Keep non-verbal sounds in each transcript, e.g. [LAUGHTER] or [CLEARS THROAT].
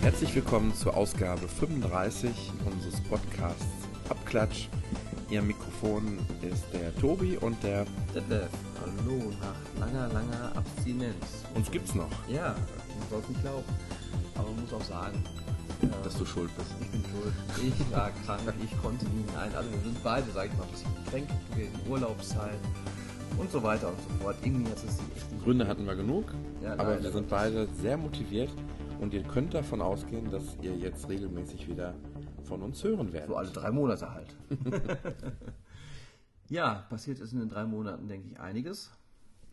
Herzlich willkommen zur Ausgabe 35 unseres Podcasts Abklatsch. Ihr Mikrofon ist der Tobi und der. Detlef, hallo, nach langer, langer Abstinenz. Uns gibt's noch, Ja, man soll es nicht glauben. Aber man muss auch sagen, dass du schuld bist. ich bin schuld. Ich war krank, ich konnte nie. Nein, also wir sind beide, sag ich mal, ein bisschen gekränkt gewesen, Urlaubszeit und so weiter und so fort. Irgendwie hat es Gründe hatten wir genug, Ja, aber wir sind beide sehr motiviert und ihr könnt davon ausgehen, dass ihr jetzt regelmäßig wieder von uns hören werdet. So alle drei Monate halt. [LAUGHS] ja, passiert ist in den drei Monaten, denke ich, einiges.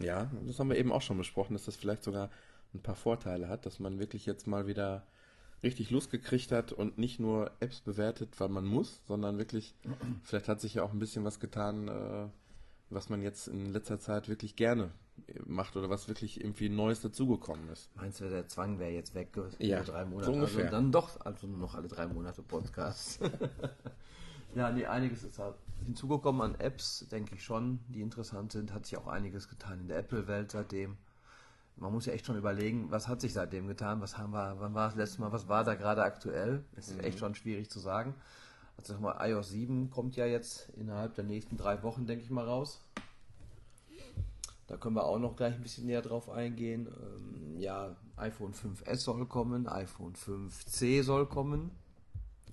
Ja, das haben wir eben auch schon besprochen, dass das vielleicht sogar ein paar Vorteile hat, dass man wirklich jetzt mal wieder richtig Lust gekriegt hat und nicht nur Apps bewertet, weil man muss, sondern wirklich, [CLEARS THROAT] vielleicht hat sich ja auch ein bisschen was getan, äh, was man jetzt in letzter Zeit wirklich gerne macht oder was wirklich irgendwie Neues dazugekommen ist. Meinst du, der Zwang wäre jetzt weg Ja, drei Monate? so ungefähr. Also dann doch, also nur noch alle drei Monate Podcast. [LAUGHS] ja, nee, einiges ist halt hinzugekommen an Apps, denke ich schon, die interessant sind. Hat sich auch einiges getan in der Apple-Welt seitdem. Man muss ja echt schon überlegen, was hat sich seitdem getan? Was haben wir, wann war das letzte Mal, was war da gerade aktuell? Das ist echt schon schwierig zu sagen. Also sag mal, iOS 7 kommt ja jetzt innerhalb der nächsten drei Wochen, denke ich mal, raus. Da können wir auch noch gleich ein bisschen näher drauf eingehen. Ähm, ja, iPhone 5S soll kommen, iPhone 5C soll kommen.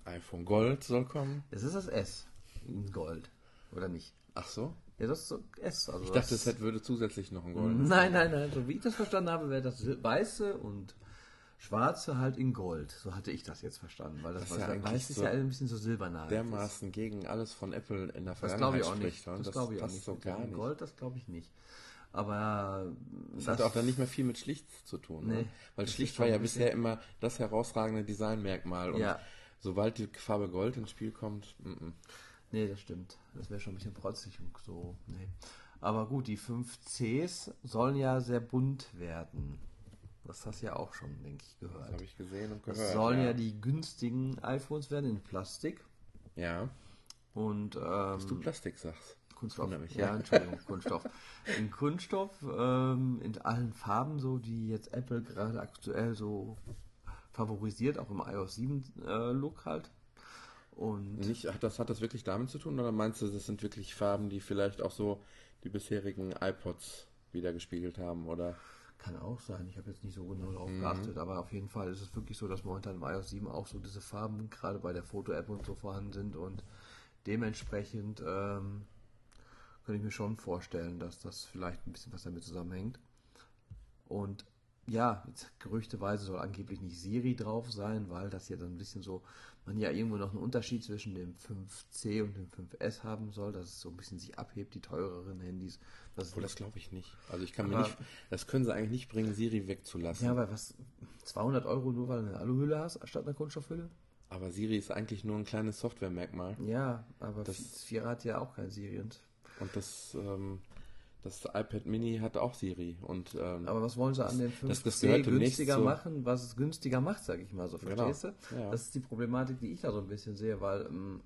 iPhone Gold soll kommen. Das ist das S in Gold, oder nicht? Ach so? Ja, das ist so S. Also Ich dachte, es hätte, würde zusätzlich noch ein Gold. [LAUGHS] Nein, nein, nein. So wie ich das verstanden habe, wäre das weiße und schwarze halt in Gold. So hatte ich das jetzt verstanden, weil das, Das das ist ja weiß ist so ja ein bisschen so silbernah. Dermaßen gegen alles von Apple in der Das glaube Vergangenheit ich auch nicht. spricht. und Das, glaube ich auch nicht. so gar nicht. Gold, das glaube ich nicht. Aber Das, hat auch dann nicht mehr viel mit schlicht zu tun. Nee. ne? Weil Das schlicht ist war ja bisher immer das herausragende Designmerkmal. Und Ja. sobald die Farbe Gold ins Spiel kommt, mm, mm. Nee, das stimmt. Das wäre schon ein bisschen protzig und so. Nee. Aber gut, die 5Cs sollen ja sehr bunt werden. Das hast du ja auch schon, denke ich, das gehört. habe ich gesehen und Das gehört. sollen ja. ja die günstigen iPhones werden in Plastik. Ja, Und ähm, dass du Plastik sagst. Kunststoff. Mich, ja, ja. Entschuldigung, Kunststoff. In Kunststoff, ähm, in allen Farben, so die jetzt Apple gerade aktuell so favorisiert, auch im iOS 7 äh, Look halt. Und Nicht, hat das, hat das wirklich damit zu tun oder meinst du, das sind wirklich Farben, die vielleicht auch so die bisherigen iPods wieder gespiegelt haben? Oder Kann auch sein, ich habe jetzt nicht so genau darauf Mhm. geachtet, aber auf jeden Fall ist es wirklich so, dass momentan im iOS 7 auch so diese Farben gerade bei der Foto-App und so vorhanden sind und dementsprechend ähm, könnte ich mir schon vorstellen, dass das vielleicht ein bisschen was damit zusammenhängt. Und ja, jetzt gerüchteweise soll angeblich nicht Siri drauf sein, weil das ja dann ein bisschen so, man ja irgendwo noch einen Unterschied zwischen dem 5C und dem 5S haben soll, dass es so ein bisschen sich abhebt, die teureren Handys. Das Obwohl, das glaube ich nicht. Also ich kann mir Aber- nicht, das können sie eigentlich nicht bringen, Siri wegzulassen. Ja, aber was? 200 Euro nur, weil du eine Aluhülle hast, statt einer Kunststoffhülle? Aber Siri ist eigentlich nur ein kleines Softwaremerkmal. Ja, aber Das- das Vierer hat ja auch kein Siri. Und, Und das, ähm, das iPad Mini hat auch Siri. Und ähm, aber was wollen sie an dem das- das 5C gehört demnächst günstiger machen, was es günstiger macht, sag ich mal so. Genau, Verstehst du? ja. Das ist die Problematik, die ich da so ein bisschen sehe, weil ähm,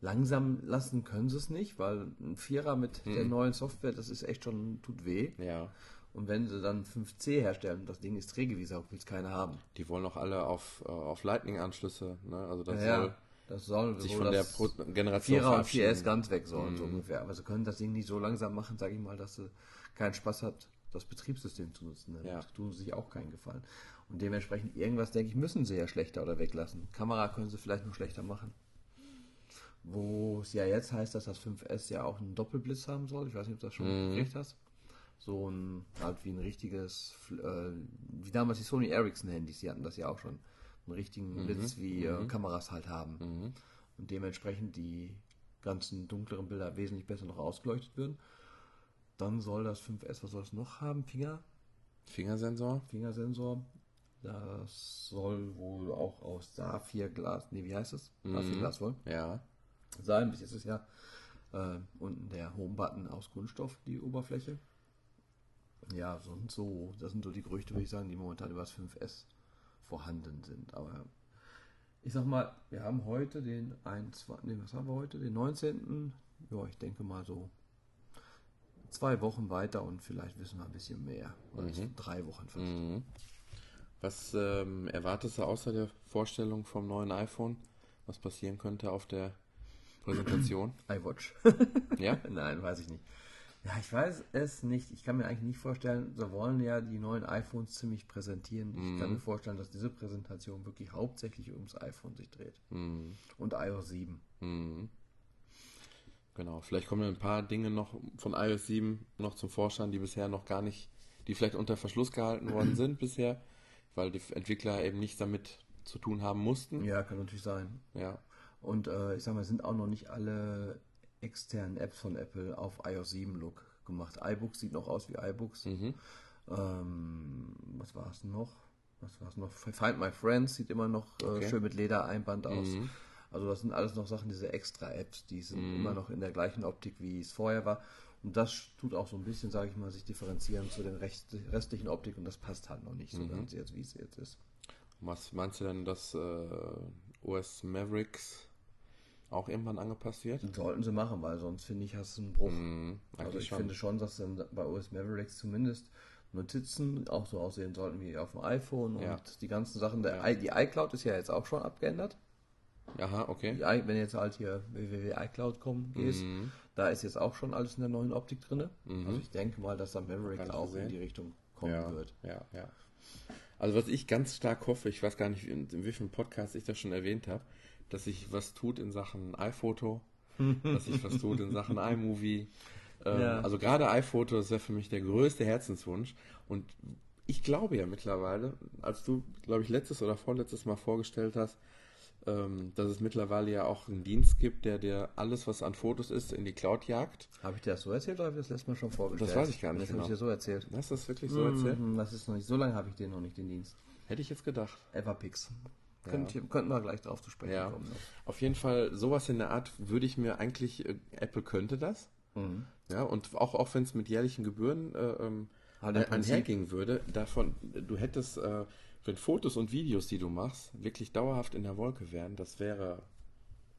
langsam lassen können sie es nicht, weil ein Vierer mit der Mhm. neuen Software, das ist echt schon, tut weh. ja, Und wenn sie dann 5C herstellen, das Ding ist träge wie Sau, will es keiner haben. die wollen auch alle auf, äh, auf Lightning-Anschlüsse. Ne? Also das Ja, soll das soll sich von der Pro Generation 4er und verabschieden. 4S ganz weg sollen, so Mhm. ungefähr. Aber sie können das Ding nicht so langsam machen, sage ich mal, dass sie keinen Spaß hat, das Betriebssystem zu nutzen. Damit Ja. tun sie sich auch keinen Gefallen. Und dementsprechend irgendwas, denke ich, müssen sie ja schlechter oder weglassen. Kamera können sie vielleicht noch schlechter machen. Wo es ja jetzt heißt, dass das 5S ja auch einen Doppelblitz haben soll. Ich weiß nicht, ob du das schon Mhm. gekriegt hast. So ein, halt wie ein richtiges, äh, wie damals die Sony Ericsson Handys, die hatten das ja auch schon. Einen richtigen Blitz, wie äh, Kameras halt haben. Mhm. Und dementsprechend die ganzen dunkleren Bilder wesentlich besser noch ausgeleuchtet werden. Dann soll das 5S, was soll es noch haben? Finger, Fingersensor. Fingersensor. Das soll wohl auch aus Saphirglas, nee, wie heißt es? Mhm. Saphirglas wohl Ja. sein. Bis jetzt ist ja äh, unten der Home-Button aus Kunststoff, die Oberfläche. Ja, so, so, das sind so die Gerüchte, würde ich sagen, die momentan über das 5S vorhanden sind. Aber ich sag mal, wir haben heute den 21, nee, was haben wir heute? Den 19. Ja, ich denke mal so zwei Wochen weiter und vielleicht wissen wir ein bisschen mehr. Oder Mhm. drei Wochen vielleicht. Was ähm, erwartest du außer der Vorstellung vom neuen iPhone? Was passieren könnte auf der Präsentation? [CLEARS THROAT] iWatch. ja? [LAUGHS] Nein, weiß ich nicht. Ja, ich weiß es nicht. Ich kann mir eigentlich nicht vorstellen, sie wollen ja die neuen iPhones ziemlich präsentieren. Ich kann mir vorstellen, dass diese Präsentation wirklich hauptsächlich ums iPhone sich dreht. Und iOS 7. Genau. Vielleicht kommen ein paar Dinge noch von iOS 7 noch zum Vorschein, die bisher noch gar nicht, die vielleicht unter Verschluss gehalten worden [CLEARS THROAT] sind bisher, weil die Entwickler eben nichts damit zu tun haben mussten. Ja, kann natürlich sein. Ja. Und äh, ich sag mal, sind auch noch nicht alle externen Apps von Apple auf iOS 7 Look gemacht. iBooks sieht noch aus wie iBooks. Mhm. Ähm, was war es noch? Was war es noch? Find My Friends sieht immer noch äh, Okay. schön mit Ledereinband aus. Mhm. Also das sind alles noch Sachen, diese extra Apps, die sind immer noch in der gleichen Optik, wie es vorher war. Und das tut auch so ein bisschen, sage ich mal, sich differenzieren zu den rest restlichen Optik und das passt halt noch nicht so ganz jetzt, wie es jetzt ist. Was meinst du denn, dass äh, OS Mavericks auch irgendwann angepasst wird? Sollten sie machen, weil sonst finde ich, hast du einen Bruch. Mhm, Also ich schon. finde schon, dass dann bei OS Mavericks zumindest Notizen auch so aussehen sollten wie auf dem iPhone Ja. und die ganzen Sachen. Ja. Die iCloud ist ja jetzt auch schon abgeändert. Aha, okay. Die, wenn jetzt halt hier www.icloud.com gehst, Mhm. da ist jetzt auch schon alles in der neuen Optik drin. Also ich denke mal, dass da Maverick Kannst du auch sehen. in die Richtung kommen ja, wird. Ja, ja. Also was ich ganz stark hoffe, ich weiß gar nicht, in, in wie vielen Podcasts ich das schon erwähnt habe, dass sich was tut in Sachen iPhoto, [LAUGHS] dass sich was tut in Sachen iMovie. Ähm, Ja. Also gerade iPhoto ist ja für mich der größte Herzenswunsch. Und ich glaube ja mittlerweile, als du, glaube ich, letztes oder vorletztes Mal vorgestellt hast, ähm, dass es mittlerweile ja auch einen Dienst gibt, der dir alles, was an Fotos ist, in die Cloud jagt. Habe ich dir das so erzählt oder habe ich das letztes Mal schon vorgestellt? Das weiß ich gar nicht Das habe ich genau. dir so erzählt. Hast du das wirklich so erzählt? Mhm, Das ist noch nicht so lange, habe ich den noch nicht den Dienst. Hätte ich jetzt gedacht. Everpix. Könnt ihr- könnten wir gleich drauf zu sprechen Ja. kommen. noch. Auf jeden Fall, sowas in der Art würde ich mir eigentlich, äh, Apple könnte das. Ja, und auch, auch wenn es mit jährlichen Gebühren äh, ähm, Halt einhergehen würde, davon, du hättest, äh, wenn Fotos und Videos, die du machst, wirklich dauerhaft in der Wolke wären, das wäre,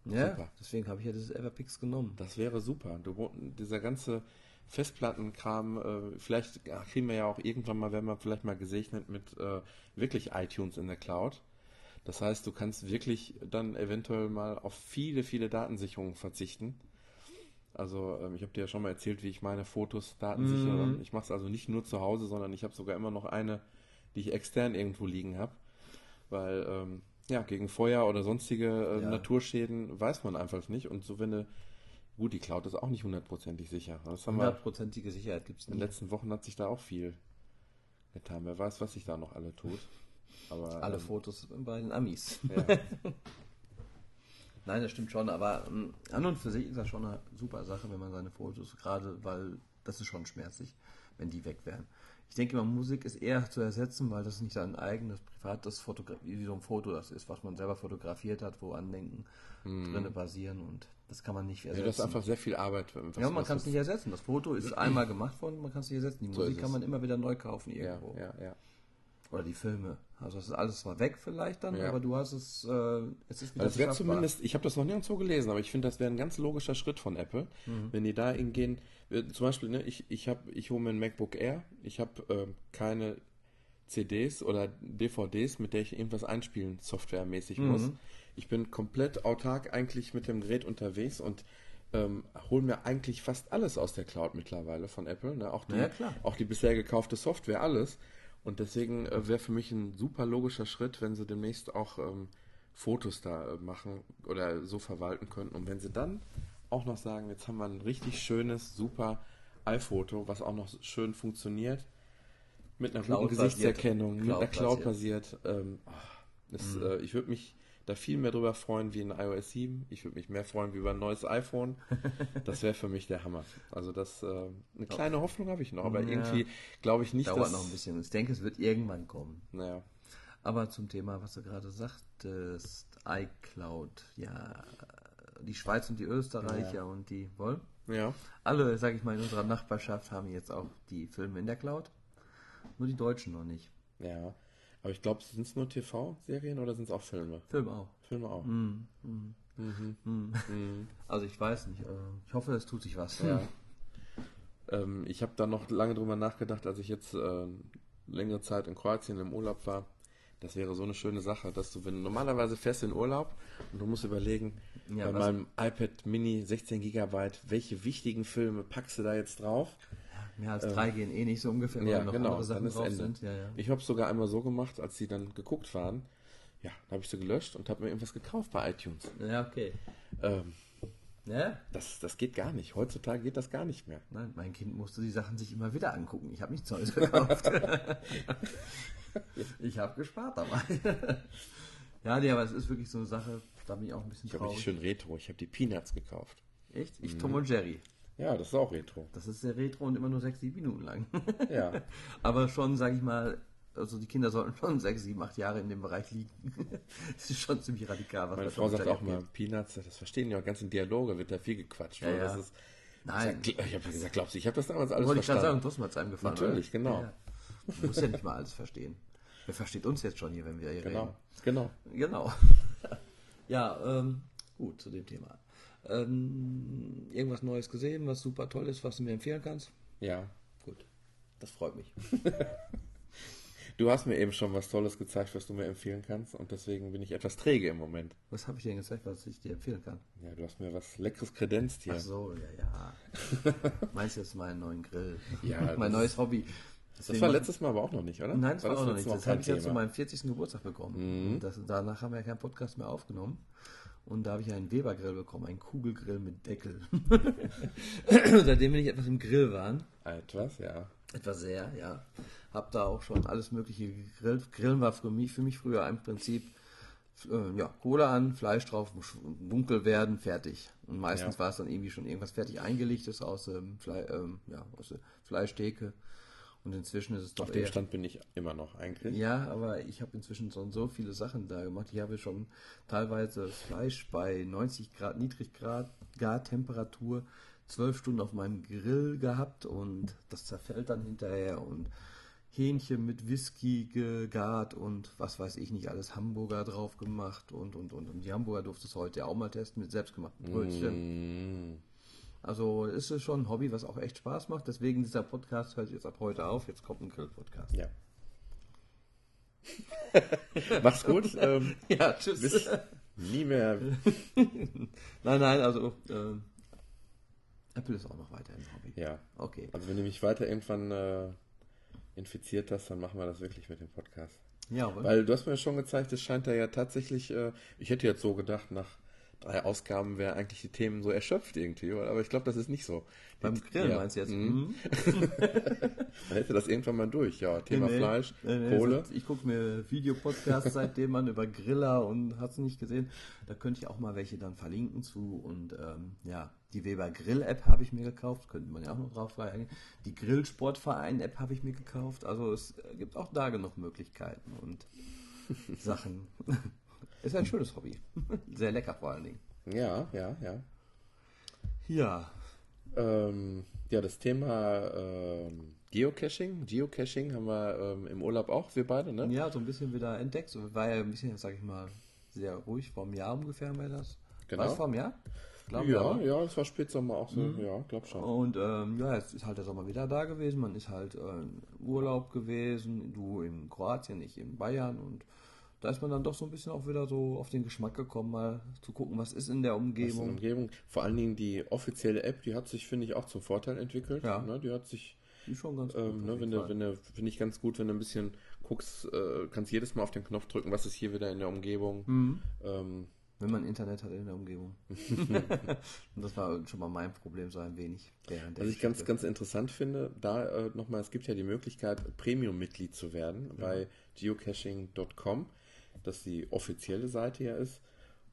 Ja, Super. deswegen habe ich ja dieses Everpix genommen. das wäre super. Du, dieser ganze Festplattenkram, äh, vielleicht ja, kriegen wir ja auch irgendwann mal, werden wir vielleicht mal gesegnet mit äh, wirklich iTunes in der Cloud. Das heißt, du kannst wirklich dann eventuell mal auf viele, viele Datensicherungen verzichten. Also ähm, ich habe dir ja schon mal erzählt, wie ich meine Fotos datensichere. Ich mache es also nicht nur zu Hause, sondern ich habe sogar immer noch eine, die ich extern irgendwo liegen habe. Weil ähm, ja, gegen Feuer oder sonstige äh, Ja. Naturschäden weiß man einfach nicht. Und so wenn du, gut, die Cloud ist auch nicht hundertprozentig sicher. Wir, Hundertprozentige Sicherheit gibt es in den nicht. letzten Wochen hat sich da auch viel getan. Wer weiß, was sich da noch alle tut. Aber, Alle ähm, Fotos bei den Amis. Ja. [LAUGHS] Nein, das stimmt schon, aber ähm, an und für sich ist das schon eine super Sache, wenn man seine Fotos, gerade weil das ist schon schmerzlich, wenn die weg wären. Ich denke mal, Musik ist eher zu ersetzen, weil das nicht sein eigenes privates Fotogra wie so ein Foto das ist, was man selber fotografiert hat, wo Andenken drinne basieren und das kann man nicht ja, ersetzen. das ist einfach sehr viel Arbeit. Ja, man kann es nicht ersetzen. Das Foto ist [CLEARS THROAT] einmal gemacht worden, man kann es nicht ersetzen. Die So Musik kann man immer wieder neu kaufen Ja, irgendwo. ja, ja. Oder die Filme. Also das ist alles zwar weg vielleicht dann, Ja. aber du hast es, äh, es ist wieder Also das wäre zumindest, ich habe das noch nirgendwo gelesen, aber ich finde, das wäre ein ganz logischer Schritt von Apple, Mhm. wenn die da hingehen. äh, Zum Beispiel, ne, ich, ich habe, ich hole mir ein MacBook Air, ich habe ähm, keine CDs oder DVDs, mit der ich irgendwas einspielen, softwaremäßig Mhm. muss. Ich bin komplett autark eigentlich mit dem Gerät unterwegs und ähm, hole mir eigentlich fast alles aus der Cloud mittlerweile von Apple, ne? auch, die, Ja, auch die bisher gekaufte Software, alles. Und deswegen äh, wäre für mich ein super logischer Schritt, wenn sie demnächst auch ähm, Fotos da äh, machen oder so verwalten könnten. Und wenn sie dann auch noch sagen, jetzt haben wir ein richtig schönes, super iPhoto, was auch noch schön funktioniert, mit einer guten. Gesichtserkennung, mit einer Cloud-basiert. Cloud-basiert. Ähm, oh, das, äh, ich würde mich da viel mehr drüber freuen wie in iOS 7. Ich würde mich mehr freuen wie über ein neues iPhone. [LAUGHS] Das wäre für mich der Hammer. Also das, äh, eine kleine Hoffnung habe ich noch, aber Ja. irgendwie glaube ich nicht, Dauert dass... noch ein bisschen. Ich denke, es wird irgendwann kommen. Naja, Aber zum Thema, was du gerade sagtest, iCloud, ja, die Schweiz und die Österreicher Ja. und die wollen. ja. Alle, sag ich mal, in unserer Nachbarschaft haben jetzt auch die Filme in der Cloud. Nur die Deutschen noch nicht. Ja. Aber ich glaube, sind es nur TV-Serien oder sind es auch Filme? Film auch. Filme auch. Mhm. [LAUGHS] Also ich weiß nicht. äh, Ich hoffe, es tut sich was. Ja. Ähm, ich habe da noch lange drüber nachgedacht, als ich jetzt äh, längere Zeit in Kroatien im Urlaub war. Das wäre so eine schöne Sache, dass du, wenn du normalerweise fährst in Urlaub und du musst überlegen, Ja, bei meinem iPad Mini 16 Gigabyte, welche wichtigen Filme packst du da jetzt drauf? Mehr als drei gehen eh nicht so ungefähr, weil Ja, noch genau, andere Sachen drauf Ende. sind. Ja, ja. Ich habe es sogar einmal so gemacht, als sie dann geguckt waren. Ja, da habe ich sie gelöscht und habe mir irgendwas gekauft bei iTunes. ja, okay. Ähm, Ja? das, das geht gar nicht. Heutzutage geht das gar nicht mehr. Nein, mein Kind musste die Sachen sich immer wieder angucken. Ich habe nichts Neues gekauft. [LAUGHS] ich habe gespart dabei. ja, nee, aber es ist wirklich so eine Sache, da bin ich auch ein bisschen Ich habe richtig traurig. schön Retro. Ich habe die Peanuts gekauft. Echt? Mhm. Ich, Tom und Jerry. Ja, das ist auch Retro. Das ist sehr retro und immer nur sechs, sieben Minuten lang. [LAUGHS] Ja. aber schon, sage ich mal, also die Kinder sollten schon sechs, sieben, acht Jahre in dem Bereich liegen. [LAUGHS] das ist schon ziemlich radikal, was Meine Frau sagt auch mal. Peanuts, das verstehen ja auch ganzen Dialoge, wird da viel gequatscht. Ja, weil ja. Ist, Nein. Ich, habe gesagt, glaubst du, ich habe das damals alles Wollte ich gerade sagen, verstanden. trotzdem hat es einem gefallen. Natürlich, oder? genau. Ja, ja. Man muss ja nicht mal alles verstehen. Wer versteht uns jetzt schon hier, wenn wir hier Genau, genau. reden? Genau. [LAUGHS] ja, ähm, gut, zu dem Thema. Ähm, irgendwas Neues gesehen, was super toll ist, was du mir empfehlen kannst? Ja. Gut, das freut mich. [LAUGHS] Du hast mir eben schon was Tolles gezeigt, was du mir empfehlen kannst und deswegen bin ich etwas träge im Moment. Was habe ich dir denn gezeigt, was ich dir empfehlen kann? Ja, du hast mir was Leckeres kredenzt hier. Ach so, ja, ja. [LAUGHS] Meinst du jetzt meinen neuen Grill? Ja, [LAUGHS] mein neues Hobby. Das war letztes Mal aber auch noch nicht, oder? Nein, das war, auch noch nicht. Mal Das habe ich ja zu? Mhm. meinem 40. Geburtstag bekommen. Und das, danach haben wir ja keinen Podcast mehr aufgenommen. Und da habe ich einen Weber-Grill bekommen, einen Kugelgrill mit Deckel. [LAUGHS] Seitdem bin ich etwas im Grillwahn. Etwas, ja. Etwas sehr, ja. Hab da auch schon alles Mögliche gegrillt. Grillen war für mich, für mich früher im Prinzip äh, ja, Kohle an, Fleisch drauf, dunkel werden, fertig. Und meistens Ja. war es dann irgendwie schon irgendwas fertig eingelegtes aus, ähm, Fle ähm, ja, aus der Fleischtheke. Und inzwischen ist es doch Auf dem Stand bin ich immer noch eigentlich. ja, aber ich habe inzwischen schon so viele Sachen da gemacht. Ich habe schon teilweise Fleisch bei 90 Grad Niedriggrad Gartemperatur zwölf Stunden auf meinem Grill gehabt und das zerfällt dann hinterher und Hähnchen mit Whisky gegart und was weiß ich nicht alles Hamburger drauf gemacht und und und und die Hamburger durfte es heute auch mal testen mit selbstgemachten Brötchen. Mm, Also ist es schon ein Hobby, was auch echt Spaß macht. Deswegen dieser Podcast hört jetzt ab heute auf. Jetzt kommt ein Grill-Podcast. ja. [LAUGHS] Mach's gut. Ähm, Ja, tschüss. bis nie mehr. [LAUGHS] Nein, nein, also ähm, Apple ist auch noch weiter im Hobby. Ja. Okay. Also wenn du mich weiter irgendwann äh, infiziert hast, dann machen wir das wirklich mit dem Podcast. Ja, weil, Weil du hast mir schon gezeigt, es scheint da ja tatsächlich, äh, ich hätte jetzt so gedacht, nach drei Ausgaben wäre eigentlich die Themen so erschöpft irgendwie, aber ich glaube, das ist nicht so. beim Grillen ja. meinst du jetzt? Mhm. Mhm. [LAUGHS] Dann hätte das irgendwann mal durch, ja. Thema Nee. Fleisch, Nee, Kohle. Ich gucke mir Videopodcasts seitdem an über Griller und hast du nicht gesehen. Da könnte ich auch mal welche dann verlinken zu. Und ähm, ja, die Weber Grill App habe ich mir gekauft. Könnte man ja auch noch drauf reingehen. Die Grillsportverein App habe ich mir gekauft. Also es gibt auch da genug Möglichkeiten und [LAUGHS] Sachen. Ist ein schönes Hobby. Sehr lecker vor allen Dingen. Ja, ja, ja. Ja, Ähm, ja, das Thema ähm, Geocaching. Geocaching haben wir ähm, im Urlaub auch, wir beide, ne? Ja, so ein bisschen wieder entdeckt. So, war ja ein bisschen, sag ich mal, sehr ruhig. Vor einem Jahr ungefähr war das. Genau. War es vor einem Jahr? Glaub, Ja, ne? ja, es war Spätsommer auch so, Mhm. ja, glaub schon. Und ähm, ja, jetzt ist halt der Sommer wieder da gewesen. Man ist halt äh, Urlaub gewesen. Du in Kroatien, ich in Bayern. Und da ist man dann doch so ein bisschen auch wieder so auf den Geschmack gekommen, mal zu gucken, was ist in der Das ist eine Umgebung. Umgebung. Vor allen Dingen die offizielle App, die hat sich, finde ich, auch zum Vorteil entwickelt. Ja. Ne? Die hat sich, Die schon ganz gut. ähm, ne, wenn du, Fall. wenn du, finde ich ganz gut, wenn du ein bisschen guckst, äh, kannst jedes Mal auf den Knopf drücken, was ist hier wieder in der Umgebung. Mhm. Ähm, Wenn man Internet hat in der Umgebung. [LAUGHS] Und das war schon mal mein Problem so ein wenig. Während der was ich ganz, ganz interessant finde, da äh, nochmal, es gibt ja die Möglichkeit, Premium-Mitglied zu werden bei geocaching.com, das die offizielle Seite ja ist.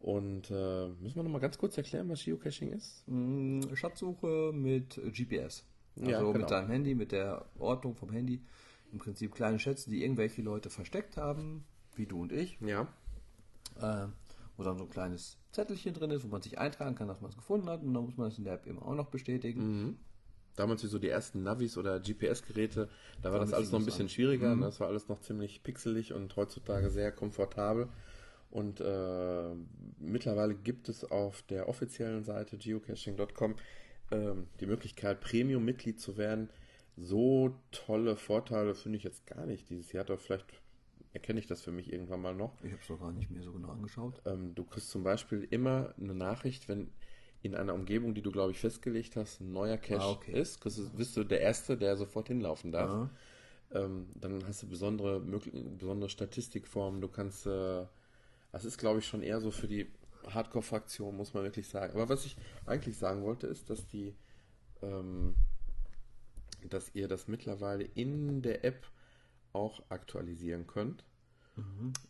Und äh, müssen wir nochmal ganz kurz erklären, was Geocaching ist? Mm, Schatzsuche mit GPS. Also Ja, genau. mit deinem Handy, mit der Ortung vom Handy. Im Prinzip kleine Schätze, die irgendwelche Leute versteckt haben, wie du und ich. Ja. Äh, wo dann so ein kleines Zettelchen drin ist, wo man sich eintragen kann, dass man es gefunden hat. Und dann muss man es in der App eben auch noch bestätigen. Mhm. Damals wie so die ersten Navis oder GPS-Geräte, da war Da das alles noch ein bisschen an. schwieriger. Das war alles noch ziemlich pixelig und heutzutage sehr komfortabel. Und äh, mittlerweile gibt es auf der offiziellen Seite geocaching.com ähm, die Möglichkeit, Premium-Mitglied zu werden. So tolle Vorteile finde ich jetzt gar nicht dieses Jahr. Doch vielleicht erkenne ich das für mich irgendwann mal noch. Ich habe es doch gar nicht mehr so genau angeschaut. Ähm, du kriegst zum Beispiel immer eine Nachricht, wenn in einer Umgebung, die du, glaube ich, festgelegt hast, ein neuer Cache Ah, okay. ist. Bist du der Erste, der sofort hinlaufen darf. Ja. Ähm, dann hast du besondere, besondere Statistikformen. Du kannst, äh, das ist, glaube ich, schon eher so für die Hardcore-Fraktion, muss man wirklich sagen. Aber was ich eigentlich sagen wollte, ist, dass die, ähm, dass ihr das mittlerweile in der App auch aktualisieren könnt.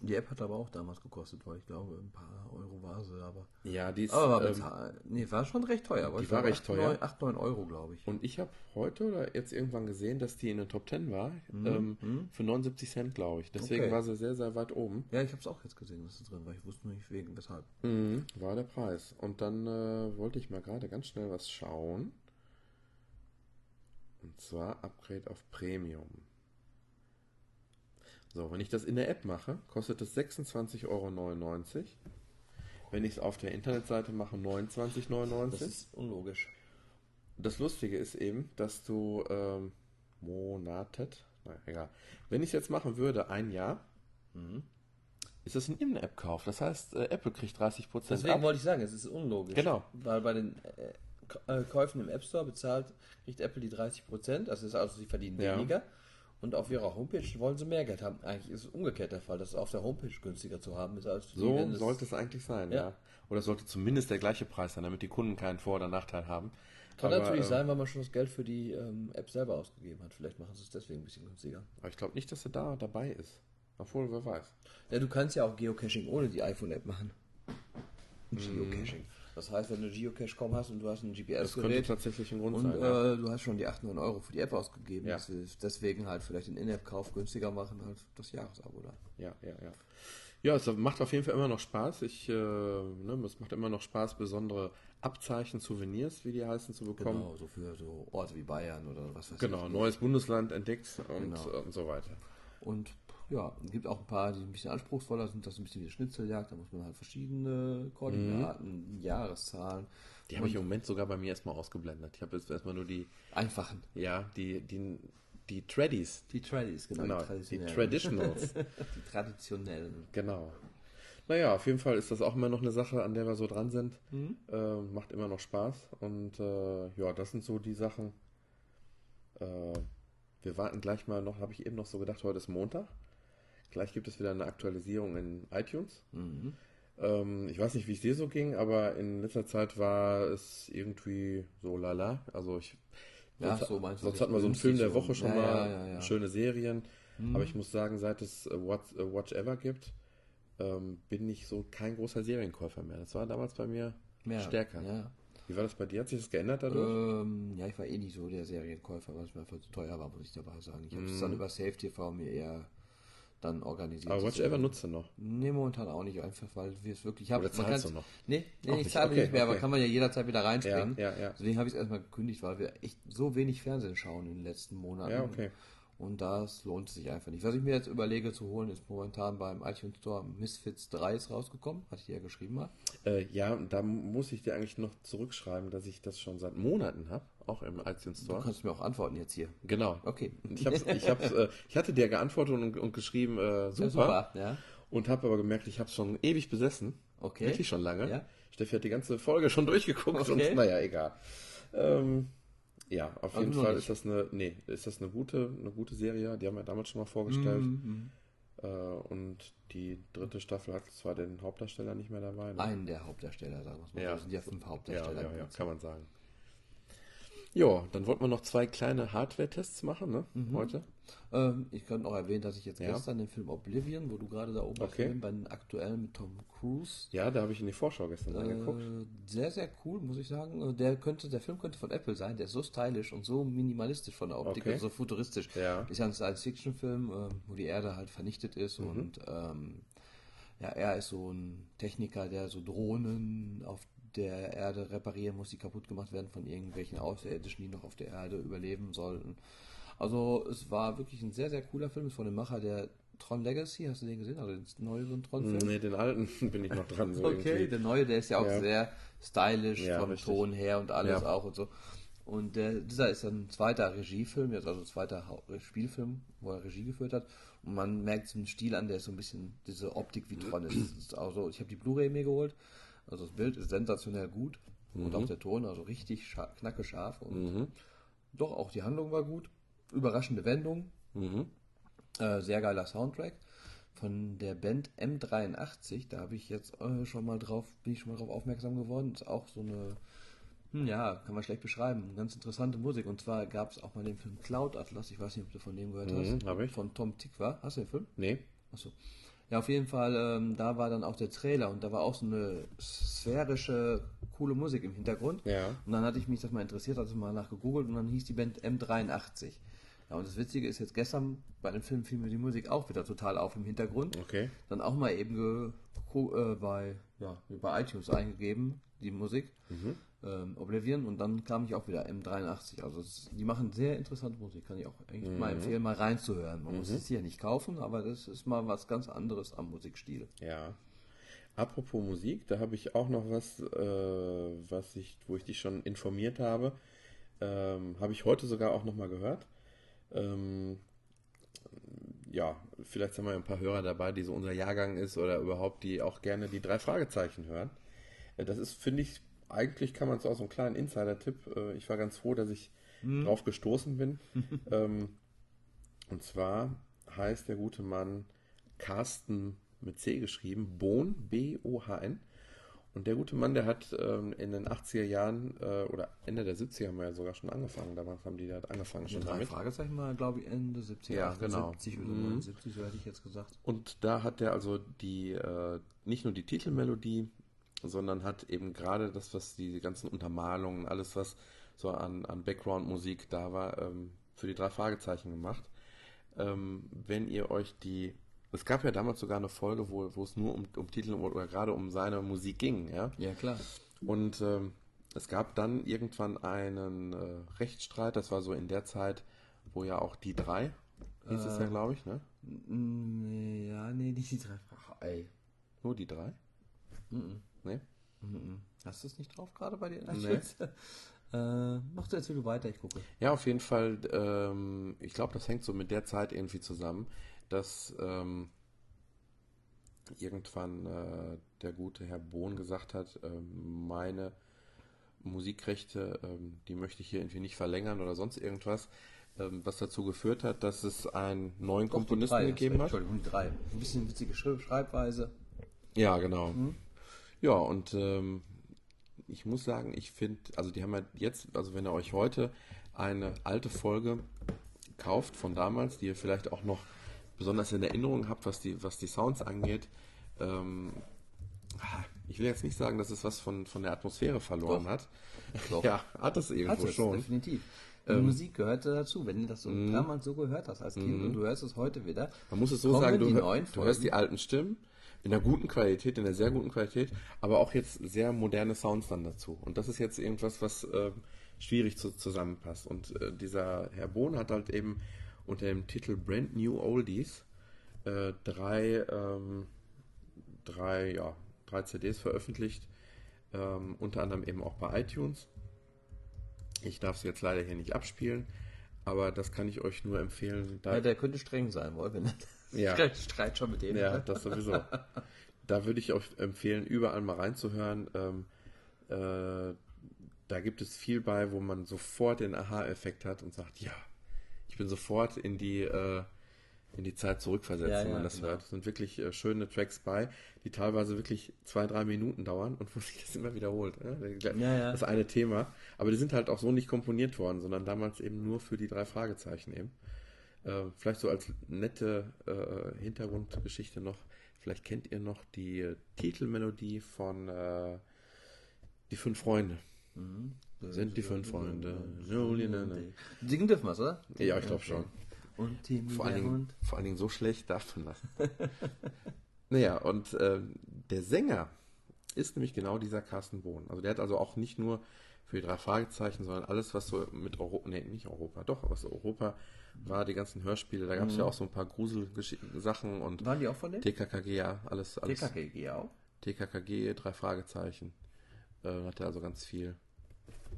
Die App hat aber auch damals gekostet, weil ich glaube, ein paar Euro war sie, aber. Ja, die ist. Aber war, ähm, nee, war schon recht teuer. aber die ich war recht 8, teuer. 9, 8, 9 Euro, glaube ich. Und ich habe heute oder jetzt irgendwann gesehen, dass die in den Top 10 war. Mhm. Ähm, für 79 Cent, glaube ich. Deswegen Okay. war sie sehr, sehr weit oben. Ja, ich habe es auch jetzt gesehen, dass es drin war. Ich wusste nur nicht wegen, weshalb. Mhm, war der Preis. Und dann äh, wollte ich mal gerade ganz schnell was schauen. Und zwar Upgrade auf Premium. So, wenn ich das in der App mache, kostet es 26,99 Euro. Wenn ich es auf der Internetseite mache, 29,99 Das ist unlogisch. Das Lustige ist eben, dass du ähm, Monatet, naja, egal. Wenn ich es jetzt machen würde, ein Jahr, Mhm. ist das ein In-App-Kauf. Das heißt, äh, Apple kriegt 30% Deswegen ab. wollte ich sagen, es ist unlogisch. Genau. Weil bei den äh, äh, Käufen im App Store bezahlt, kriegt Apple die 30 Prozent, das ist also, sie verdienen Ja. weniger. Und auf ihrer Homepage wollen sie mehr Geld haben. Eigentlich ist es umgekehrt der Fall, dass es auf der Homepage günstiger zu haben ist als So es- sollte es eigentlich sein, ja. Ja. Oder es sollte zumindest der gleiche Preis sein, damit die Kunden keinen Vor- oder Nachteil haben. Kann Aber, natürlich ähm, sein, weil man schon das Geld für die ähm, App selber ausgegeben hat. Vielleicht machen sie es deswegen ein bisschen günstiger. Aber ich glaube nicht, dass er da dabei ist. Obwohl, wer weiß. Ja, du kannst ja auch Geocaching ohne die iPhone-App machen. Geocaching. Das heißt, wenn du Geocache.com hast und du hast ein Das könnte GPS-Gerät tatsächlich ein Grund und sein. ja. äh, du hast schon die 8, 9 Euro für die App ausgegeben, Ja. deswegen halt vielleicht den In-App-Kauf günstiger machen als das Jahresabo da. Ja, ja, ja. Ja, es macht auf jeden Fall immer noch Spaß. Ich, äh, ne, es macht immer noch Spaß, besondere Abzeichen, Souvenirs, wie die heißen, zu bekommen. Genau, so für so Orte wie Bayern oder was weiß Genau, ich. neues Bundesland entdeckt und, Genau. und so weiter. Und ja, es gibt auch ein paar, die ein bisschen anspruchsvoller sind, das ist ein bisschen wie Schnitzeljagd, da muss man halt verschiedene Koordinaten, Jahreszahlen, Die habe ich im Moment sogar bei mir erstmal ausgeblendet. Ich habe jetzt erstmal nur die, einfachen. ja, die, die, die Tradies. Die Tradis, genau, Genau, die traditionellen. Traditionals. [LAUGHS] die traditionellen. Genau. Naja, auf jeden Fall ist das auch immer noch eine Sache, an der wir so dran sind. Äh, macht immer noch Spaß. Und äh, ja, das sind so die Sachen. Äh, wir warten gleich mal noch, habe ich eben noch so gedacht, heute ist Montag. Gleich gibt es wieder eine Aktualisierung in iTunes. Mhm. Ähm, ich weiß nicht, wie es dir so ging, aber in letzter Zeit war es irgendwie so lala. Also ich. Ja, sonst so sonst hatten wir so einen Film der Woche schon. Ja, mal, ja, schöne Serien. Aber ich muss sagen, seit es äh, What, äh, Watch Ever gibt, ähm, bin ich so kein großer Serienkäufer mehr. Das war damals bei mir stärker. Wie war das bei dir? Hat sich das geändert dadurch? Ähm, ja, ich war eh nicht so der Serienkäufer, weil es mir einfach zu teuer war, muss ich dabei sagen. Ich habe es Mhm. dann über Safe TV mir eher dann organisiert. aber Ever nutzt du noch. Nee, momentan auch nicht, einfach weil wir es wirklich haben. Oder zahlst du noch? Nee, nee Auch ich zahle okay, nicht mehr, aber okay. kann man ja jederzeit wieder reinspringen. Ja, ja, ja. Deswegen habe ich es erstmal gekündigt, weil wir echt so wenig Fernsehen schauen in den letzten Monaten. Ja, okay. Und das lohnt sich einfach nicht. Was ich mir jetzt überlege zu holen, ist momentan beim iTunes Store Misfits 3 ist rausgekommen, hatte ich ja geschrieben mal. Äh, ja, da muss ich dir eigentlich noch zurückschreiben, dass ich das schon seit Monaten habe, auch im iTunes Du Store. kannst mir auch antworten jetzt hier. Genau. Okay. Ich, hab's, ich, hab's, äh, ich hatte dir geantwortet und, und geschrieben, äh, super. Ja, super, ja. Und habe aber gemerkt, ich habe es schon ewig besessen. Okay. Wirklich schon lange. Ja. Steffi hat die ganze Folge schon durchgeguckt Okay. und naja, egal. Ähm, ja, auf Aber jeden Fall ist das eine, nee, ist das eine gute, eine gute Serie. Die haben wir damals schon mal vorgestellt. Mhm. Äh, und die dritte Staffel hat zwar den Hauptdarsteller nicht mehr dabei. Ne? Einen der Hauptdarsteller, sagen wir es mal. Ja. Das sind ja fünf ja, Hauptdarsteller. ja, ja, kann man sagen. Ja, dann wollten wir noch zwei kleine Hardware-Tests machen, ne? Heute. Ähm, ich könnte noch erwähnen, dass ich jetzt Ja. gestern den Film Oblivion, wo du gerade da oben Okay. bei den aktuellen mit Tom Cruise, Ja, da habe ich in die Vorschau gestern äh, sehr, sehr cool, muss ich sagen. Äh, Der könnte, der Film könnte von Apple sein, der ist so stylisch und so minimalistisch von der Optik, Okay. und so futuristisch. Ja. Ist ja ein Science-Fiction-Film, äh, wo die Erde halt vernichtet ist Mhm. und ähm, ja, er ist so ein Techniker, der so Drohnen auf der Erde reparieren muss, die kaputt gemacht werden von irgendwelchen Außerirdischen, die noch auf der Erde überleben sollten. Also es war wirklich ein sehr, sehr cooler Film. Ist von dem Macher der Tron Legacy, hast du den gesehen? Also den neueren Tron-Film? Nee, den alten [LAUGHS] bin ich noch dran. So okay, irgendwie. der neue, der ist ja auch Ja. sehr stylisch Ja, vom richtig. Ton her und alles Ja. auch und so. Und der, dieser ist ein zweiter Regiefilm, jetzt also ein zweiter Spielfilm, wo er Regie geführt hat. Und man merkt so einen Stil an, der ist so ein bisschen diese Optik wie Tron ist. [CLEARS THROAT] Es ist auch so, ich habe die Blu-ray mir geholt. Also das Bild ist sensationell gut und auch der Ton, also richtig scha knacke scharf und Mhm. doch auch die Handlung war gut. Überraschende Wendung, Mhm. äh, sehr geiler Soundtrack von der Band M83. Da habe ich jetzt äh, schon mal drauf, bin ich schon mal drauf aufmerksam geworden. Ist auch so eine, hm, ja, kann man schlecht beschreiben, ganz interessante Musik. Und zwar gab es auch mal den Film Cloud Atlas. Ich weiß nicht, ob du von dem gehört Mhm, hast. hab ich. Von Tom Tikva. Hast du den Film? Nee. Achso. Ja, auf jeden Fall, ähm, da war dann auch der Trailer und da war auch so eine sphärische, coole Musik im Hintergrund. Ja. Und dann hatte ich mich das mal interessiert, also mal nachgegoogelt und dann hieß die Band M83. Ja, und das Witzige ist jetzt gestern bei dem Film fiel mir die Musik auch wieder total auf im Hintergrund. Okay. Dann auch mal eben äh, bei, ja, bei iTunes eingegeben, die Musik, ähm, Oblivion, und dann kam ich auch wieder M83. Also es, die machen sehr interessante Musik, kann ich auch eigentlich mal empfehlen, mal reinzuhören. Man muss es hier nicht kaufen, aber das ist mal was ganz anderes am Musikstil. Ja. Apropos Musik, da habe ich auch noch was, äh, was ich, wo ich dich schon informiert habe. Ähm, habe ich heute sogar auch nochmal gehört. Ähm, ja, vielleicht haben wir ein paar Hörer dabei, die so unser Jahrgang ist oder überhaupt, die auch gerne die drei Fragezeichen hören. Äh, das ist, finde ich, eigentlich kann man es auch so einen kleinen Insider-Tipp. Äh, ich war ganz froh, dass ich drauf gestoßen bin. [LAUGHS] ähm, und zwar heißt der gute Mann Carsten mit C geschrieben, Bohn, B-O-H-N. Und der gute Mann, der hat ähm, in den 80er Jahren äh, oder Ende der 70er haben wir ja sogar schon angefangen. Damals haben die da angefangen schon Drei damit. Fragezeichen mal, glaube ich, Ende 70, Ja, genau. 70 oder Mhm. 79, so hätte ich jetzt gesagt. Und da hat er also die, äh, nicht nur die Titelmelodie, sondern hat eben gerade das, was die ganzen Untermalungen, alles was so an, an Background-Musik da war, ähm, für die drei Fragezeichen gemacht. Ähm, wenn ihr euch die, es gab ja damals sogar eine Folge, wo, wo es nur um, um Titel oder, gerade um seine Musik ging, ja. Ja, klar. Und ähm, es gab dann irgendwann einen äh, Rechtsstreit, das war so in der Zeit, wo ja auch die drei, hieß es ja, glaube ich, ne? Ja, nee, nicht die drei Fragen. Ey. Nur die drei? Mhm. Ne? Mhm. Hast du es nicht drauf gerade bei dir? Nee. [LAUGHS] äh, mach du jetzt wieder weiter, ich gucke. Ja, auf jeden Fall. Ähm, ich glaube, das hängt so mit der Zeit irgendwie zusammen, dass ähm, irgendwann äh, der gute Herr Bohn gesagt hat, ähm, meine Musikrechte, ähm, die möchte ich hier irgendwie nicht verlängern oder sonst irgendwas, ähm, was dazu geführt hat, dass es einen neuen Komponisten Drei, gegeben hat. Entschuldigung, die drei. Ein bisschen witzige Schreib Schreibweise. Ja, genau. Ja, und ähm, ich muss sagen, ich finde, also die haben ja jetzt, also wenn ihr euch heute eine alte Folge kauft von damals, die ihr vielleicht auch noch besonders in Erinnerung habt, was die, was die Sounds angeht, ähm, ich will jetzt nicht sagen, dass es was von, von der Atmosphäre verloren Doch. hat. Doch. [LAUGHS] Ja, hat es irgendwo Hat es, schon. definitiv. Die Musik gehörte dazu. Wenn du das so damals so gehört hast als Kind und du hörst es heute wieder, Man muss es so sagen, du, hör- du hörst die alten Stimmen in einer guten Qualität, in einer sehr guten Qualität, aber auch jetzt sehr moderne Sounds dann dazu. Und das ist jetzt irgendwas, was ähm, schwierig zu, zusammenpasst. Und äh, dieser Herr Bohn hat halt eben unter dem Titel Brand New Oldies äh, drei, ähm, drei, ja, drei CDs veröffentlicht, ähm, unter anderem eben auch bei iTunes. Ich darf sie jetzt leider hier nicht abspielen, aber das kann ich euch nur empfehlen. Da Ja, der könnte streng sein, wohl, wenn Ja. [LAUGHS] Streit schon mit dem. Ja, das sowieso. [LAUGHS] da würde ich euch empfehlen, überall mal reinzuhören. Ähm, äh, da gibt es viel bei, wo man sofort den Aha-Effekt hat und sagt, ja, ich bin sofort in die, äh, in die Zeit zurückversetzt, Ja, wenn man ja, das genau. hört. Es sind wirklich äh, schöne Tracks bei, die teilweise wirklich zwei, drei Minuten dauern und wo [LAUGHS] sich das immer wiederholt. Ne? Ja, ja. Das eine Thema. Aber die sind halt auch so nicht komponiert worden, sondern damals eben nur für die drei Fragezeichen eben. Äh, vielleicht so als nette äh, Hintergrundgeschichte noch. Vielleicht kennt ihr noch die Titelmelodie von äh, Die fünf Freunde. Sind die fünf Freunde. Singen dürfen wir es, oder? Ja, ich glaube schon. Und Timmy Vor allen, Dingen, vor allen Dingen so schlecht darf man das. [LAUGHS] naja, und äh, der Sänger ist nämlich genau dieser Carsten Bohn. Also der hat also auch nicht nur für die drei Fragezeichen, sondern alles, was so mit Europa, nee, nicht Europa, doch, was Europa war, die ganzen Hörspiele, da gab es ja auch so ein paar Gruselsachen und Waren die auch von dem? TKKG, ja, alles, alles. TKKG auch. TKKG, drei Fragezeichen. Äh, hat er also ganz viel.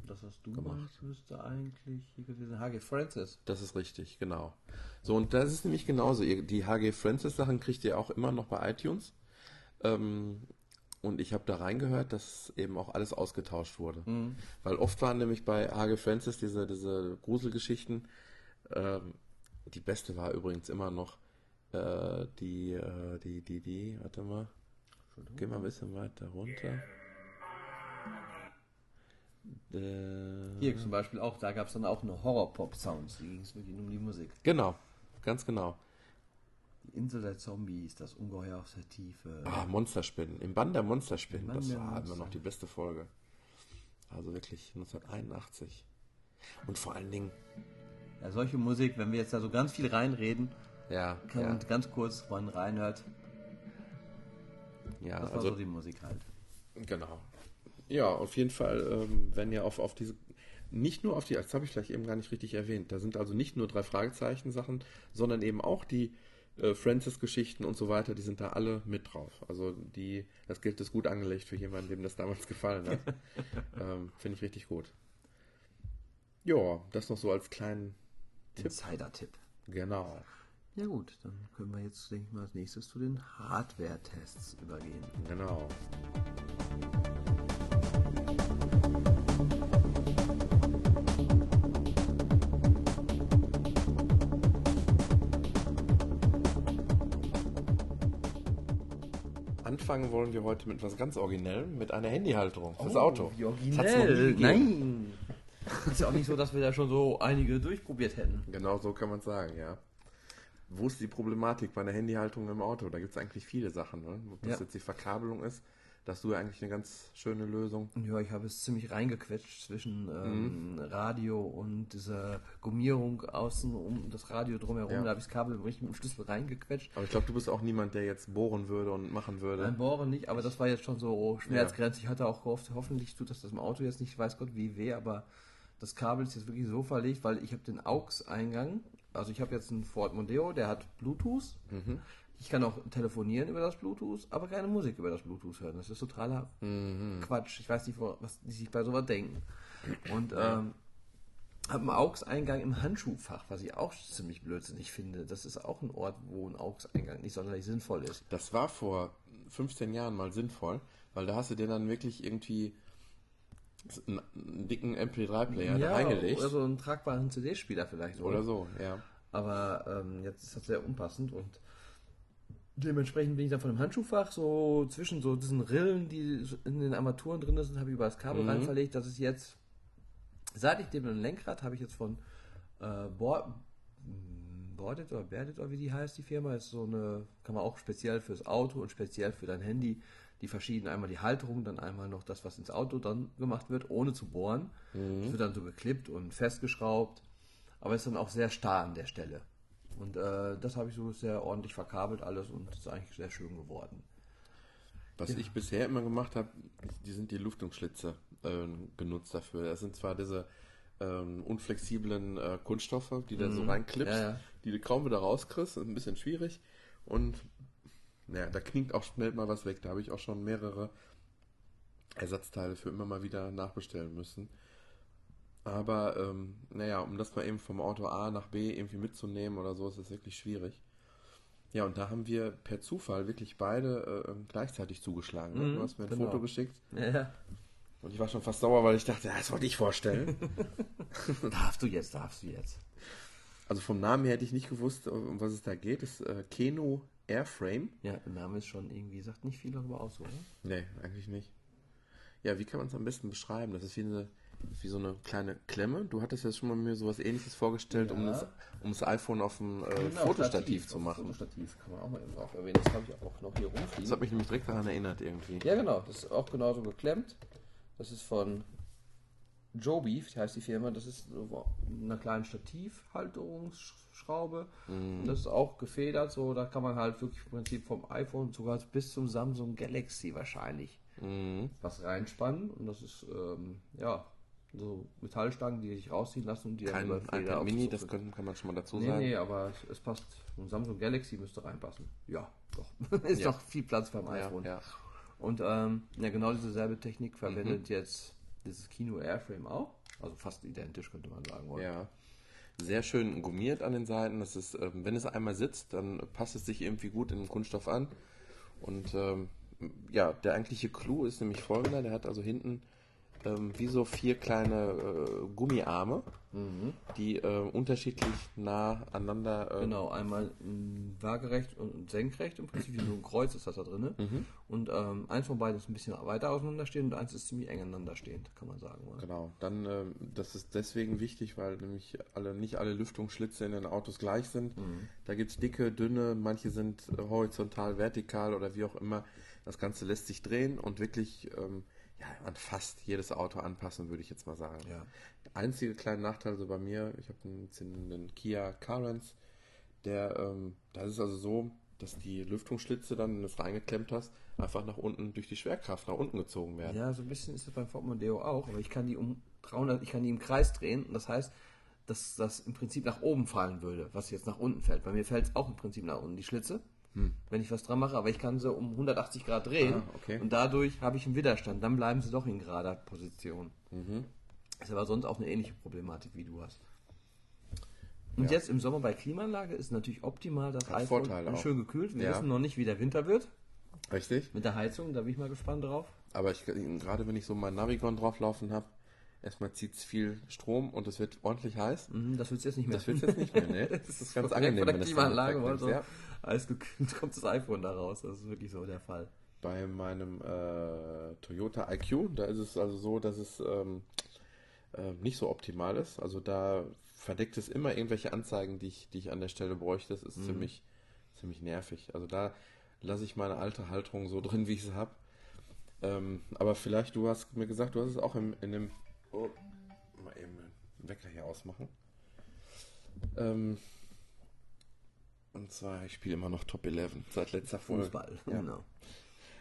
Das hast du Gemacht. gemacht. Müsste eigentlich hier gewesen HG Francis. Das ist richtig, genau. So, und das ist nämlich genauso. Die HG Francis Sachen kriegt ihr auch immer noch bei iTunes. Ähm, und ich habe da reingehört, dass eben auch alles ausgetauscht wurde. Weil oft waren nämlich bei HG Francis diese, diese Gruselgeschichten. Ähm, die beste war übrigens immer noch äh, die, äh, die, die, die, warte mal. Geh mal ein bisschen weiter runter. Äh, Hier zum Beispiel auch, da gab es dann auch eine Horror-Pop-Sounds. Die ging es wirklich nur um die Musik. Genau, ganz genau. Die Insel der Zombies, das Ungeheuer aus der Tiefe. Ah, Monsterspinnen. Im Bann der Monsterspinnen. Bann Das der war immer Monster. noch die beste Folge. Also wirklich 1981. Und vor allen Dingen, Ja, solche Musik, wenn wir jetzt da so ganz viel reinreden, ja, kann ja, man ganz kurz, man reinhört, ja das war also so die Musik halt. genau. Ja, auf jeden Fall, ähm, wenn ihr auf, auf diese, nicht nur auf die, das habe ich vielleicht eben gar nicht richtig erwähnt, da sind also nicht nur drei Fragezeichen Sachen, sondern eben auch die äh, Francis-Geschichten und so weiter, die sind da alle mit drauf. Also die, das gilt ist gut angelegt für jemanden, dem das damals gefallen hat. [LAUGHS] ähm, Finde ich richtig gut. Ja, das noch so als kleinen Insider-Tipp. Genau. Ja gut, dann können wir jetzt, denke ich mal, als nächstes zu den Hardware-Tests übergehen. Genau. Anfangen wollen wir heute mit etwas ganz Originellem, mit einer Handyhalterung fürs Auto. Noch nie originell. Nein. [LAUGHS] Ist ja auch nicht so, dass wir da schon so einige durchprobiert hätten. Genau so kann man sagen, ja. Wo ist die Problematik bei einer Handyhaltung im Auto? Da gibt es eigentlich viele Sachen. Ne? Ob das Ja. jetzt die Verkabelung ist, da hast du ja eigentlich eine ganz schöne Lösung. Ja, ich habe es ziemlich reingequetscht zwischen ähm, Radio und dieser Gummierung außen um das Radio drumherum. Ja. Da habe ich das Kabel richtig mit dem Schlüssel reingequetscht. Aber ich glaube, du bist auch niemand, der jetzt bohren würde und machen würde. Ein Bohren nicht, aber das war jetzt schon so Schmerzgrenze. Ich hatte auch gehofft, hoffentlich tut das das im Auto jetzt nicht, weiß Gott wie weh, aber das Kabel ist jetzt wirklich so verlegt, weil ich habe den AUX-Eingang, also ich habe jetzt einen Ford Mondeo, der hat Bluetooth. Ich kann auch telefonieren über das Bluetooth, aber keine Musik über das Bluetooth hören. Das ist totaler Quatsch. Ich weiß nicht, was die sich bei sowas denken. Und ähm, habe einen AUX-Eingang im Handschuhfach, was ich auch ziemlich blödsinnig finde. Das ist auch ein Ort, wo ein AUX-Eingang nicht sonderlich sinnvoll ist. Das war vor 15 Jahren mal sinnvoll, weil da hast du dir dann wirklich irgendwie einen, dicken MP3-Player da reingelegt. Oder so einen tragbaren CD-Spieler vielleicht. Oder so, ja. Aber ähm, jetzt ist das sehr unpassend und dementsprechend bin ich dann von dem Handschuhfach so zwischen so diesen Rillen, die in den Armaturen drin sind, habe ich über das Kabel Mhm. rein verlegt. Das ist jetzt, seit ich dem Lenkrad habe ich jetzt von äh, Board, Boarded oder Berdit oder wie die heißt, die Firma, ist so eine, kann man auch speziell fürs Auto und speziell für dein Handy, die verschiedenen, einmal die Halterung, dann einmal noch das, was ins Auto dann gemacht wird, ohne zu bohren. Das wird dann so geklippt und festgeschraubt, aber ist dann auch sehr starr an der Stelle. Und äh, das habe ich so sehr ordentlich verkabelt alles und ist eigentlich sehr schön geworden. Was ich bisher immer gemacht habe, die sind die Lüftungsschlitze äh, genutzt dafür. Das sind zwar diese ähm, unflexiblen äh, Kunststoffe, die du so reinklippst, Ja, ja. die du kaum wieder rauskriegst, ist ein bisschen schwierig. Und naja, da klingt auch schnell mal was weg. Da habe ich auch schon mehrere Ersatzteile für immer mal wieder nachbestellen müssen. Aber ähm, naja, um das mal eben vom Auto A nach B irgendwie mitzunehmen oder so, ist das wirklich schwierig. Ja, und da haben wir per Zufall wirklich beide äh, gleichzeitig zugeschlagen. ne? Mhm, du hast mir ein genau. Foto geschickt Ja, und ich war schon fast sauer, weil ich dachte, ja, das wollte ich vorstellen. [LAUGHS] darfst du jetzt, darfst du jetzt. also vom Namen her hätte ich nicht gewusst, um was es da geht. Das ist äh, Keno Airframe. Ja, der Name ist schon irgendwie, sagt nicht viel darüber aus, oder? Nee, eigentlich nicht. Ja, wie kann man es am besten beschreiben? Das ist wie, eine, wie so eine kleine Klemme. Du hattest ja schon mal mir sowas ähnliches vorgestellt, um, Ja. das, um das iPhone auf dem äh, Genau, Fotostativ zu machen. Fotostativ kann man auch mal eben auch erwähnen. Das habe ich auch noch hier Das rumfliegen. hat mich nämlich direkt daran erinnert irgendwie. Ja, genau. Das ist auch genauso geklemmt. Das ist von Joby, heißt die Firma. Das ist so eine kleine Stativhalterungsschraube. Und das ist auch gefedert. So, da kann man halt wirklich im Prinzip vom iPhone sogar bis zum Samsung Galaxy wahrscheinlich Mhm. was reinspannen und das ist, ähm, ja, so Metallstangen, die sich rausziehen lassen und die Kein über Feder iPad Mini, das können, kann man schon mal dazu Nee, sagen. nee, aber es, es passt. Ein Samsung Galaxy müsste reinpassen. Ja, doch. [LAUGHS] ist Ja. doch viel Platz beim Ja, iPhone. ja. Und ähm, ja, genau dieselbe Technik verwendet Mhm. jetzt dieses Kino Airframe auch. Also fast identisch, könnte man sagen. Oder? Ja. Sehr schön gummiert an den Seiten. Das ist, ähm, wenn es einmal sitzt, dann passt es sich irgendwie gut in den Kunststoff an. Und ähm, ja, der eigentliche Clou ist nämlich folgender: Der hat also hinten ähm, wie so vier kleine äh, Gummiarme, Mhm. die äh, unterschiedlich nah aneinander. Äh, Genau, einmal mh, waagerecht und senkrecht, im Prinzip wie so ein Kreuz ist das da drin. Mhm. Und ähm, eins von beiden ist ein bisschen weiter auseinanderstehend und eins ist ziemlich eng aneinander stehend, kann man sagen. Oder? Genau, dann ähm, das ist deswegen wichtig, weil nämlich alle nicht alle Lüftungsschlitze in den Autos gleich sind. Mhm. Da gibt es dicke, dünne, manche sind äh, horizontal, vertikal oder wie auch immer. Das Ganze lässt sich drehen und wirklich ähm, ja, an fast jedes Auto anpassen, würde ich jetzt mal sagen. Ja. Der einzige kleine Nachteil so bei mir, ich habe einen, einen Kia Carens, der, ähm, das ist also so, dass die Lüftungsschlitze dann, wenn du es reingeklemmt hast, einfach nach unten durch die Schwerkraft nach unten gezogen werden. Ja, so ein bisschen ist es beim Ford Mondeo auch, aber ich kann die um 300, ich kann die im Kreis drehen und das heißt, dass das im Prinzip nach oben fallen würde, was jetzt nach unten fällt. Bei mir fällt es auch im Prinzip nach unten, die Schlitze, wenn ich was dran mache, aber ich kann sie um 180 Grad drehen Hm. Ah, okay. und dadurch habe ich einen Widerstand, dann bleiben sie doch in gerader Position. Mhm. Ist aber sonst auch eine ähnliche Problematik, wie du hast. Und Ja. jetzt im Sommer bei Klimaanlage ist natürlich optimal das Hat iPhone Vorteile schön gekühlt. Wir Ja. wissen noch nicht, wie der Winter wird Richtig? mit der Heizung, da bin ich mal gespannt drauf. Aber ich, gerade wenn ich so mein Navigon drauflaufen habe, erstmal zieht es viel Strom und es wird ordentlich heiß. Mhm, das wird jetzt nicht mehr. Das wird jetzt nicht mehr, ne? [LAUGHS] Das ist ganz angenehm, Von der wenn das Klimaanlage wegnimmst, so ja. Alles gekühlt [LAUGHS] kommt das iPhone da raus. Das ist wirklich so der Fall. Bei meinem äh, Toyota IQ, da ist es also so, dass es ähm, äh, nicht so optimal ist. Also da verdeckt es immer irgendwelche Anzeigen, die ich, die ich an der Stelle bräuchte. Das ist ziemlich, ziemlich nervig. Also da lasse ich meine alte Halterung so [LAUGHS] drin, wie ich sie habe. Ähm, aber vielleicht, du hast mir gesagt, du hast es auch im, in dem. Oh, mal eben den Wecker hier ausmachen. Ähm, und zwar, ich spiele immer noch Top 11 seit letzter Folge. Fußball, Ja. genau.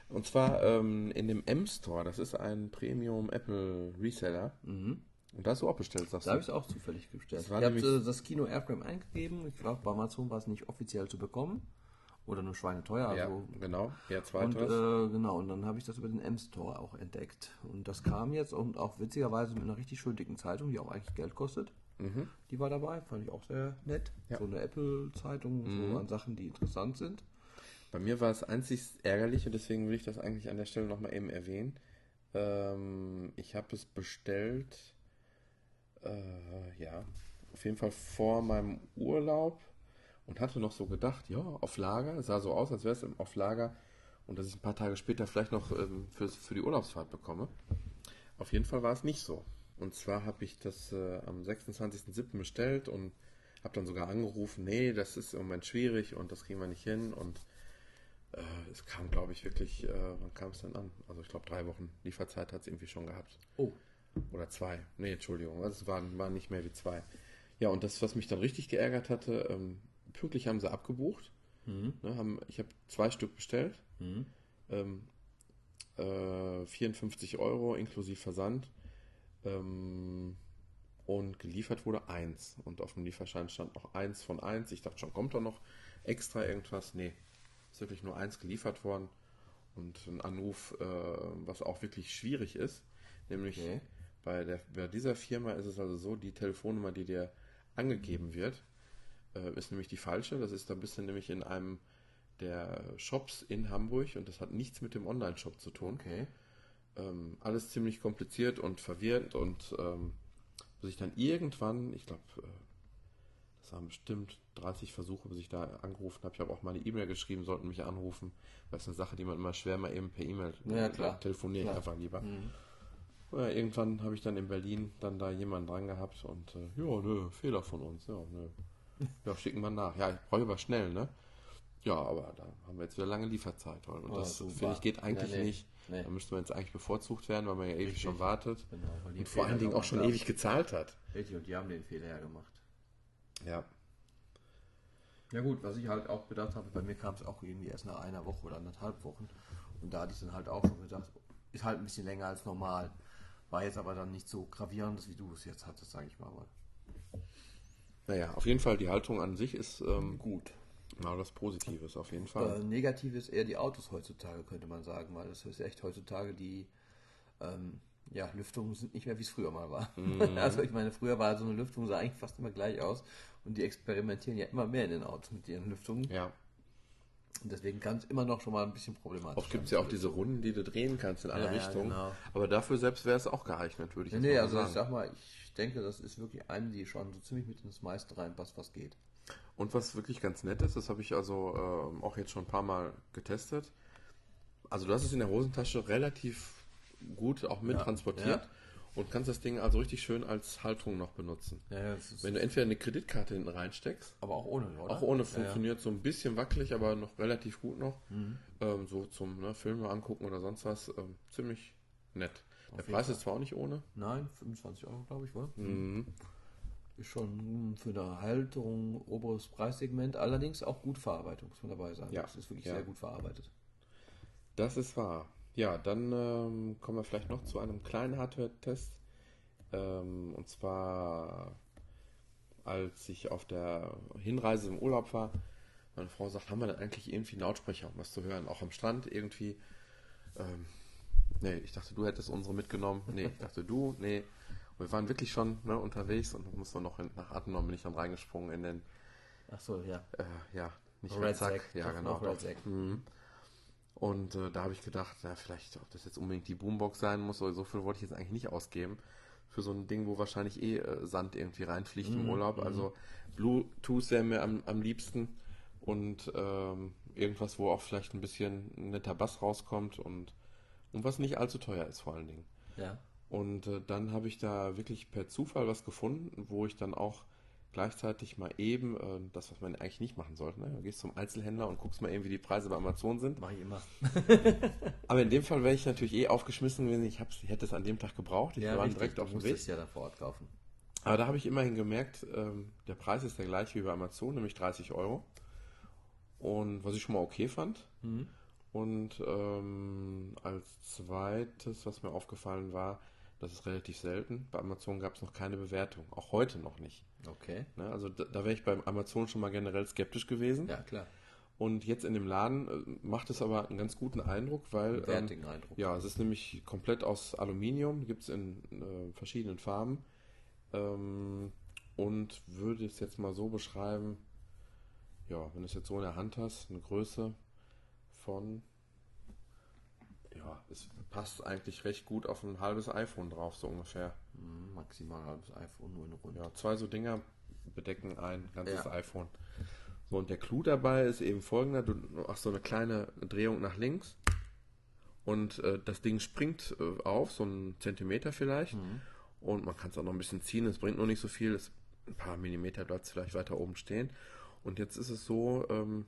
Und zwar ähm, in dem M-Store, das ist ein Premium Apple Reseller. Mhm. Und da hast du auch bestellt, sagst Da habe ich du? es auch zufällig bestellt. Das war ich habe das Kino Airframe eingegeben. Ich glaube, bei Amazon war es nicht offiziell zu bekommen. Oder nur schweineteuer. Ja, Also genau. Ja, Und zweiteres. äh, genau, und dann habe ich das über den M-Store auch entdeckt. Und das kam jetzt und auch witzigerweise mit einer richtig schön dicken Zeitung, die auch eigentlich Geld kostet. Mhm. Die war dabei, fand ich auch sehr nett. Ja. So eine Apple-Zeitung, Mhm. so an Sachen, die interessant sind. Bei mir war es einzig ärgerlich und deswegen will ich das eigentlich an der Stelle nochmal eben erwähnen. Ähm, ich habe es bestellt, äh, ja, auf jeden Fall vor meinem Urlaub und hatte noch so gedacht, ja, auf Lager, es sah so aus, als wäre es auf Lager und dass ich ein paar Tage später vielleicht noch ähm, für, für die Urlaubsfahrt bekomme. Auf jeden Fall war es nicht so. Und zwar habe ich das äh, am 26.07. bestellt und habe dann sogar angerufen, nee, das ist im Moment schwierig und das kriegen wir nicht hin und äh, es kam, glaube ich, wirklich, äh, wann kam es denn an? Also ich glaube, drei Wochen Lieferzeit hat es irgendwie schon gehabt. Oh. Oder zwei. Nee, Entschuldigung, also es waren, waren nicht mehr wie zwei. Ja, und das, was mich dann richtig geärgert hatte, ähm, pünktlich haben sie abgebucht. Mhm. Ne, haben, ich habe zwei Stück bestellt. Mhm. Ähm, äh, 54 Euro inklusive Versand. Ähm, und geliefert wurde eins. Und auf dem Lieferschein stand noch eins von eins. Ich dachte schon, kommt da noch extra irgendwas? Nee, ist wirklich nur eins geliefert worden. Und ein Anruf, äh, was auch wirklich schwierig ist. Nämlich Okay. bei, der, bei dieser Firma ist es also so, die Telefonnummer, die dir angegeben wird, äh, ist nämlich die falsche. Das ist, da bist du nämlich in einem der Shops in Hamburg und das hat nichts mit dem Online-Shop zu tun. Okay. Ähm, alles ziemlich kompliziert und verwirrend und ähm, bis ich dann irgendwann, ich glaube, äh, das waren bestimmt 30 Versuche, bis ich da angerufen habe. Ich habe auch mal eine E-Mail geschrieben, sollten mich anrufen. Das ist eine Sache, die man immer schwer mal eben per E-Mail Ja, klar. telefoniere ich einfach lieber. Mhm. Ja, irgendwann habe ich dann in Berlin dann da jemanden dran gehabt und äh, ja, nö, Fehler von uns, ja, nö. [LAUGHS] Ja, schicken wir nach. Ja, ich brauche aber schnell, ne? Ja, aber da haben wir jetzt wieder lange Lieferzeit. Und Oh, das finde ich geht eigentlich Ja, nee. nicht. Nee. Da müsste man jetzt eigentlich bevorzugt werden, weil man ja ewig Richtig. schon wartet. Genau, Und vor allen Dingen auch schon ewig gezahlt hat. Richtig, und die haben den Fehler ja gemacht. Ja. Ja gut, was ich halt auch gedacht habe, bei mir kam es auch irgendwie erst nach einer Woche oder anderthalb Wochen. Und da hatte ich dann halt auch schon gedacht, ist halt ein bisschen länger als normal. War jetzt aber dann nicht so gravierend, wie du es jetzt hattest, sage ich mal. Naja, auf jeden Fall, die Haltung an sich ist ähm, gut. Mal was Positives, auf jeden Fall. Äh, negativ ist eher die Autos heutzutage, könnte man sagen, weil es ist echt heutzutage die ähm, ja, Lüftungen sind nicht mehr, wie es früher mal war. Mhm. [LAUGHS] Also ich meine, früher war so eine Lüftung sah eigentlich fast immer gleich aus und die experimentieren ja immer mehr in den Autos mit ihren Lüftungen. Ja. Und deswegen kann es immer noch schon mal ein bisschen problematisch Oft gibt es ja auch diese Runden, die du drehen kannst in alle Ja, Richtungen. genau. Aber dafür selbst wäre es auch geeignet, würde ich Nee, jetzt nee, mal also sagen. ich sag mal, ich denke, das ist wirklich eine, die schon so ziemlich mit ins meiste reinpasst, was geht. Und was wirklich ganz nett ist, das habe ich also ähm, auch jetzt schon ein paar Mal getestet. Also du hast es in der Hosentasche relativ gut auch mit Ja, transportiert ja. und kannst das Ding also richtig schön als Haltung noch benutzen. Ja, Wenn du entweder eine Kreditkarte hinten reinsteckst, aber auch ohne, oder? auch ohne funktioniert so ein bisschen wackelig, aber noch relativ gut noch. Ähm, so zum ne, Filme angucken oder sonst was. Ähm, ziemlich nett. Der jeden Preis Fall. ist zwar auch nicht ohne. Nein, 25 Euro, glaube ich, wohl. Mhm. Ist schon für eine Halterung oberes Preissegment, allerdings auch gut Verarbeitung, muss man dabei sagen. Ja, Das ist wirklich ja. sehr gut verarbeitet. Das ist wahr. Ja, dann ähm, kommen wir vielleicht noch zu einem kleinen Hardware-Test. Ähm, und zwar, als ich auf der Hinreise im Urlaub war, meine Frau sagt, haben wir denn eigentlich irgendwie einen Lautsprecher, um was zu hören? Auch am Strand irgendwie. Ähm, nee, ich dachte, du hättest unsere mitgenommen. Nee, ich dachte, du, nee. Und wir waren wirklich schon ne, unterwegs und mussten noch in, nach Attendorn bin ich dann reingesprungen in den, Ach so, ja. äh, ja, nicht Red Sack. ja Doch, genau. Red. Sack. Mhm. Und äh, da habe ich gedacht, ja, vielleicht, ob das jetzt unbedingt die Boombox sein muss, oder so viel wollte ich jetzt eigentlich nicht ausgeben. Für so ein Ding, wo wahrscheinlich eh äh, Sand irgendwie reinfliegt Mhm, im Urlaub. Also Bluetooth wäre mir am, am liebsten. Und ähm, irgendwas, wo auch vielleicht ein bisschen netter Bass rauskommt und, und was nicht allzu teuer ist vor allen Dingen. Ja. Und äh, dann habe ich da wirklich per Zufall was gefunden, wo ich dann auch gleichzeitig mal eben, äh, das, was man eigentlich nicht machen sollte, ne? du gehst zum Einzelhändler und guckst mal eben, wie die Preise bei Amazon sind. Mache ich immer. [LAUGHS] Aber in dem Fall wäre ich natürlich eh aufgeschmissen gewesen. Ich, ich hätte es an dem Tag gebraucht. Ich war richtig, direkt auf dem Weg. es ja dann vor Ort kaufen. Aber da habe ich immerhin gemerkt, ähm, der Preis ist der gleiche wie bei Amazon, nämlich 30 Euro. Und was ich schon mal okay fand. Mhm. Und ähm, als zweites, was mir aufgefallen war, das ist relativ selten. Bei Amazon gab es noch keine Bewertung. Auch heute noch nicht. Okay. Ne? Also da, da wäre ich beim Amazon schon mal generell skeptisch gewesen. Ja, klar. Und jetzt in dem Laden äh, macht es aber einen ganz guten Eindruck, weil ähm, Wertigen Eindruck. ja, es ist nämlich komplett aus Aluminium, gibt es in äh, verschiedenen Farben. Ähm, und würde es jetzt mal so beschreiben, ja, wenn du es jetzt so in der Hand hast, eine Größe von, ja, es passt eigentlich recht gut auf ein halbes iPhone drauf, so ungefähr. Mhm, maximal halbes iPhone, nur eine Runde. Ja, zwei so Dinger bedecken ein ganzes Ja. iPhone. So, und der Clou dabei ist eben folgender: Du machst so eine kleine Drehung nach links und äh, das Ding springt äh, auf, so einen Zentimeter vielleicht. Mhm. Und man kann es auch noch ein bisschen ziehen, es bringt nur nicht so viel, es, ein paar Millimeter bleibt es vielleicht weiter oben stehen. Und jetzt ist es so, ähm,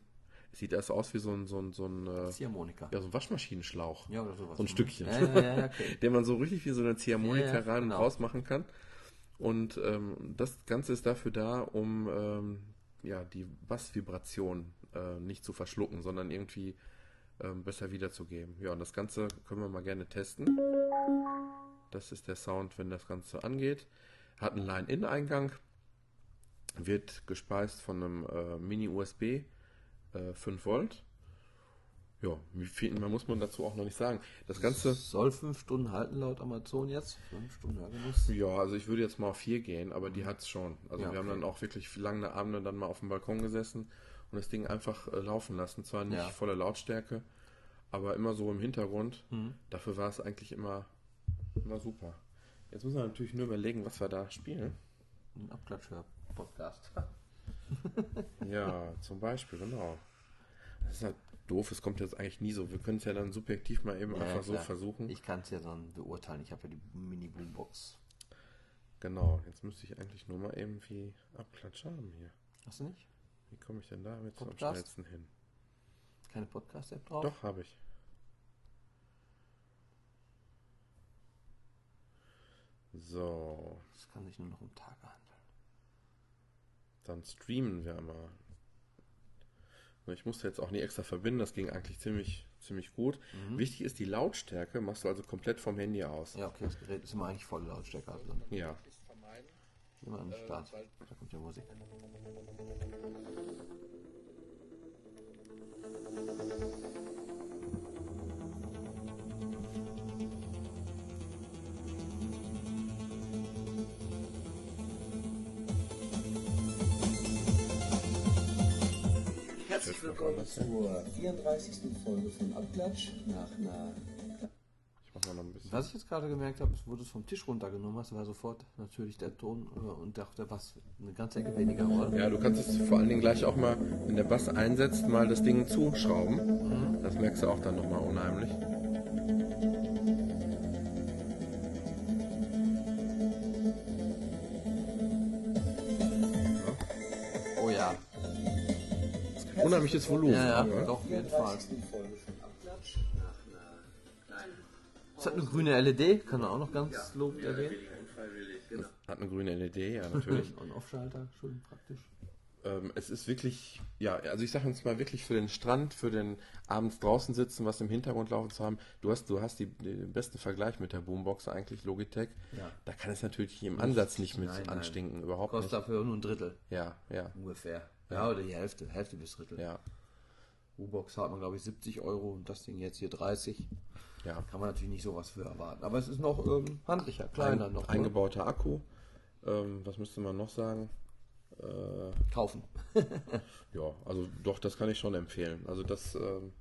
sieht erst aus wie so ein, so ein, so ein, äh, Ziehharmonika. ja, so ein Waschmaschinenschlauch Ja, oder sowas. so ein Mhm. Stückchen. Ja, ja, ja, okay. [LAUGHS] den man so richtig wie so eine Ziehharmonika Ja, rein und genau. raus machen kann. Und ähm, das Ganze ist dafür da, um ähm, ja, die Bassvibration äh, nicht zu verschlucken, sondern irgendwie ähm, besser wiederzugeben. Ja, und das Ganze können wir mal gerne testen. Das ist der Sound, wenn das Ganze angeht. Hat einen Line-In-Eingang, wird gespeist von einem äh, Mini-USB äh, 5 Volt. Ja, wie viel, mehr muss man dazu auch noch nicht sagen. Das Ganze. soll fünf Stunden halten laut Amazon jetzt. Fünf Stunden, ja, muss. Ja, also ich würde jetzt mal auf 4 gehen, aber die hat's schon. Also Ja, wir haben okay. dann auch wirklich lange Abende dann mal auf dem Balkon gesessen und das Ding einfach äh, laufen lassen. Zwar nicht Ja. volle Lautstärke, aber immer so im Hintergrund. Mhm. Dafür war es eigentlich immer, immer super. Jetzt müssen wir natürlich nur überlegen, was wir da spielen. Ein Abklatschhör-Podcast. [LAUGHS] Ja, zum Beispiel, genau. Das ist halt doof, es kommt jetzt eigentlich nie so. Wir können es ja dann subjektiv mal eben Ja, einfach so klar. versuchen. Ich kann es ja dann beurteilen. Ich habe ja die Mini-Boombox. Genau, jetzt müsste ich eigentlich nur mal eben wie Abklatsch haben hier. Hast du nicht? Wie komme ich denn da jetzt am Podcast? schnellsten hin? Keine Podcast-App drauf? Doch, habe ich. So, Das kann sich nur noch um Tage handeln. dann streamen wir mal. Ich musste jetzt auch nie extra verbinden, das ging eigentlich ziemlich, ziemlich gut. Mhm. Wichtig ist die Lautstärke, machst du also komplett vom Handy aus. Ja, okay, das Gerät ist immer eigentlich voll Lautstärke. Also dann Ja. immer am Start. Da kommt ja Musik. Herzlich willkommen zur 34. Folge von Abklatsch nach einer Ich mach mal noch ein bisschen. Was ich jetzt gerade gemerkt habe, ist, wo du es vom Tisch runtergenommen hast, war sofort natürlich der Ton äh, und auch der Bass eine ganze Ecke weniger, oder? Ja, du kannst es vor allen Dingen gleich auch mal, wenn der Bass einsetzt, mal das Ding zuschrauben. Das merkst du auch dann nochmal unheimlich. Folge von Abklatsch nach einer kleinen Es hat eine grüne LED, kann man auch noch ganz lobend erwähnen. Hat eine grüne LED, ja [LAUGHS] natürlich. On-Off-Schalter, schön praktisch. ähm, es ist wirklich, ja, also ich sage uns mal wirklich für den Strand, für den abends draußen sitzen, was im Hintergrund laufen zu haben. Du hast, du hast die, den besten Vergleich mit der Boombox eigentlich, Logitech. Ja. Da kann es natürlich im Ansatz nicht mit Nein, nein. anstinken, überhaupt Kostet nicht. dafür nur ein Drittel Ja, ja, ungefähr. Ja, oder die Hälfte, Hälfte bis Drittel. ja, U-Box hat man, glaube ich, 70 Euro und das Ding jetzt hier 30. ja. Kann man natürlich nicht sowas für erwarten. Aber es ist noch ähm, handlicher, kleiner Ein, noch. ne? eingebauter Akku. Ähm, was müsste man noch sagen? Äh, Kaufen. [LAUGHS] Ja, also doch, das kann ich schon empfehlen. Also das, ähm,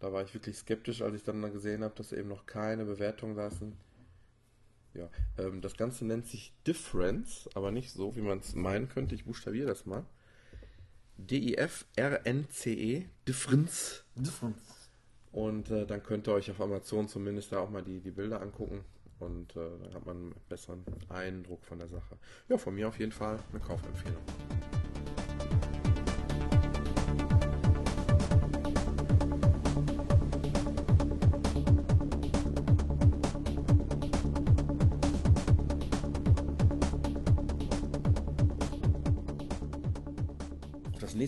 da war ich wirklich skeptisch, als ich dann gesehen habe, dass eben noch keine Bewertung da sind. Ja, ähm, das Ganze nennt sich Difference, aber nicht so, wie man es meinen könnte. Ich buchstabiere das mal. D-I-F-R-N-C-E, Difference. Und äh, dann könnt ihr euch auf Amazon zumindest da auch mal die, die Bilder angucken. Und äh, dann hat man einen besseren Eindruck von der Sache. Ja, von mir auf jeden Fall eine Kaufempfehlung.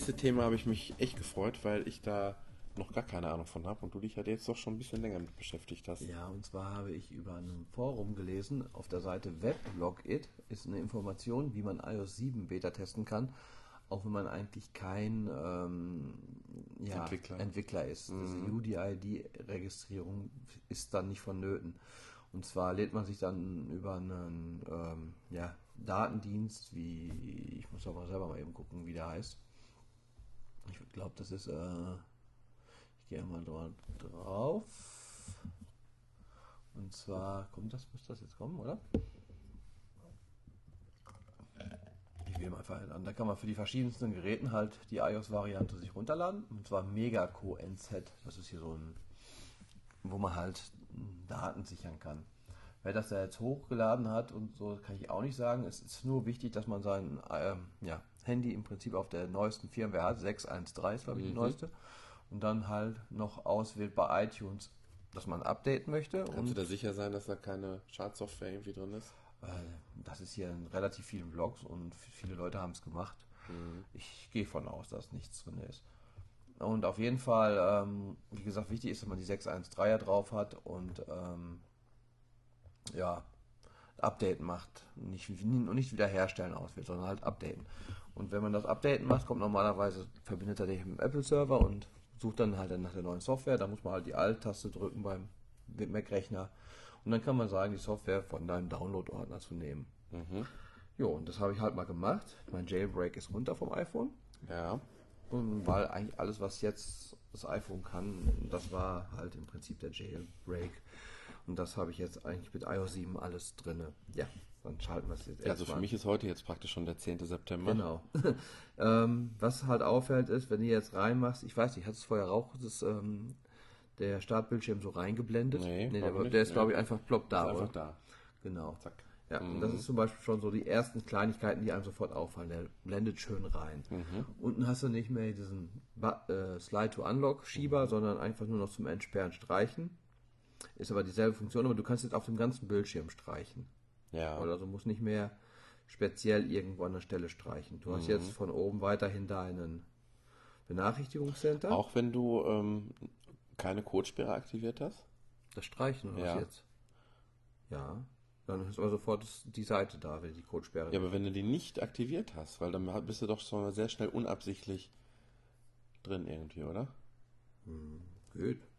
Nächste Thema habe ich mich echt gefreut, weil ich da noch gar keine Ahnung von habe und du dich ja jetzt doch schon ein bisschen länger mit beschäftigt hast. Ja, und zwar habe ich über ein Forum gelesen, auf der Seite Weblogit ist eine Information, wie man iOS 7 Beta testen kann, auch wenn man eigentlich kein ähm, ja, Entwickler. Entwickler. ist. Diese UDID-Registrierung ist dann nicht vonnöten. Und zwar lädt man sich dann über einen ähm, ja, Datendienst, wie ich muss aber selber mal eben gucken, wie der heißt. Ich glaube, das ist, äh, ich gehe mal dort drauf. Und zwar kommt das, muss das jetzt kommen, oder? Ich wähle mal einfach an. Da kann man für die verschiedensten Geräten halt die iOS-Variante sich runterladen. Und zwar Megaco NZ. Das ist hier so ein, wo man halt Daten sichern kann. Wer das da jetzt hochgeladen hat und so, kann ich auch nicht sagen. Es ist nur wichtig, dass man sein ähm, ja, Handy im Prinzip auf der neuesten Firmware hat. 613 ist, glaube ich, die neueste. Und dann halt noch auswählt bei iTunes, dass man ein Update möchte. Kannst und du da sicher sein, dass da keine Schadsoftware irgendwie drin ist? äh, das ist hier in relativ vielen Blogs und viele Leute haben es gemacht. Ich gehe von aus, dass nichts drin ist. Und auf jeden Fall, ähm, wie gesagt, wichtig ist, dass man die 613er drauf hat und ähm, ja, Updaten macht. Nicht, und nicht wiederherstellen auswählt, sondern halt updaten. Und wenn man das Updaten macht, kommt normalerweise, verbindet er dich mit dem Apple-Server und sucht dann halt nach der neuen Software. Da muss man halt die Alt-Taste drücken beim Mac-Rechner. Und dann kann man sagen, die Software von deinem Download-Ordner zu nehmen. Jo, und das habe ich halt mal gemacht. Mein Jailbreak ist runter vom iPhone. Ja. Und weil eigentlich alles, was jetzt das iPhone kann, das war halt im Prinzip der Jailbreak. Und das habe ich jetzt eigentlich mit iOS 7 alles drinne. Ja, dann schalten wir es jetzt Also erstmal. für mich ist heute jetzt praktisch schon der 10. September. Genau. [LAUGHS] ähm, was halt auffällt ist, wenn du jetzt reinmachst, ich weiß nicht, hat es vorher auch das, ähm, der Startbildschirm so reingeblendet? Nee, der, glaube nicht. der ist Nee. glaube ich einfach plopp da, Ist einfach da. Genau. Zack. Ja, und das ist zum Beispiel schon so die ersten Kleinigkeiten, die einem sofort auffallen. Der blendet schön rein. Unten hast du nicht mehr diesen Ba- äh, Slide to Unlock Schieber, sondern einfach nur noch zum Entsperren streichen. Ist aber dieselbe Funktion, aber du kannst jetzt auf dem ganzen Bildschirm streichen. Ja. Oder also musst nicht mehr speziell irgendwo an der Stelle streichen. Du hast jetzt von oben weiterhin deinen, Benachrichtigungscenter. Auch wenn du ähm, keine Codesperre aktiviert hast? Das Streichen oder Ja. was jetzt? Ja. Dann ist aber sofort die Seite da, wenn die Codesperre. Ja, aber wenn du die nicht aktiviert hast, weil dann bist du doch schon sehr schnell unabsichtlich drin irgendwie, oder? Gut. Du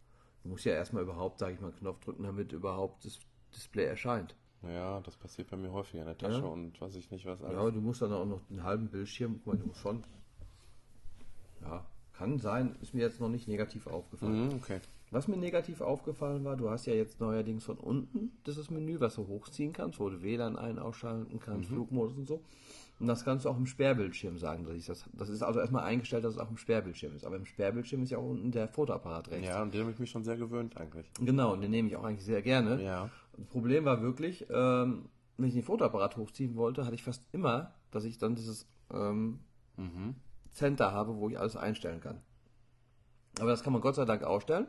musst ja erstmal überhaupt, sage ich mal, einen Knopf drücken, damit überhaupt das Display erscheint. Ja, das passiert bei mir häufiger in der Tasche Ja. und weiß ich nicht was Ja, alles. aber du musst dann auch noch den halben Bildschirm, guck mal, du musst schon. Ja, kann sein, ist mir jetzt noch nicht negativ aufgefallen. Mhm, okay. Was mir negativ aufgefallen war, du hast ja jetzt neuerdings von unten dieses Menü, was du hochziehen kannst, wo du WLAN ein- ausschalten kannst, Flugmodus und so. Und das kannst du auch im Sperrbildschirm sagen, dass ich das. Das ist also erstmal eingestellt, dass es auch im Sperrbildschirm ist. Aber im Sperrbildschirm ist ja auch unten der Fotoapparat rechts. Ja, und den habe ich mich schon sehr gewöhnt eigentlich. Genau, und den nehme ich auch eigentlich sehr gerne. Ja. Das Problem war wirklich, ähm, wenn ich den Fotoapparat hochziehen wollte, hatte ich fast immer, dass ich dann dieses ähm, Center habe, wo ich alles einstellen kann. Aber das kann man Gott sei Dank ausstellen.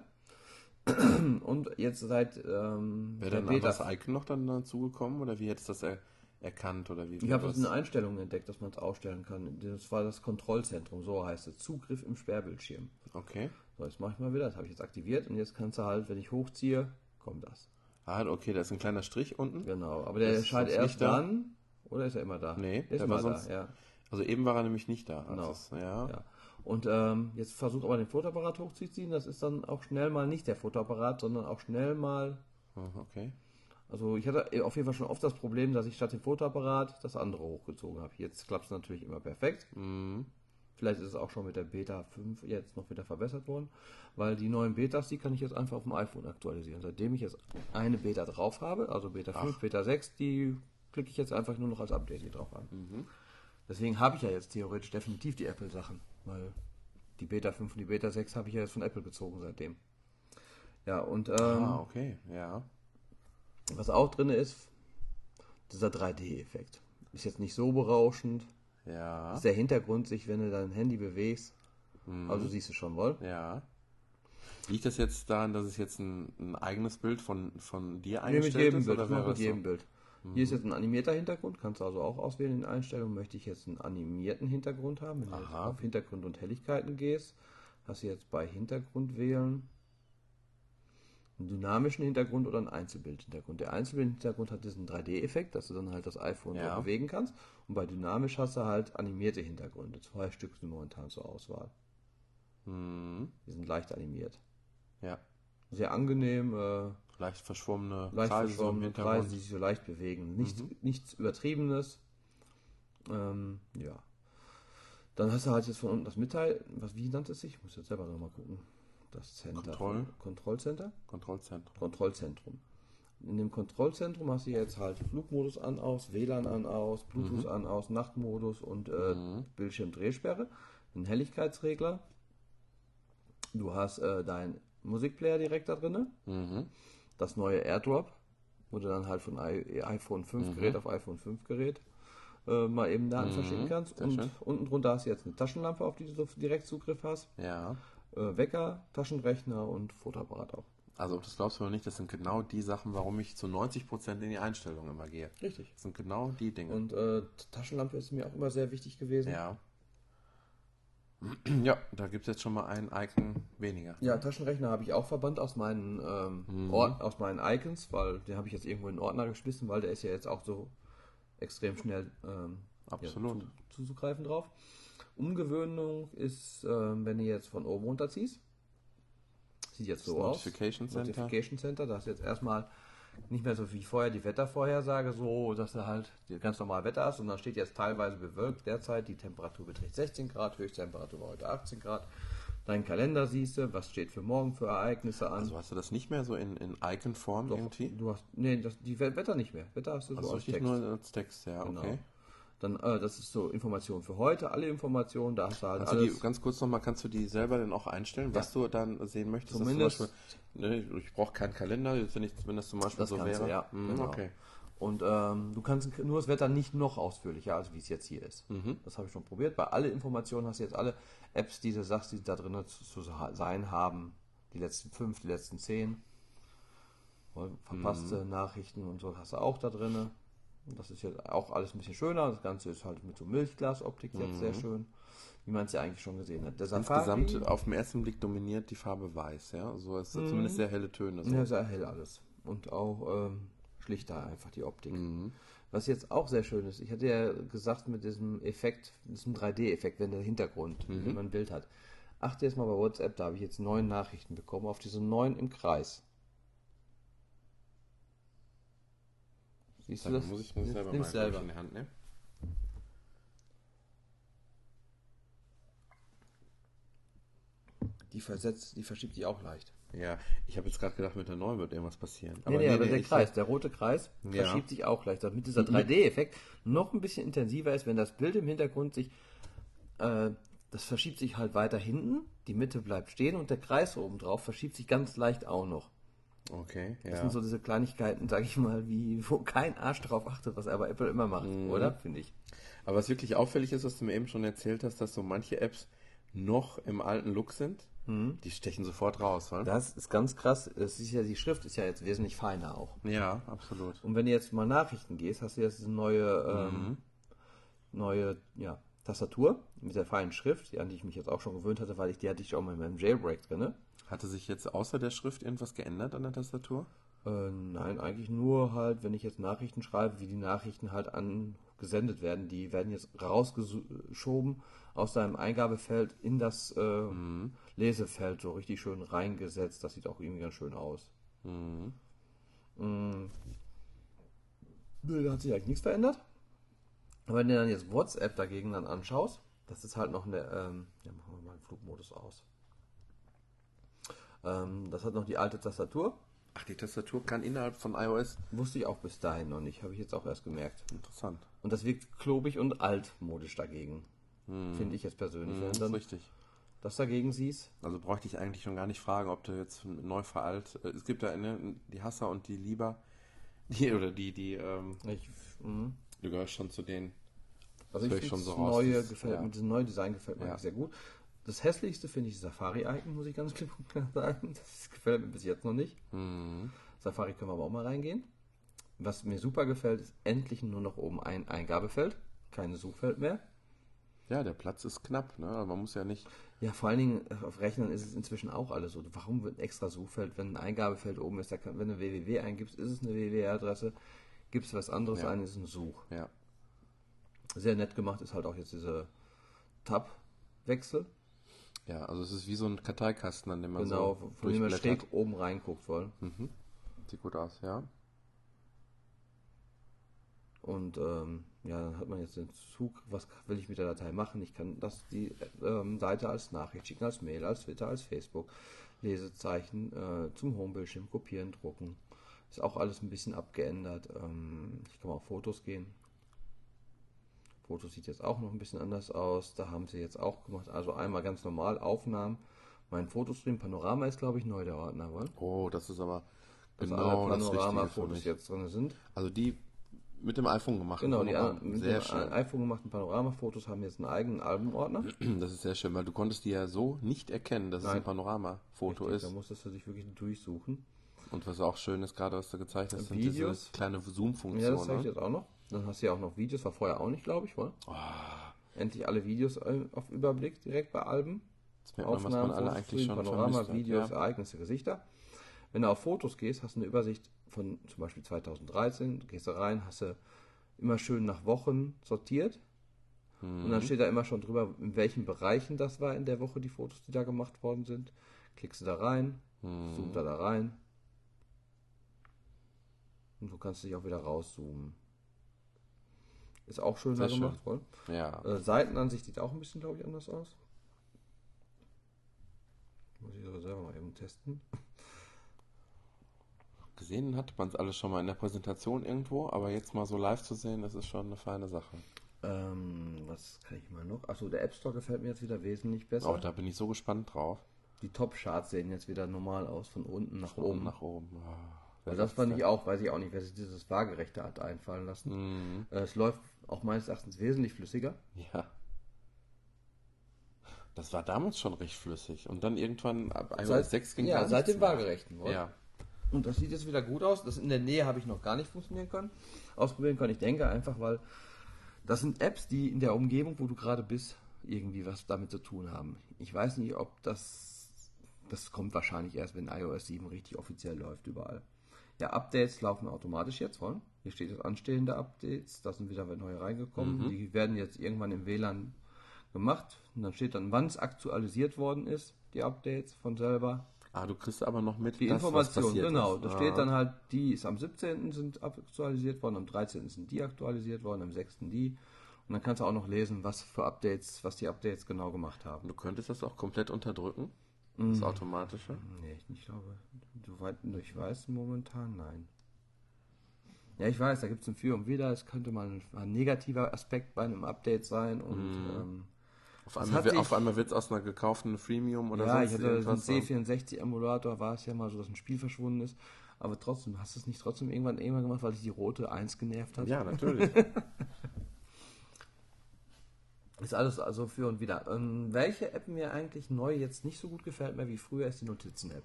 [CLEARS THROAT] Und jetzt seit ähm, Wäre dann das Icon noch dann dazugekommen oder wie hättest du das er erkannt oder wie? ich habe das in Einstellungen entdeckt, dass man es ausstellen kann. Das war das Kontrollzentrum, so heißt es. Zugriff im Sperrbildschirm. Okay. So, jetzt mache ich mal wieder, das habe ich jetzt aktiviert und jetzt kannst du halt, wenn ich hochziehe, kommt das. Ah, okay, da ist ein kleiner Strich unten. Genau, aber der erscheint sonst erst da? dann, oder ist er immer da? Nee, der ist immer war da, sonst- ja. Also eben war er nämlich nicht da. Genau. es- ja. Ja. Und ähm, jetzt versucht aber den Fotoapparat hochzuziehen. Das ist dann auch schnell mal nicht der Fotoapparat, sondern auch schnell mal. Ah, Okay. Also ich hatte auf jeden Fall schon oft das Problem, dass ich statt dem Fotoapparat das andere hochgezogen habe. Jetzt klappt es natürlich immer perfekt. Mhm. Vielleicht ist es auch schon mit der Beta 5 jetzt noch wieder verbessert worden, weil die neuen Betas, die kann ich jetzt einfach auf dem iPhone aktualisieren. Seitdem ich jetzt eine Beta drauf habe, also Beta 5, Beta 6, die klicke ich jetzt einfach nur noch als Update hier drauf an. Deswegen habe ich ja jetzt theoretisch definitiv die Apple-Sachen, weil die Beta 5 und die Beta 6 habe ich ja jetzt von Apple gezogen seitdem. Ja, und ähm, Ah, okay. Ja. Was auch drin ist, dieser 3D-Effekt. Ist jetzt nicht so berauschend. Ja. Ist der Hintergrund sich, wenn du dein Handy bewegst. Also siehst du schon wohl. Ja. Liegt das jetzt daran, dass es jetzt ein, ein eigenes Bild von, von dir Nee, mit eingestellt jedem ist? Bild. Oder wäre mit jedem so? Bild. Hier ist jetzt ein animierter Hintergrund, kannst du also auch auswählen in den Einstellungen. Möchte ich jetzt einen animierten Hintergrund haben? Wenn du Aha. auf Hintergrund und Helligkeiten gehst, hast du jetzt bei Hintergrund wählen einen dynamischen Hintergrund oder einen Einzelbildhintergrund. Der Einzelbildhintergrund hat diesen 3D-Effekt, dass du dann halt das iPhone Ja. so bewegen kannst. Und bei dynamisch hast du halt animierte Hintergründe. Zwei Stück sind momentan zur Auswahl. Mhm. Die sind leicht animiert. Ja. Sehr angenehm, äh, Leicht verschwommene leicht Kreise im verschwommene Hintergrund. Kreise, die sich so leicht bewegen. Nichts, nichts Übertriebenes. Ähm, ja. Dann hast du halt jetzt von unten das Mitteil, was, wie nannte es sich? Ich muss jetzt selber nochmal gucken. Das Center. Kontroll. Kontrollcenter? Kontrollzentrum. Kontrollzentrum. In dem Kontrollzentrum hast du jetzt halt Flugmodus an, aus, WLAN an, aus, Bluetooth an, aus, Nachtmodus und äh, Bildschirmdrehsperre, einen Helligkeitsregler. Du hast äh, deinen Musikplayer direkt da drin, Mhm. das neue AirDrop, wo du dann halt von I iPhone 5 Gerät auf iPhone 5 Gerät äh, mal eben Daten verschicken kannst. sehr Und schön. unten drunter hast du jetzt eine Taschenlampe, auf die du direkt Zugriff hast. Ja. Äh, Wecker, Taschenrechner und Fotoapparat auch. Also das glaubst du noch nicht, das sind genau die Sachen, warum ich zu 90% in die Einstellung immer gehe. Richtig. Das sind genau die Dinge. Und äh, Taschenlampe ist mir auch immer sehr wichtig gewesen. ja. [CLEARS THROAT] Ja, da gibt es jetzt schon mal ein Icon weniger. Ja, Taschenrechner habe ich auch verbannt aus meinen, ähm, Ord aus meinen Icons, weil den habe ich jetzt irgendwo in den Ordner geschmissen, weil der ist ja jetzt auch so extrem schnell ähm, Absolut. Ja, zu, zuzugreifen drauf. Umgewöhnung ist, ähm, wenn du jetzt von oben runterziehst. Sieht jetzt so Das aus. Notification Center. Notification Center. Da ist jetzt erstmal nicht mehr so wie vorher die Wettervorhersage, so dass du halt ganz normal Wetter hast und dann steht jetzt teilweise bewölkt derzeit, die Temperatur beträgt 16 Grad, Höchsttemperatur war heute 18 Grad. Deinen Kalender siehst du, was steht für morgen für Ereignisse an. Also hast du das nicht mehr so in, in Icon-Form irgendwie? Du hast, nee, das, die We- Wetter nicht mehr. Wetter hast du so Also als richtig Text. nur als Text, ja, Genau. okay. Dann, äh, das ist so Information für heute, alle Informationen, da hast du halt Kannst du alles. die, ganz kurz nochmal, kannst du die selber dann auch einstellen, was du dann sehen möchtest? Zumindest- Zum Beispiel, ne, ich brauche keinen Kalender, jetzt wenn, ich, wenn das zum Beispiel Das so kannst wäre. du, ja, Mhm, genau. Okay. Und ähm, du kannst nur das Wetter nicht noch ausführlicher, als wie es jetzt hier ist. Mhm. Das habe ich schon probiert. Bei alle Informationen hast du jetzt alle Apps, die du sagst, die da drin zu, zu sein haben. Die letzten fünf, die letzten zehn. Verpasste Mhm. Nachrichten und so hast du auch da drin. Das ist jetzt auch alles ein bisschen schöner. Das Ganze ist halt mit so Milchglasoptik jetzt sehr schön, wie man es ja eigentlich schon gesehen hat. Der Safari, Insgesamt auf den ersten Blick dominiert die Farbe weiß, ja. So ist zumindest sehr helle Töne. So. ja, sehr hell alles. Und auch ähm, schlichter einfach die Optik. Was jetzt auch sehr schön ist, ich hatte ja gesagt mit diesem Effekt, diesem 3D-Effekt, wenn der Hintergrund, wenn man ein Bild hat. Achte jetzt mal bei WhatsApp, da habe ich jetzt neun Nachrichten bekommen, auf diese neun im Kreis. Siehst du das? muss ich, muss ich selber mal selber. in die Hand nehmen. Die versetzt, die verschiebt sich auch leicht. Ja, ich habe jetzt gerade gedacht, mit der neuen wird irgendwas passieren. Nee, nee, aber der ich- Kreis, der rote Kreis, Ja. Verschiebt sich auch leicht. Damit dieser 3D-Effekt noch ein bisschen intensiver ist, wenn das Bild im Hintergrund sich, äh, das verschiebt sich halt weiter hinten, die Mitte bleibt stehen und der Kreis oben drauf verschiebt sich ganz leicht auch noch. Okay, Das ja. sind so diese Kleinigkeiten, sag ich mal, wie, wo kein Arsch drauf achtet, was aber Apple immer macht, Mhm. oder? Finde ich. Aber was wirklich auffällig ist, was du mir eben schon erzählt hast, dass so manche Apps noch im alten Look sind, die stechen sofort raus, oder? Das ist ganz krass. Es ist ja, die Schrift ist ja jetzt wesentlich feiner auch. Ja, absolut. Und wenn du jetzt mal Nachrichten gehst, hast du jetzt diese neue, ähm, neue ja, Tastatur mit der feinen Schrift, an die ich mich jetzt auch schon gewöhnt hatte, weil ich die hatte ich auch mal in meinem Jailbreak drin. Hatte sich jetzt außer der Schrift irgendwas geändert an der Tastatur? Äh, nein, eigentlich nur halt, wenn ich jetzt Nachrichten schreibe, wie die Nachrichten halt angesendet werden. Die werden jetzt rausgeschoben aus deinem Eingabefeld in das äh, Lesefeld, so richtig schön reingesetzt. Das sieht auch irgendwie ganz schön aus. Mm. Nö, Da hat sich eigentlich nichts verändert. Aber wenn du dann jetzt WhatsApp dagegen dann anschaust, das ist halt noch eine, ähm, ja, machen wir mal den Flugmodus aus. Ähm, das hat noch die alte Tastatur. Ach, die Tastatur kann innerhalb von iOS. Wusste ich auch bis dahin noch nicht, habe ich jetzt auch erst gemerkt. Interessant. Und das wirkt klobig und altmodisch dagegen. Finde ich jetzt persönlich. Wenn Das ist richtig. das dagegen siehst, Also bräuchte ich eigentlich schon gar nicht fragen, ob du jetzt neu veralt. äh, Es gibt ja ne, die Hasser und die Lieber. Die, [LAUGHS] oder die, die, ähm, ich, mh. du gehörst schon zu denen. also ich ich finde schon das so raus, neue das- gefällt ja. mir, dieses neue Design gefällt mir Ja. sehr gut. Das hässlichste finde ich Safari-Icon, muss ich ganz [LAUGHS] klipp und klar sagen. Das gefällt mir bis jetzt noch nicht. Mhm. Safari können wir aber auch mal reingehen. Was mir super gefällt, ist endlich nur noch oben ein Eingabefeld, keine Suchfeld mehr. Ja, der Platz ist knapp, ne? Aber Man muss ja nicht. Ja, vor allen Dingen äh, auf Rechnern ist es inzwischen auch alles so. Warum wird ein extra Suchfeld, wenn ein Eingabefeld oben ist, kann, wenn du www eingibst, ist es eine www-Adresse, gibst du was anderes Ja. ein, ist es ein Such. Ja. Sehr nett gemacht ist halt auch jetzt diese Tab-Wechsel. Ja, also es ist wie so ein Karteikasten, an dem man Genau, so von dem man schräg oben reinguckt wollen. Sieht gut aus, ja. Und ähm, ja, dann hat man jetzt den Zug, was will ich mit der Datei machen? Ich kann das die ähm, Seite als Nachricht schicken, als Mail, als Twitter, als Facebook, Lesezeichen äh, zum Homebildschirm kopieren, drucken. Ist auch alles ein bisschen abgeändert. Ähm, ich kann mal auf Fotos gehen. Fotos sieht jetzt auch noch ein bisschen anders aus. Da haben sie jetzt auch gemacht. Also einmal ganz normal Aufnahmen. Mein Fotostream Panorama ist, glaube ich, neu der Ordner, wohl. Oh, das ist aber genau alle das Richtige für Panorama-Fotos jetzt drin sind. Also die mit dem iPhone gemacht. Genau, die mit sehr dem schön. iPhone gemachten Panoramafotos haben jetzt einen eigenen Albumordner. Das ist sehr schön, weil du konntest die ja so nicht erkennen, dass es Nein. ein Panorama-Foto Richtig, Da ist. musstest du dich wirklich durchsuchen. Und was auch schön ist, gerade was du gezeigt hast, sind diese kleine Ja, das Zoom-Funktion. zeige ich ne? jetzt auch noch. Dann hast du ja auch noch Videos, war vorher auch nicht, glaube ich, wohl. Ah. Endlich alle Videos äh, auf Überblick direkt bei Alben. Jetzt merkt man, was man alle eigentlich schon Panorama, Videos, ja. Ereignisse, Gesichter. Wenn du auf Fotos gehst, hast du eine Übersicht von zum Beispiel 2013, du gehst da rein, hast du immer schön nach Wochen sortiert. Und Mhm. dann steht da immer schon drüber, in welchen Bereichen das war in der Woche, die Fotos, die da gemacht worden sind. Klickst du da rein, Mhm. zoomt da da rein. Und du kannst dich auch wieder rauszoomen. Ist auch schön Sehr gemacht, wohl. Ja. Äh, Seitenansicht sieht auch ein bisschen, glaube ich, anders aus. Muss ich aber selber mal eben testen. Gesehen hat man es alles schon mal in der Präsentation irgendwo, aber jetzt mal so live zu sehen, das ist schon eine feine Sache. Ähm, was kann ich mal noch? Achso, der App Store gefällt mir jetzt wieder wesentlich besser. Oh, da bin ich so gespannt drauf. Die Top-Charts sehen jetzt wieder normal aus, von unten nach Von oben. oben nach oben. Wer Weil das fand ich auch, weiß ich auch nicht, wer sich dieses Waagerechte hat einfallen lassen. Mhm. Äh, es läuft auch meines Erachtens wesentlich flüssiger. Ja. Das war damals schon recht flüssig. Und dann irgendwann ab iOS Seit- 6 ging ja, seit dem. Waagerechten, oder? Ja. Und das sieht jetzt wieder gut aus. Das in der Nähe habe ich noch gar nicht funktionieren können. Ausprobieren können. Ich denke einfach, weil das sind Apps, die in der Umgebung, wo du gerade bist, irgendwie was damit zu tun haben. Ich weiß nicht, ob das. Das kommt wahrscheinlich erst, wenn iOS 7 richtig offiziell läuft, überall. Ja, Updates laufen automatisch jetzt von. Hier steht jetzt anstehende Updates. Da sind wieder neue reingekommen. Die werden jetzt irgendwann im WLAN gemacht. Und dann steht dann, wann es aktualisiert worden ist, die Updates von selber. Ah, du kriegst aber noch mit, Die das, Information, genau. ist. Da ah. steht dann halt, die ist am 17. sind aktualisiert worden, am 13. sind die aktualisiert worden, am 6. die. Und dann kannst du auch noch lesen, was für Updates, was die Updates genau gemacht haben. Du könntest das auch komplett unterdrücken, das Mhm. Automatische. Nee, ich glaube, du weit, ich weiß momentan, nein. Ja, ich weiß, da gibt es ein Für und Wider. Es könnte mal ein, ein negativer Aspekt bei einem Update sein. Und ähm, Auf einmal, sich- auf einmal wird es aus einer gekauften Freemium oder ja, ich hatte irgendwas. den C64-Emulator, war es ja mal so, dass ein Spiel verschwunden ist. Aber trotzdem, hast du es nicht trotzdem irgendwann irgendwann gemacht, weil dich die rote 1 genervt hat? Ja, natürlich. [LAUGHS] Ist alles also für und wieder. Ähm, welche App mir eigentlich neu jetzt nicht so gut gefällt mehr wie früher, ist die Notizen-App.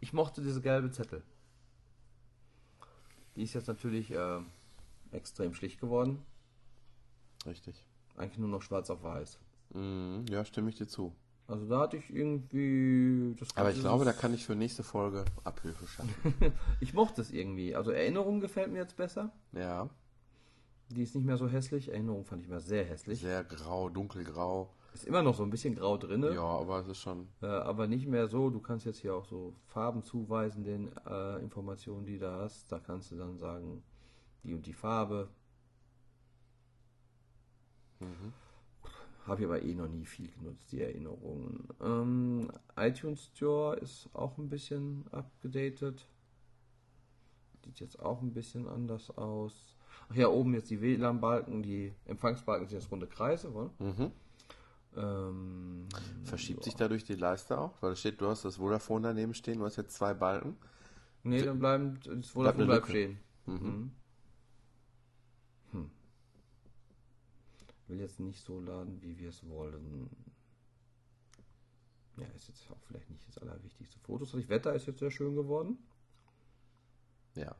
Ich mochte diese gelbe Zettel. Die ist jetzt natürlich äh, extrem schlicht geworden. Richtig. Eigentlich nur noch schwarz auf weiß. Mhm, ja, stimme ich dir zu. Also da hatte ich irgendwie das Aber ich glaube, da kann ich für nächste Folge Abhilfe schaffen. [LAUGHS] Ich mochte es irgendwie. Also Erinnerung gefällt mir jetzt besser. ja, Die ist nicht mehr so hässlich. Erinnerung fand ich mal sehr hässlich. sehr grau, dunkelgrau. Ist immer noch so ein bisschen grau drinne. Ja, aber es ist schon. Äh, aber nicht mehr so. Du kannst jetzt hier auch so Farben zuweisen, den äh, Informationen, die du hast. Da kannst du dann sagen, die und die Farbe. Habe ich aber eh noch nie viel genutzt, die Erinnerungen. Ähm, iTunes Store ist auch ein bisschen abgedatet. Sieht jetzt auch ein bisschen anders aus. Ach ja, oben jetzt die WLAN-Balken, die Empfangsbalken sind jetzt runde Kreise, oder? Mhm. Ähm, Verschiebt sich dadurch die Leiste auch? Weil es steht, du hast das Vodafone daneben stehen, du hast jetzt zwei Balken. Nee, dann bleiben, das Bleibt Vodafone bleibt Lücke. stehen. Mhm. Hm. Will jetzt nicht so laden, wie wir es wollen. Ja, ist jetzt auch vielleicht nicht das allerwichtigste. Fotos, das Wetter ist jetzt sehr schön geworden. Ja,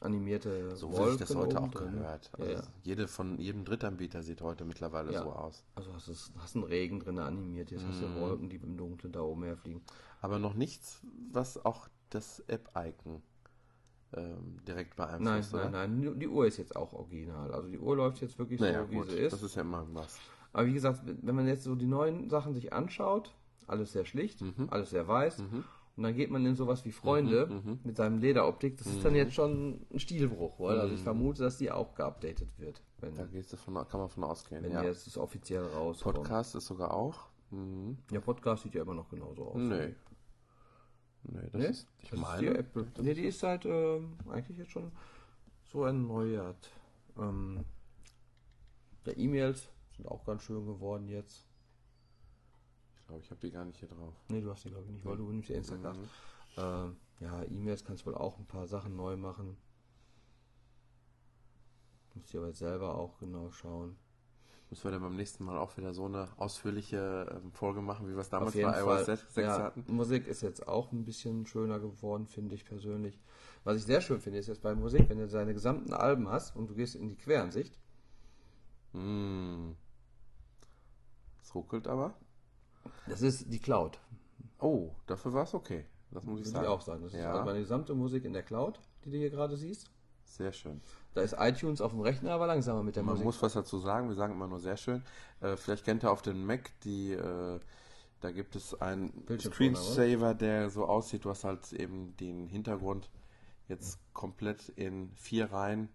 Animierte so wie ich das heute auch drin. gehört. Ja, Also ja. Jede von jedem Drittanbieter sieht heute mittlerweile Ja. so aus. Also hast, es, hast einen Regen drin animiert, jetzt hast du Mhm. Wolken, die im Dunkeln da oben herfliegen. Aber noch nichts, was auch das App-Icon ähm, direkt Nein, beeinflusst, nein, oder? nein, die- die Uhr ist jetzt auch original. Also die Uhr läuft jetzt wirklich Naja, so, wie gut, sie ist. das ist ja immer was. Aber wie gesagt, wenn man jetzt so die neuen Sachen sich anschaut, alles sehr schlicht, Mhm. alles sehr weiß, und dann geht man in sowas wie Freunde Mhm, mit seinem Lederoptik, das ist dann jetzt schon ein Stilbruch, weil also ich vermute, dass die auch geupdatet wird, wenn, Da gehst du von, kann man von ausgehen. wenn ja. jetzt das offiziell rauskommt. Podcast ist sogar auch. Mhm. Ja, Podcast sieht ja immer noch genauso aus. Nee. Nee, das Nee? ist. Ich Das ist meine. die Apple. Nee, die ist halt ähm, eigentlich jetzt schon so erneuert. Ähm, der E-Mails sind auch ganz schön geworden jetzt. Ich glaube, ich habe die gar nicht hier drauf. Nee, du hast die glaube ich nicht, weil du nimmst ja Instagram. Mhm. Ähm, ja, E-Mails kannst du wohl auch ein paar Sachen neu machen. Musst du aber selber auch genau schauen. Müssen wir dann beim nächsten Mal auch wieder so eine ausführliche ähm, Folge machen, wie wir es damals bei iOS 6, 6 ja, hatten? Musik ist jetzt auch ein bisschen schöner geworden, finde ich persönlich. Was ich sehr schön finde, ist jetzt bei Musik, wenn du deine gesamten Alben hast und du gehst in die Queransicht, Mm. Es ruckelt aber. Das ist die Cloud. Oh, dafür war es okay. Das muss ich Würde sagen. ich auch sagen. Das ist Ja. also meine gesamte Musik in der Cloud, die du hier gerade siehst. Sehr schön. Da ist iTunes auf dem Rechner aber langsamer mit der Man Musik. muss was dazu sagen, wir sagen immer nur sehr schön. Äh, vielleicht kennt ihr auf den Mac die, äh, da gibt es einen Screensaver, der so aussieht, du hast halt eben den Hintergrund jetzt komplett in vier Reihen.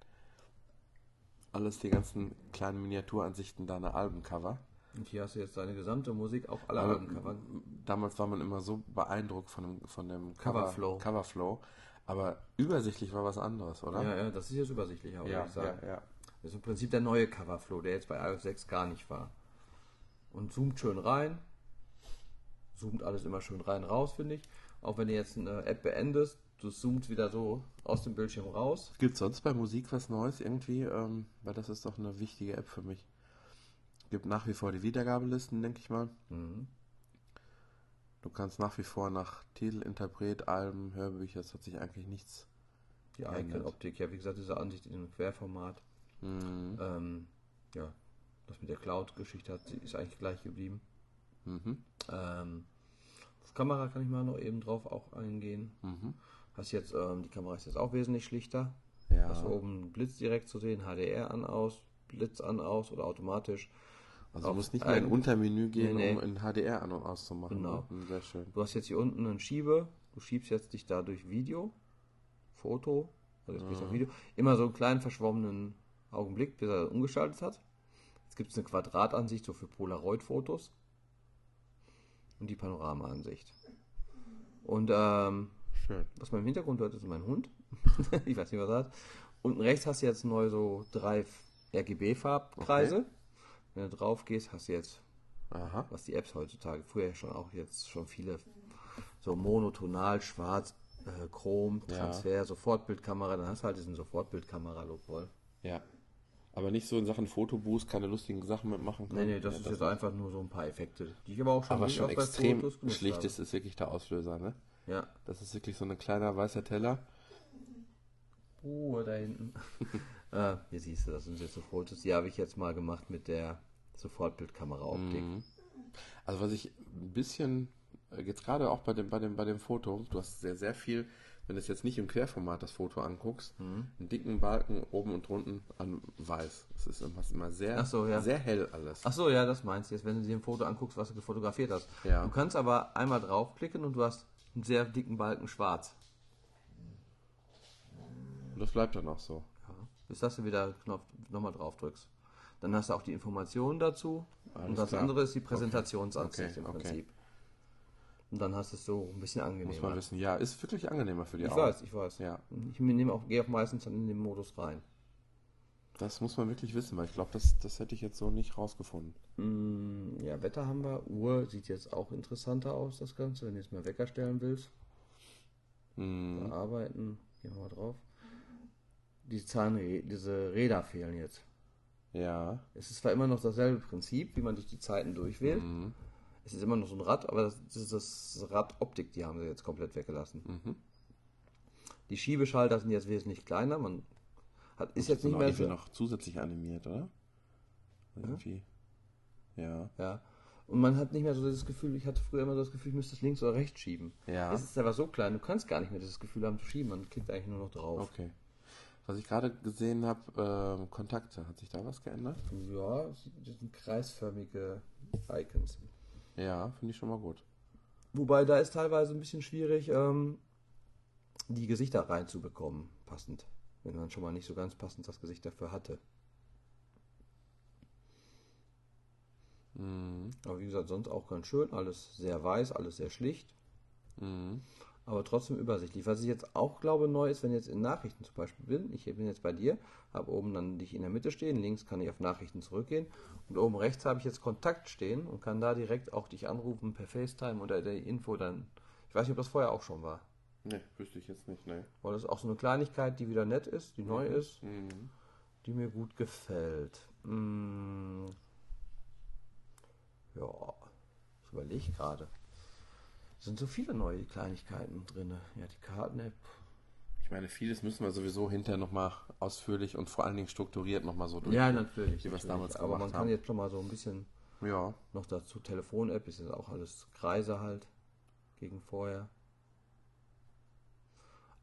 Alles die ganzen kleinen Miniaturansichten deiner Albencover. Und hier hast du jetzt deine gesamte Musik auf alle Aber Albencovern. damals war man immer so beeindruckt von dem, von dem Cover, Coverflow. Coverflow. Aber übersichtlich war was anderes, oder? Ja, ja, das ist jetzt übersichtlicher, würde ja, ich sagen. ja, ja. Das ist im Prinzip der neue Coverflow, der jetzt bei iOS 6 gar nicht war. Und zoomt schön rein. Zoomt alles immer schön rein raus, finde ich. Auch wenn du jetzt eine App beendest, du zoomt wieder so aus dem Bildschirm raus. Gibt es sonst bei Musik was Neues irgendwie? Ähm, weil das ist doch eine wichtige App für mich. Gibt nach wie vor die Wiedergabelisten, denke ich mal. Mhm. Du kannst nach wie vor nach Titel, Interpret, Alben, Hörbücher, es hat sich eigentlich nichts. Die Geändert. Icon-Optik, ja, wie gesagt, diese Ansicht in Querformat. Mhm. Ähm, ja, das mit der Cloud-Geschichte hat, ist eigentlich gleich geblieben. Mhm. Ähm, auf Kamera kann ich mal noch eben drauf auch eingehen. Mhm. Hast jetzt, ähm, die Kamera ist jetzt auch wesentlich schlichter. Ja. Hast oben Blitz direkt zu sehen, HDR an, aus, Blitz an, aus oder automatisch. Also du musst nicht mehr in ein- Untermenü gehen, Nee, nee. um in HDR an- und auszumachen. Genau. Mhm, Sehr schön. Du hast jetzt hier unten einen Schiebe, du schiebst jetzt dich da durch Video, Foto, also jetzt gehst du auf Video, immer so einen kleinen verschwommenen Augenblick, bis er umgeschaltet hat. Jetzt gibt es eine Quadratansicht so für Polaroid-Fotos und die Panoramaansicht. Und ähm, Schön. was man im Hintergrund hört, ist mein Hund. [LAUGHS] ich weiß nicht, was er hat. Unten rechts hast du jetzt neu so drei RGB-Farbkreise. Okay. Wenn du drauf gehst, hast du jetzt Aha. was die Apps heutzutage, früher schon auch jetzt schon viele, so monotonal, schwarz, äh, Chrom, Ja. Transfer, Sofortbildkamera, dann hast du halt diesen Sofortbildkamera-Look wohl. Ja. Aber nicht so in Sachen Fotoboost, keine lustigen Sachen mitmachen Nee, können. nee, das Ja, ist jetzt einfach nur so ein paar Effekte, die ich aber auch schon, Aber schon extrem Fotos genutzt schlicht habe. ist, ist wirklich der Auslöser, ne? Ja. Das ist wirklich so ein kleiner weißer Teller. Ruhe da hinten. äh, [LAUGHS] hier siehst du, das sind jetzt so Fotos, die habe ich jetzt mal gemacht mit der Sofortbildkamera-Optik. Mhm. Also was ich ein bisschen, äh, jetzt gerade auch bei dem, bei dem, bei dem Foto, du hast sehr, sehr viel, wenn du es jetzt nicht im Querformat das Foto anguckst, Mhm. einen dicken Balken oben und unten an weiß. Es ist immer, immer sehr, so, ja. sehr hell alles. Ach so, ja, das meinst du jetzt, wenn du dir ein Foto anguckst, was du gefotografiert hast. Ja. Du kannst aber einmal draufklicken und du hast einen sehr dicken Balken schwarz. Und das bleibt dann auch so. Ja. Bis dass du wieder Knopf nochmal drauf drückst. Dann hast du auch die Informationen dazu. Alles und das klar. andere ist die Präsentationsansicht Okay, im okay. Prinzip. Und dann hast du es so ein bisschen Muss man angenehmer. wissen. Ja, ist wirklich angenehmer für die Ich Augen. weiß, ich weiß. Ja, Ich nehme auch, gehe auch meistens dann in den Modus rein. das muss man wirklich wissen, weil ich glaube, das, das hätte ich jetzt so nicht rausgefunden. Mm, Ja, Wetter haben wir. Uhr sieht jetzt auch interessanter aus, das Ganze, wenn du jetzt mal Wecker stellen willst. Mhm. Bearbeiten. Gehen wir mal drauf. Die Zahnrä diese Räder fehlen jetzt. Ja. Es ist zwar immer noch dasselbe Prinzip, wie man durch die Zeiten durchwählt. Mhm. Es ist immer noch so ein Rad, aber das, das ist das Radoptik, die haben sie jetzt komplett weggelassen. Mhm. Die Schiebeschalter sind jetzt wesentlich kleiner. Man hat, ist jetzt nicht mehr irgendwie so. noch zusätzlich animiert, oder? Irgendwie. Ja. Ja. Und man hat nicht mehr so das Gefühl, ich hatte früher immer so das Gefühl, ich müsste es links oder rechts schieben. Ja. Es ist aber so klein, du kannst gar nicht mehr das Gefühl haben zu schieben, man klickt eigentlich nur noch drauf. Okay. Was ich gerade gesehen habe, ähm, Kontakte. Hat sich da was geändert? Ja, das sind kreisförmige Icons. Ja, finde ich schon mal gut. Wobei da ist teilweise ein bisschen schwierig, ähm, die Gesichter reinzubekommen, passend. Wenn man schon mal nicht so ganz passend das Gesicht dafür hatte. Mhm. Aber wie gesagt, sonst auch ganz schön. Alles sehr weiß, alles sehr schlicht. Mhm. Aber trotzdem übersichtlich. Was ich jetzt auch glaube neu ist, wenn ich jetzt in Nachrichten zum Beispiel bin, ich bin jetzt bei dir, habe oben dann dich in der Mitte stehen, links kann ich auf Nachrichten zurückgehen und oben rechts habe ich jetzt Kontakt stehen und kann da direkt auch dich anrufen per FaceTime oder der Info dann. Ich weiß nicht, ob das vorher auch schon war. Ne, wüsste ich jetzt nicht, ne. Weil das ist auch so eine Kleinigkeit, die wieder nett ist, die neu ist, Mhm. die mir gut gefällt. Mm. Ja, ich überlege gerade. Sind so viele neue Kleinigkeiten drin. Ja, die Karten-App. Ich meine, vieles müssen wir sowieso hinterher nochmal ausführlich und vor allen Dingen strukturiert nochmal so durch. Ja, natürlich. Wie wir es damals Aber man kann haben. jetzt schon mal so ein bisschen Ja. noch dazu. Telefon-App ist jetzt auch alles Kreise halt. Gegen vorher.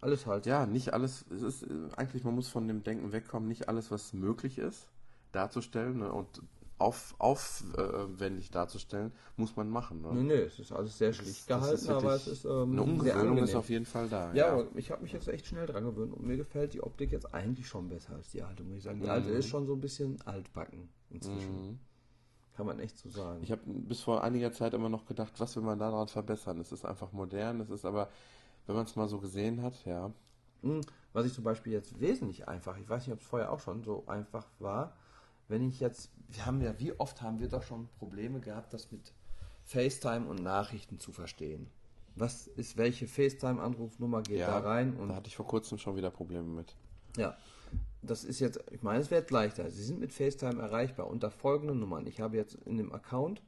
Alles halt. Ja, nicht alles, es ist äh, eigentlich, man muss von dem Denken wegkommen, nicht alles, was möglich ist, darzustellen ne, und auf, aufwendig darzustellen, muss man machen. Ne? Nee, nee, es ist alles sehr schlicht gehalten, aber es ist ähm, Eine Umgewöhnung ist auf jeden Fall da. Ja, aber ich habe mich jetzt echt schnell dran gewöhnt und mir gefällt die Optik jetzt eigentlich schon besser als die alte, muss ich sagen. Die alte Mhm. ist schon so ein bisschen altbacken inzwischen. Mhm. Kann man echt so sagen. Ich habe bis vor einiger Zeit immer noch gedacht, was will man daran verbessern? Es ist einfach modern, es ist aber, wenn man es mal so gesehen hat, ja. Hm, Was ich zum Beispiel jetzt wesentlich einfach, ich weiß nicht, ob es vorher auch schon so einfach war, wenn ich jetzt, wir haben ja, wie oft haben wir doch schon Probleme gehabt, das mit FaceTime und Nachrichten zu verstehen. Was ist, welche FaceTime-Anrufnummer geht ja da rein? Und da hatte ich vor kurzem schon wieder Probleme mit. ja, das ist jetzt, ich meine, es wird leichter. Sie sind mit FaceTime erreichbar unter folgenden Nummern. Ich habe jetzt in dem Account,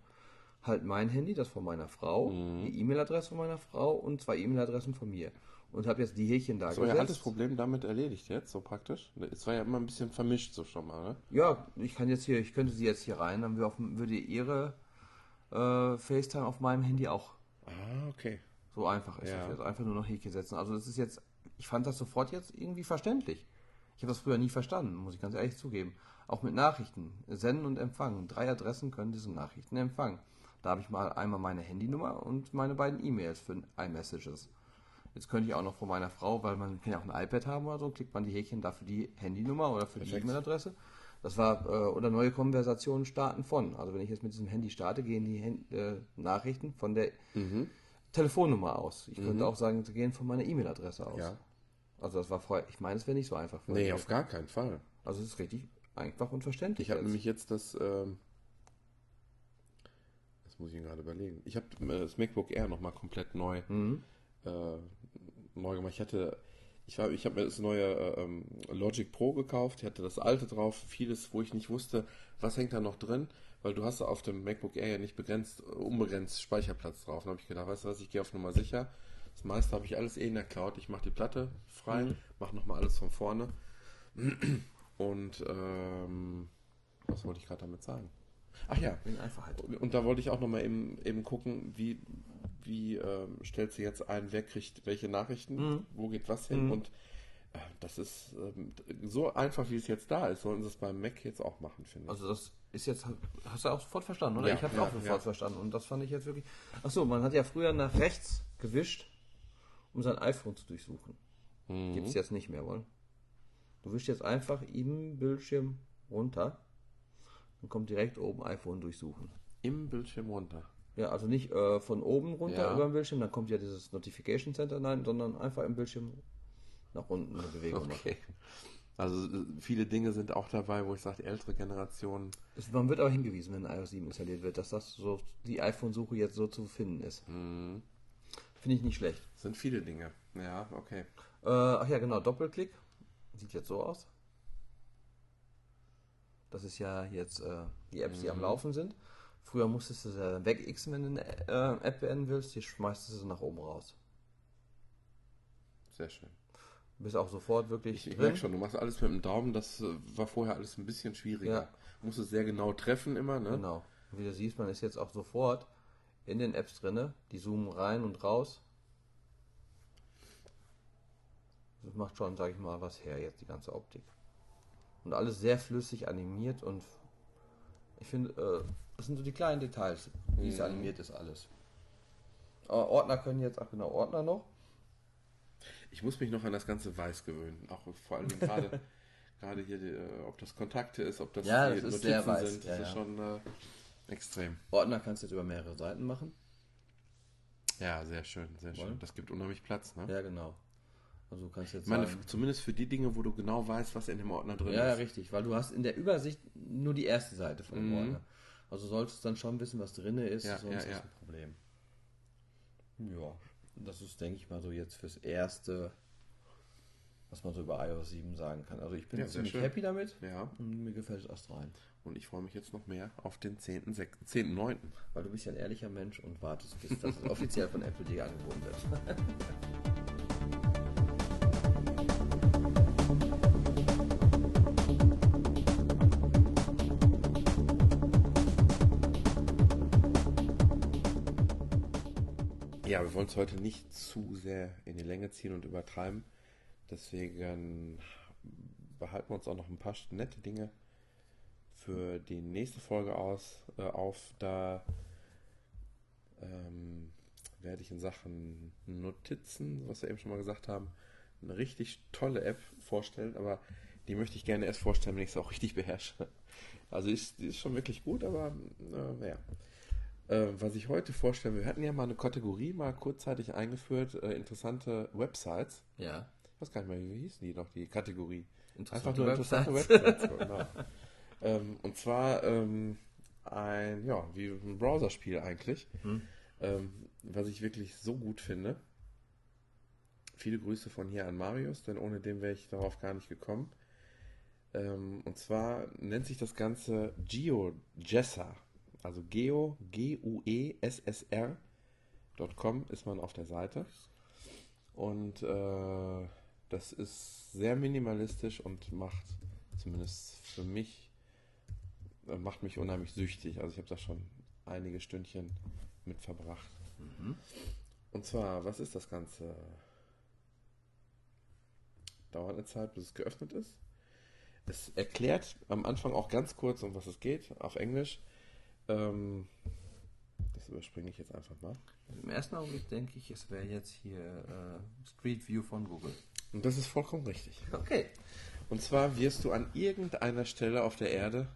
halt mein Handy, das von meiner Frau, Mhm. die E-Mail-Adresse von meiner Frau und zwei E-Mail-Adressen von mir. Und habe jetzt die Häkchen da So, ihr altes Problem damit erledigt jetzt, so praktisch. Es war ja immer ein bisschen vermischt so schon mal, ne? Ja, ich kann jetzt hier, ich könnte sie jetzt hier rein, dann würde ihre äh, FaceTime auf meinem Handy auch Ah, okay. so einfach ist Ja. das jetzt. Einfach nur noch Häkchen setzen. Also das ist jetzt, ich fand das sofort jetzt irgendwie verständlich. Ich habe das früher nie verstanden, muss ich ganz ehrlich zugeben. Auch mit Nachrichten. Senden und empfangen. Drei Adressen können diese Nachrichten empfangen. Da habe ich mal einmal meine Handynummer und meine beiden E-Mails für iMessages. Jetzt könnte ich auch noch von meiner Frau, weil man kann ja auch ein iPad haben oder so, klickt man die Häkchen dafür die Handynummer oder für die Perfekt. E-Mail-Adresse. Das war, äh, oder neue Konversationen starten von. Also wenn ich jetzt mit diesem Handy starte, gehen die Hand, äh, Nachrichten von der Telefonnummer aus. Ich könnte auch sagen, sie gehen von meiner E-Mail-Adresse aus. Ja. Also das war vorher, ich meine, es wäre nicht so einfach. für Nee, auf gar keinen Fall. Also es ist richtig einfach und verständlich. Ich habe nämlich jetzt das, ähm, das muss ich gerade überlegen. Ich habe äh, das MacBook Air nochmal komplett neu, Mhm. Äh, neu gemacht. Ich hatte, ich war, ich habe mir das neue äh, ähm, Logic Pro gekauft. Ich hatte das alte drauf, vieles, wo ich nicht wusste, was hängt da noch drin, weil du hast auf dem MacBook Air ja nicht begrenzt, äh, unbegrenzt Speicherplatz drauf. Dann habe ich gedacht, weißt du was, ich gehe auf Nummer sicher. Das meiste habe ich alles eh in der Cloud. Ich mache die Platte frei, Mhm. mache nochmal alles von vorne. Und ähm, was wollte ich gerade damit sagen? Ach ja, In Einfachheit. und da wollte ich auch nochmal eben, eben gucken, wie, wie ähm, stellt sie jetzt ein, wer kriegt welche Nachrichten, Mhm. wo geht was hin. Mhm. Und äh, das ist ähm, so einfach, wie es jetzt da ist, sollen sie es beim Mac jetzt auch machen, finde ich. Also das ist jetzt, hast du auch sofort verstanden, oder? Ja, ich habe es ja, auch sofort ja. verstanden und das fand ich jetzt wirklich. Ach so, man hat ja früher nach rechts gewischt, um sein iPhone zu durchsuchen. Mhm. Gibt es jetzt nicht mehr, wollen? Du wischst jetzt einfach im Bildschirm runter und kommt direkt oben iPhone durchsuchen. Im Bildschirm runter. Ja, also nicht äh, von oben runter Ja. über den Bildschirm, dann kommt ja dieses Notification Center, nein, sondern einfach im Bildschirm nach unten eine Bewegung machen. Okay. Also äh, viele Dinge sind auch dabei, wo ich sage, die ältere Generation, Es, man wird auch hingewiesen, wenn iOS 7 installiert wird, dass das so die iPhone-Suche jetzt so zu finden ist. mh, Finde ich nicht schlecht. sind viele Dinge. Ja, okay. Äh, ach ja, genau, Doppelklick. Sieht jetzt so aus. Das ist ja jetzt äh, die Apps, die am Laufen sind. Früher musstest du sie wegixen, wenn du eine äh, App beenden willst. Hier schmeißt du sie nach oben raus. Sehr schön. Du bist auch sofort wirklich Ich, ich drin. merke schon, du machst alles mit dem Daumen, das äh, war vorher alles ein bisschen schwieriger. Ja. Du musst es sehr genau treffen immer, ne? Genau. Und wie du siehst, man ist jetzt auch sofort in den Apps drinne. Die zoomen rein und raus. Das macht schon, sag ich mal, was her jetzt, die ganze Optik. Und alles sehr flüssig animiert und ich finde, äh, das sind so die kleinen Details, wie es animiert ist alles. Aber Ordner können jetzt, ach genau, Ordner noch. Ich muss mich noch an das ganze Weiß gewöhnen. Auch vor allem gerade [LAUGHS] gerade hier, die, äh, ob das Kontakte ist, ob das Ja, das ist sehr weiß, sind. Das ja, ist ja. schon äh, extrem. Ordner kannst du jetzt über mehrere Seiten machen. Ja, sehr schön, sehr schön. Wollen? Das gibt unheimlich Platz, ne? Ja, genau. Also kannst jetzt Ich meine, sagen, zumindest für die Dinge, wo du genau weißt, was in dem Ordner drin Ja, ja, ist. richtig, weil du hast in der Übersicht nur die erste Seite von dem Mhm. Ordner. Also solltest du dann schon wissen, was drin ist, Ja, sonst ja, ist ja. ein Problem. Ja, das ist, denke ich mal, so jetzt fürs Erste, was man so über iOS 7 sagen kann. Also ich bin Ja, ziemlich schön. happy damit Ja, und mir gefällt es erst rein. und ich freue mich jetzt noch mehr auf den 10.9. 10.9. Weil du bist ja ein ehrlicher Mensch und wartest, bis das [LAUGHS] offiziell von Apple dir angeboten wird. [LAUGHS] wir wollen es heute nicht zu sehr in die Länge ziehen und übertreiben. Deswegen behalten wir uns auch noch ein paar nette Dinge für die nächste Folge aus, äh, auf. Da ähm, werde ich in Sachen Notizen, was wir eben schon mal gesagt haben, eine richtig tolle App vorstellen, aber die möchte ich gerne erst vorstellen, wenn ich es auch richtig beherrsche. Also ist, ist schon wirklich gut, aber äh, naja. Äh, was ich heute vorstellen will, wir hatten ja mal eine Kategorie mal kurzzeitig eingeführt, äh, interessante Websites. Ja, Ich weiß gar nicht mehr, wie hießen die noch, die Kategorie. Interessante Einfach nur interessante Websites. Websites. genau. [LAUGHS] ähm, und zwar ähm, ein, ja, wie ein Browserspiel eigentlich, Hm. ähm, was ich wirklich so gut finde. Viele Grüße von hier an Marius, denn ohne den wäre ich darauf gar nicht gekommen. Ähm, und zwar nennt sich das Ganze GeoGesser. Also geo, G-U-E-S-S-R.com ist man auf der Seite. Und äh, das ist sehr minimalistisch und macht, zumindest für mich, äh, macht mich unheimlich süchtig. Also ich habe da schon einige Stündchen mit verbracht. Und zwar, was ist das Ganze? Dauert eine Zeit, bis es geöffnet ist. Es erklärt am Anfang auch ganz kurz, um was es geht, auf Englisch. Ähm, das überspringe ich jetzt einfach mal. Im ersten Augenblick denke ich, es wäre jetzt hier äh, Street View von Google. Und das ist vollkommen richtig. Okay. Und zwar wirst du an irgendeiner Stelle auf der Erde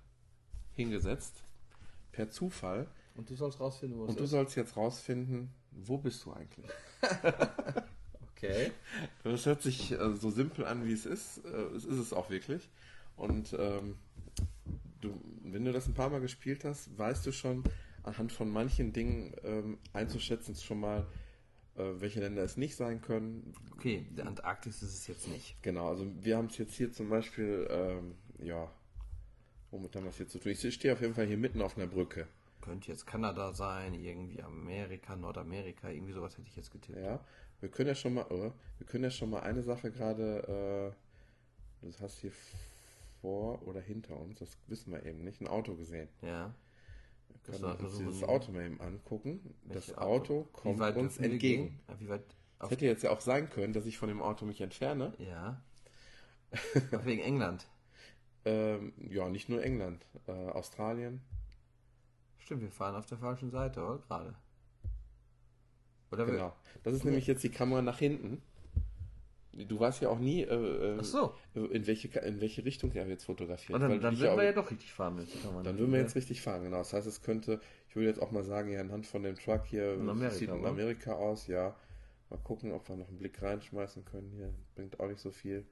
hingesetzt, per Zufall. Und du sollst rausfinden, wo Und du ist. sollst jetzt rausfinden, wo bist du eigentlich? [LAUGHS] Okay. Das hört sich äh, so simpel an, wie es ist. Äh, es ist es auch wirklich. Und ähm, du, wenn du das ein paar Mal gespielt hast, weißt du schon anhand von manchen Dingen ähm, einzuschätzen schon mal, äh, welche Länder es nicht sein können. Okay, der Antarktis ist es jetzt nicht. Genau, also wir haben es jetzt hier zum Beispiel, ähm, ja, womit haben wir es hier zu tun? Ich stehe auf jeden Fall hier mitten auf einer Brücke. Könnte jetzt Kanada sein, irgendwie Amerika, Nordamerika, irgendwie sowas hätte ich jetzt getippt. Ja, wir können ja schon mal, wir können ja schon mal eine Sache gerade, äh, das hast hier vor oder hinter uns, das wissen wir eben nicht, ein Auto gesehen. Ja. Wir Das können war uns dieses Auto mal eben angucken. Das Auto Wie kommt uns entgegen. Ja, wie weit? Es hätte jetzt ja auch sein können, dass ich von dem Auto mich entferne. ja. Wegen England. Ähm, ja, nicht nur England, äh, Australien. Stimmt, wir fahren auf der falschen Seite, oder? Gerade. Oder Genau. Das ist nämlich jetzt die Kamera nach hinten. Du weißt ja auch nie, äh, äh, so. in, welche, in welche Richtung er jetzt fotografiert. Und dann, dann würden ja wir ja doch richtig fahren man Dann würden wir jetzt richtig fahren, genau. Das heißt, es könnte, ich würde jetzt auch mal sagen, ja, anhand von dem Truck hier, In Amerika, sieht in oder? Amerika aus, ja. Mal gucken, ob wir noch einen Blick reinschmeißen können hier. Bringt auch nicht so viel.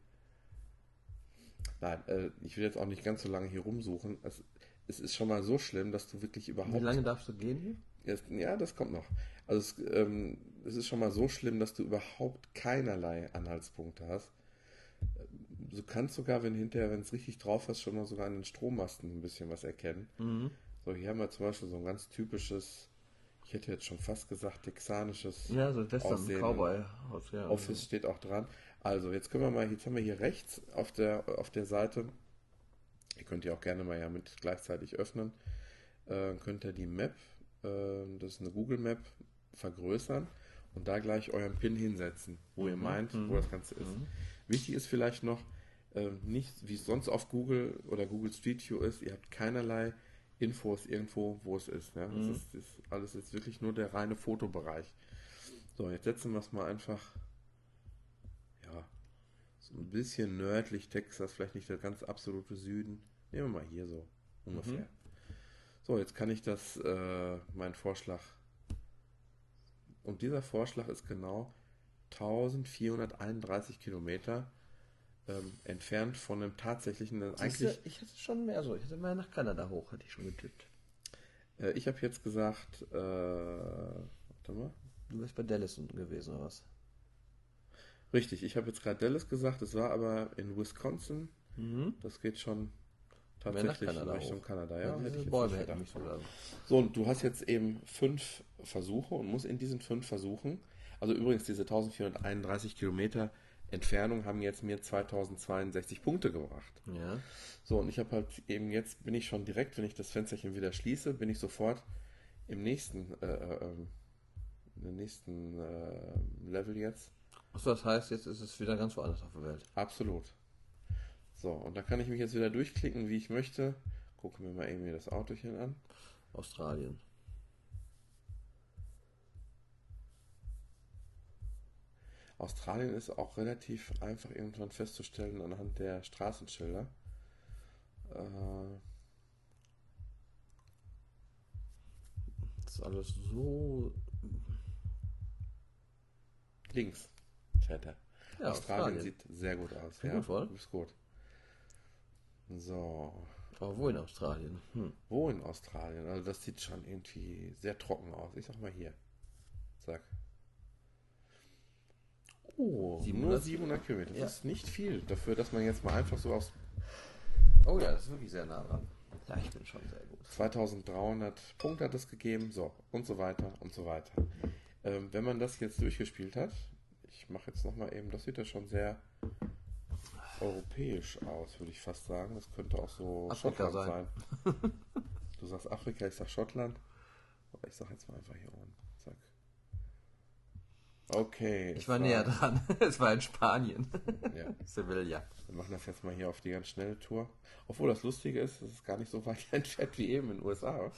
Nein, äh, ich will jetzt auch nicht ganz so lange hier rumsuchen. Es, es ist schon mal so schlimm, dass du wirklich überhaupt. Wie lange darfst du gehen hier? Ja, das kommt noch. Also es, ähm, es ist schon mal so schlimm, dass du überhaupt keinerlei Anhaltspunkte hast. Du kannst sogar, wenn hinterher, wenn es richtig drauf hast, schon mal sogar an den Strommasten ein bisschen was erkennen. Mhm. So, hier haben wir zum Beispiel so ein ganz typisches, ich hätte jetzt schon fast gesagt, texanisches Ja, so Western Aussehen. Cowboy Haus, ja. Office steht auch dran. Also, jetzt können wir mal, jetzt haben wir hier rechts auf der, auf der Seite, ihr könnt ihr auch gerne mal ja mit gleichzeitig öffnen, äh, könnt ihr die Map, äh, das ist eine Google Map, vergrößern und da gleich euren Pin hinsetzen, wo ihr meint, wo das Ganze ist. Wichtig ist vielleicht noch, äh, nicht wie es sonst auf Google oder Google Street View ist, ihr habt keinerlei Infos irgendwo, wo es ist. Ja? Das ist, ist alles jetzt wirklich nur der reine Fotobereich. So, jetzt setzen wir es mal einfach, ja, so ein bisschen nördlich Texas, vielleicht nicht der ganz absolute Süden. Nehmen wir mal hier so ungefähr. So, jetzt kann ich das, äh, mein Vorschlag. Und dieser Vorschlag ist genau 1431 Kilometer ähm, entfernt von dem tatsächlichen. Eigentlich, Eigentlich, ich hätte schon mehr so. Ich hätte mehr nach Kanada hoch, hätte ich schon getippt. äh, ich habe jetzt gesagt, äh, warte mal. Du wärst bei Dallas unten gewesen, oder was? Richtig, ich habe jetzt gerade Dallas gesagt, es war aber in Wisconsin. Mhm. Das geht schon Nach tatsächlich in Kanada Richtung hoch. Kanada. Ja, Ja, hätte ich Bäume hätten mich so und du hast jetzt eben fünf Versuche und musst in diesen fünf Versuchen, also übrigens diese 1431 Kilometer Entfernung haben jetzt mir 2062 Punkte gebracht. Ja. So, und ich habe halt eben jetzt, bin ich schon direkt, wenn ich das Fensterchen wieder schließe, bin ich sofort im nächsten, äh, äh, ähm, im nächsten äh, Level jetzt. Achso, das heißt, jetzt ist es wieder ganz woanders auf der Welt. Absolut. So, und da kann ich mich jetzt wieder durchklicken, wie ich möchte. Gucken wir mal irgendwie das Autochen an. Australien. Australien ist auch relativ einfach irgendwann festzustellen anhand der Straßenschilder. Äh, Das ist alles so. links fährt er. Ja, Australien, Australien. sieht sehr gut aus. Ja, gut, oder? Ist gut. So, Aber wo in Australien? Hm. wo in Australien? Also das sieht schon irgendwie sehr trocken aus. Ich sag mal hier. Zack. Oh, 700 nur 700 Kilometer. Das Ja. ist nicht viel dafür, dass man jetzt mal einfach so aus Oh ja, das ist wirklich sehr nah dran. Ja, ich bin schon sehr gut. 2300 Punkte hat es gegeben, so, und so weiter und so weiter. Ähm, wenn man das jetzt durchgespielt hat, ich mache jetzt nochmal eben, das sieht ja schon sehr europäisch aus, würde ich fast sagen. Das könnte auch so Afrika Schottland sein. [LAUGHS] Du sagst Afrika, ich sag Schottland. Aber ich sag jetzt mal einfach hier oben. Zack. Okay. Ich es war näher dran. [LAUGHS] es war in Spanien. Ja. [LAUGHS] Sevilla. Wir machen das jetzt mal hier auf die ganz schnelle Tour. Obwohl das Lustige ist, es ist gar nicht so weit entfernt wie eben in den USA.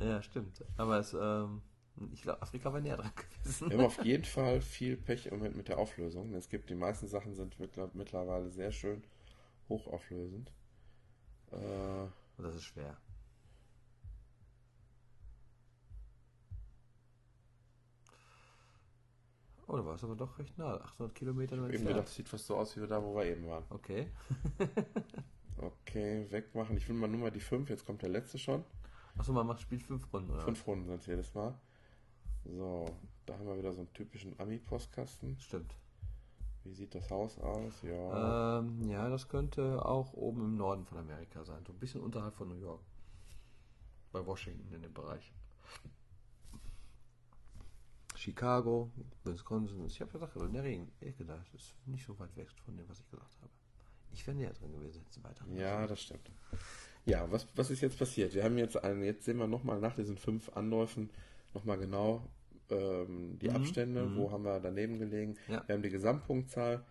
Ja, stimmt. Aber es, ähm, ich glaube, Afrika war näher dran gewesen. Wir haben auf [LAUGHS] jeden Fall viel Pech im Moment mit der Auflösung. Es gibt die meisten Sachen sind mittler- mittlerweile sehr schön hochauflösend. Äh, Und das ist schwer. Oh, da war es aber doch recht nah. 800 Kilometer nur eben gedacht, das sieht fast so aus wie wir da, wo wir eben waren. Okay. [LAUGHS] Okay, wegmachen. Ich will mal nur mal die 5. Jetzt kommt der letzte schon. Achso, man macht, spielt fünf Runden, oder? Fünf Runden sind es jedes Mal. So, da haben wir wieder so einen typischen Ami-Postkasten. Stimmt. Wie sieht das Haus aus? Ja. Ähm, ja, das könnte auch oben im Norden von Amerika sein. So ein bisschen unterhalb von New York. Bei Washington in dem Bereich. Chicago, Wisconsin. Ich habe gesagt, in der Regen. Ecke da. Das ist nicht so weit weg von dem, was ich gesagt habe. Ich wäre näher drin gewesen. Jetzt weiter. Ja, das stimmt. Ja, was, was ist jetzt passiert? Wir haben jetzt einen, jetzt sehen wir nochmal nach diesen fünf Anläufen nochmal genau ähm, die Abstände, wo haben wir daneben gelegen. Ja. Wir haben die Gesamtpunktzahl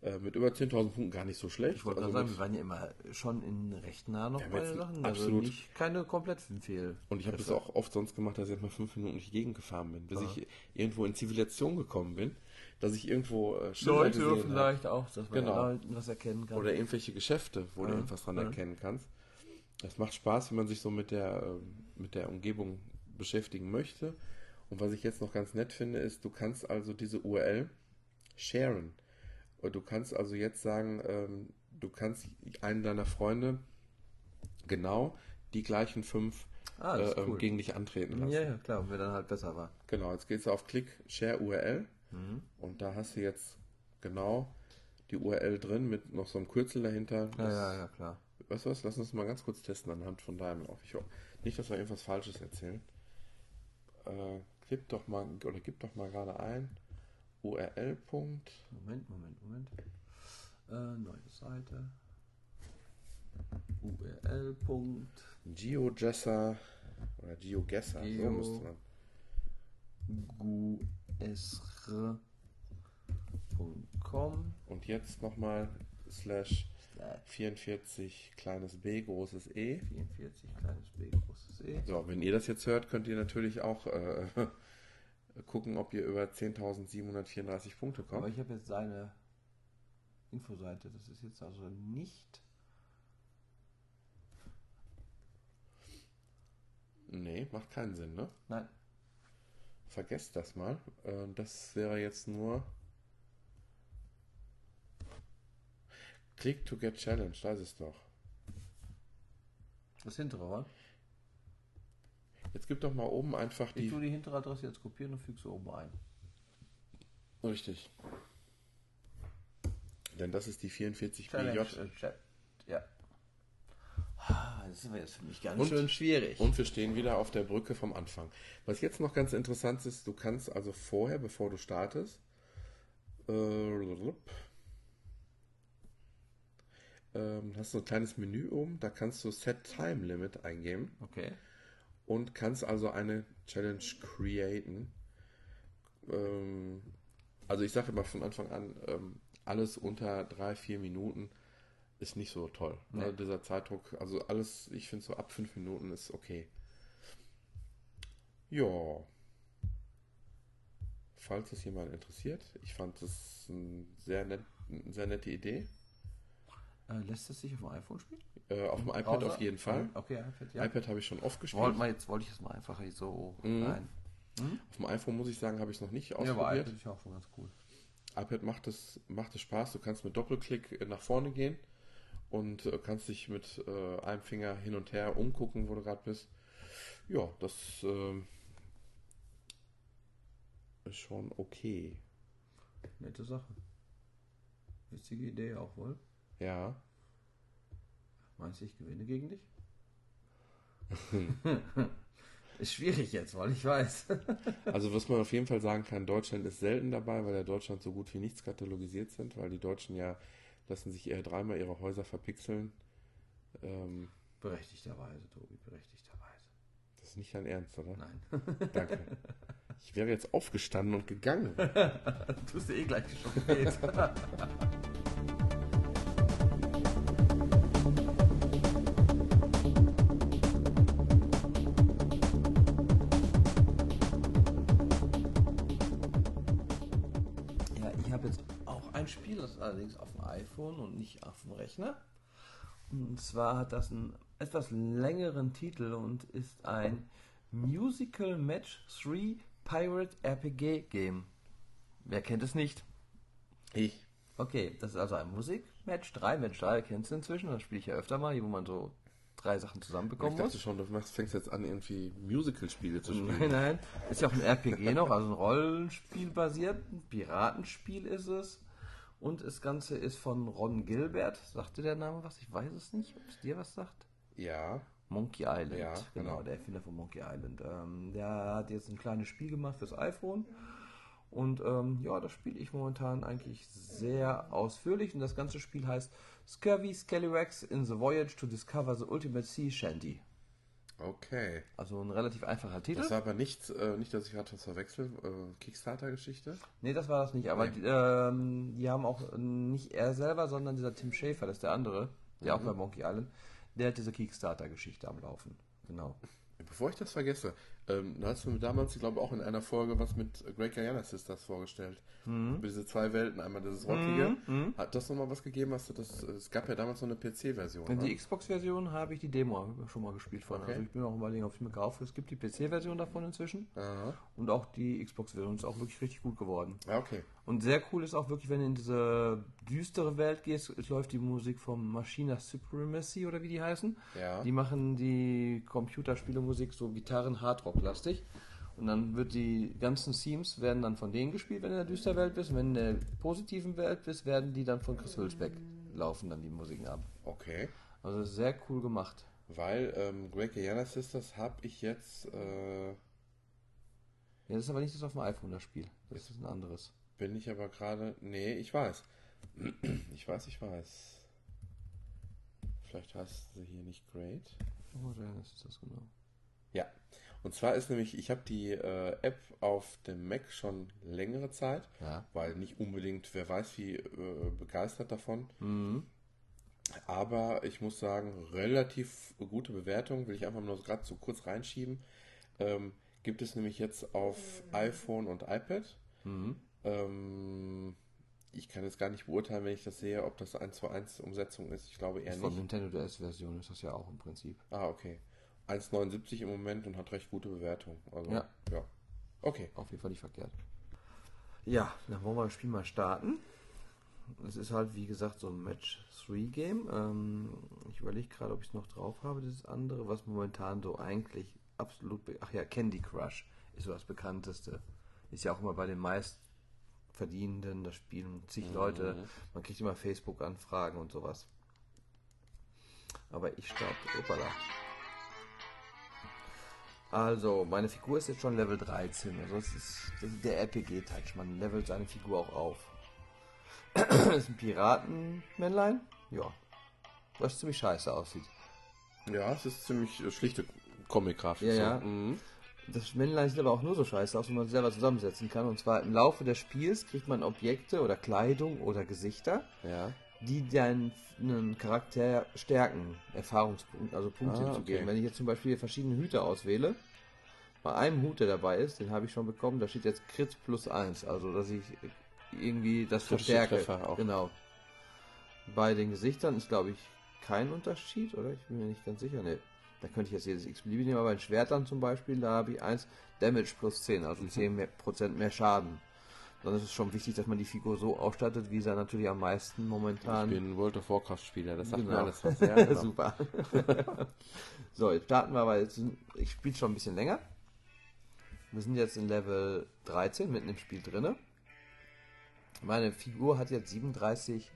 äh, mit über 10.000 Punkten gar nicht so schlecht. Ich wollte Also sagen, wir waren ja immer schon in recht nah noch Ja, bei Sachen. absolut. Also nicht keine kompletten Fehl. und ich habe das auch oft sonst gemacht, dass ich mal fünf Minuten durch die Gegend gefahren bin, bis ich irgendwo in Zivilisation gekommen bin, dass ich irgendwo äh, Schilder Leute gesehen vielleicht auch, dass man Genau. Leuten was erkennen kann. Oder irgendwelche Geschäfte, wo du irgendwas dran erkennen kannst. Es macht Spaß, wenn man sich so mit der, ähm, mit der Umgebung beschäftigen möchte. Und was ich jetzt noch ganz nett finde, ist, du kannst also diese URL sharen. Du kannst also jetzt sagen, ähm, du kannst einen deiner Freunde genau die gleichen fünf Ah, äh, ähm, cool. gegen dich antreten lassen. ja, ja, klar, und wer dann halt besser war. Genau, jetzt gehst du auf Klick Share URL und da hast du jetzt genau die URL drin mit noch so einem Kürzel dahinter. Ja, Das- ja, ja, klar. Weißt du was? Lass uns mal ganz kurz testen anhand von deinem Lauf. Ich hoffe nicht, dass wir irgendwas Falsches erzählen. Äh, klick doch mal oder gib doch mal gerade ein URL. Punkt. Moment, Moment, Moment. Äh, neue Seite. URL. Punkt. GeoGesser oder GeoGesser. So Geo- müsste man. gusr.com Und jetzt nochmal slash slash 44 kleines b großes e. 44 kleines b großes e. So, wenn ihr das jetzt hört, könnt ihr natürlich auch äh, [LAUGHS] gucken, ob ihr über 10.734 Punkte kommt. Aber ich habe jetzt seine Infoseite. Das ist jetzt also nicht. Nee, macht keinen Sinn, ne? Nein. Vergesst das mal. Äh, Das wäre jetzt nur Click to get challenge, da ist es doch. Das hintere, oder? Jetzt gib doch mal oben einfach Ich die. tue die hintere Adresse jetzt kopieren und füge sie oben ein. Richtig. Denn das ist die 44 Challenge, BJ. äh, Chat. Ja. Ah, Das ist jetzt für mich ganz Und- schön schwierig. Und wir stehen wieder auf der Brücke vom Anfang. Was jetzt noch ganz interessant ist, du kannst also vorher, bevor du startest, äh, ähm, hast du ein kleines Menü oben, da kannst du Set Time Limit eingeben Okay. und kannst also eine Challenge createn. Ähm, also ich sage immer von Anfang an, ähm, alles unter drei, vier Minuten ist nicht so toll. Ne? Nee. Dieser Zeitdruck, also alles, ich finde so ab fünf Minuten ist okay. Ja. Falls es jemand interessiert, ich fand das ein sehr, nett, eine sehr nette Idee. Äh, lässt es sich auf dem iPhone spielen? Äh, auf dem iPad Browser? auf jeden Fall. Okay, iPad, ja. iPad habe ich schon oft gespielt. Wollte mal, jetzt wollte ich es mal einfach so rein. Auf dem iPhone muss ich sagen, habe ich es noch nicht Ja, aber ausprobiert. iPad ist ja auch schon ganz cool. iPad macht es, macht es Spaß. Du kannst mit Doppelklick äh, nach vorne gehen und äh, kannst dich mit äh, einem Finger hin und her umgucken, wo du gerade bist. Ja, das ähm, ist schon okay. Nette Sache. Witzige Idee auch wohl. Ja, Meinst du, ich gewinne gegen dich? [LAUGHS] ist schwierig jetzt, weil ich weiß. [LAUGHS] Also was man auf jeden Fall sagen kann, Deutschland ist selten dabei, weil der Deutschland so gut wie nichts katalogisiert sind, weil die Deutschen ja lassen sich eher dreimal ihre Häuser verpixeln. Ähm, berechtigterweise, Tobi, berechtigterweise. das ist nicht dein Ernst, oder? Nein. [LAUGHS] Danke. Ich wäre jetzt aufgestanden und gegangen. Tust du eh gleich schon spät. Allerdings auf dem iPhone und nicht auf dem Rechner. Und zwar hat das einen etwas längeren Titel und ist ein Musical Match 3 Pirate RPG Game. Wer kennt es nicht? Ich. Okay, das ist also ein Musikmatch 3. Match 3 kennst du inzwischen, das spiele ich ja öfter mal, hier, wo man so drei Sachen Ich zusammenbekommen dachte muss. schon, du machst, fängst jetzt an, irgendwie Musical-Spiele zu spielen. Nein, nein. Ist ja auch ein RPG noch, also ein Rollenspiel basiert. Ein Piratenspiel ist es. Und das Ganze ist von Ron Gilbert. Sagte der Name was? Ich weiß es nicht, ob es dir was sagt. Ja. Monkey Island, Ja, genau, genau. der Erfinder von Monkey Island. Ähm, der hat jetzt ein kleines Spiel gemacht fürs iPhone. Und ähm, ja, das spiele ich momentan eigentlich sehr ausführlich. Und das ganze Spiel heißt Scurvy Scallywags in the Voyage to Discover the Ultimate Sea Shanty. Okay. Also ein relativ einfacher Titel. Das war aber nicht, äh, nicht dass ich gerade was verwechsel, äh, Kickstarter-Geschichte. Nee, das war das nicht. Aber Nee. die, ähm, die haben auch nicht er selber, sondern dieser Tim Schafer, das ist der andere, der Mhm. auch bei Monkey Island, der hat diese Kickstarter-Geschichte am Laufen. Genau. Bevor ich das vergesse, ähm, da hast du mir damals, ich glaube, auch in einer Folge was mit Great Guyana Sisters vorgestellt. Über diese zwei Welten, einmal dieses Rockige. Hat das nochmal was gegeben? Hast du das, es gab ja damals so eine PC-Version. In die Ne? Xbox-Version habe ich die Demo schon mal gespielt von. Okay. Also ich bin auch überlegen, ob ich mir kaufe. Es gibt die PC-Version davon inzwischen Aha. und auch die Xbox-Version ist auch wirklich richtig gut geworden. Ja, okay. Und sehr cool ist auch wirklich, wenn du in diese düstere Welt gehst, es läuft die Musik vom Machina Supremacy oder wie die heißen. Ja. Die machen die Computerspielemusik so Gitarren Hardrock-lastig. Und dann wird die ganzen Themes werden dann von denen gespielt, wenn du in der düsteren Welt bist. Und wenn du in der positiven Welt bist, werden die dann von Chris Hülsbeck laufen dann die Musiken ab. Okay. Also sehr cool gemacht. Weil ähm, Great Guyana Sisters habe ich jetzt, äh, Ja, das ist aber nicht das auf dem iPhone das Spiel. Das ist ein anderes. bin ich aber gerade, nee, ich weiß. [CLEARS THROAT] Ich weiß, ich weiß. Vielleicht heißt sie hier nicht Great. Oh, dann ist das genau. Ja, und zwar ist nämlich, ich habe die äh, App auf dem Mac schon längere Zeit, Ja. weil nicht unbedingt, wer weiß wie äh, begeistert davon. Mhm. Aber ich muss sagen, relativ gute Bewertung, will ich einfach nur gerade so kurz reinschieben. Ähm, gibt es nämlich jetzt auf iPhone und iPad. Mhm. Ähm, ich kann jetzt gar nicht beurteilen, wenn ich das sehe, ob das 1 zu 1 Umsetzung ist. Ich glaube eher Von nicht. Nintendo DS-Version ist das ja auch im Prinzip. Ah, okay. 1,79 im Moment und hat recht gute Bewertung. Also, Ja. ja. Okay. Auf jeden Fall nicht verkehrt. Ja, dann wollen wir das Spiel mal starten. Es ist halt, wie gesagt, so ein Match-3-Game. Ähm, ich überlege gerade, ob ich es noch drauf habe, dieses andere, was momentan so eigentlich absolut. Ach ja, Candy Crush ist so das bekannteste. Ist ja auch immer bei den meistverdienenden, das spielen zig Leute. Man kriegt immer Facebook-Anfragen und sowas. Aber ich starte. Opala. Also, meine Figur ist jetzt schon Level 13. Also, das ist, das ist der RPG-Touch. Man levelt seine Figur auch auf. das [CLEARS THROAT] ist ein Piratenmännlein. Ja. Was ziemlich scheiße aussieht. Ja, es ist ziemlich äh, schlichte Comic-Grafik. Ja, so. ja. Mhm. Das Männlein sieht aber auch nur so scheiße aus, wenn man es selber zusammensetzen kann. Und zwar im Laufe des Spiels kriegt man Objekte oder Kleidung oder Gesichter, Ja. Die deinen Charakter stärken, Erfahrungspunkte, also Punkte Ah, zu okay. geben. Wenn ich jetzt zum Beispiel verschiedene Hüte auswähle, bei einem Hut, der dabei ist, den habe ich schon bekommen, da steht jetzt Crit plus 1, also dass ich irgendwie das verstärke. Genau. Bei den Gesichtern ist, glaube ich, kein Unterschied, oder? Ich bin mir nicht ganz sicher. Ne, da könnte ich jetzt jedes x-beliebige nehmen, aber bei den Schwertern zum Beispiel, da habe ich 1 Damage plus 10, also Mhm. 10% mehr, Prozent mehr Schaden. Dann ist es schon wichtig, dass man die Figur so ausstattet, wie sie natürlich am meisten Ich momentan. bin World of Warcraft-Spieler, das sagt Genau. mir alles was. Ja, genau. [LAUGHS] Super. [LAUGHS] so, jetzt starten wir, weil ich spiele schon ein bisschen länger. Wir sind jetzt in Level 13, mitten im Spiel drinne. Meine Figur hat jetzt 37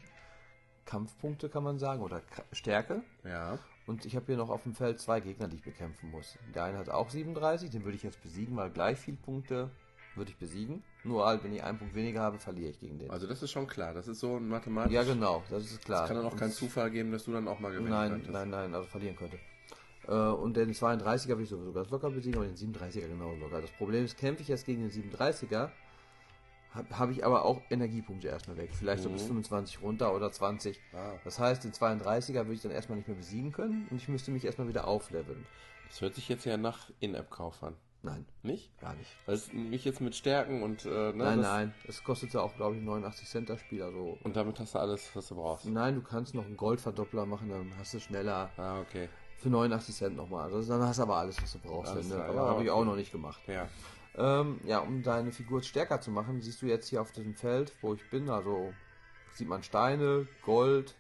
Kampfpunkte, kann man sagen, oder Ka- Stärke. Ja. Und ich habe hier noch auf dem Feld zwei Gegner, die ich bekämpfen muss. Der eine hat auch 37, den würde ich jetzt besiegen, weil gleich viel Punkte würde ich besiegen. Nur halt, wenn ich einen Punkt weniger habe, verliere ich gegen den. Also das ist schon klar. Das ist so ein mathematisch. ja, genau, das ist klar. Es kann dann auch Und- keinen Zufall geben, dass du dann auch mal gewinnen Nein, könntest. nein, nein, also verlieren könnte. Äh, und den 32er will ich sowieso ganz locker besiegen, aber den 37er genau locker. Das Problem ist, kämpfe ich jetzt gegen den 37er, habe hab ich aber auch Energiepunkte erstmal weg. Vielleicht so bis 25 runter oder 20. Ah. Das heißt, den 32er würde ich dann erstmal nicht mehr besiegen können und ich müsste mich erstmal wieder aufleveln. Das hört sich jetzt ja nach In-App-Kauf an. Nein, Nicht? gar nicht. Weil es mich jetzt mit Stärken und, äh, ne, nein, nein. Es kostet ja auch, glaube ich, 89 Cent das Spiel. Also, Und damit hast du alles, was du brauchst. nein, du kannst noch einen Goldverdoppler machen, dann hast du schneller Ah, okay. für 89 Cent nochmal. Also, dann hast du aber alles, was du brauchst. Alles ne? klar, Aber ja, habe ich auch noch nicht gemacht. Ja. Ähm, ja, um deine Figur stärker zu machen, siehst du jetzt hier auf diesem Feld, wo ich bin, also sieht man Steine, Gold,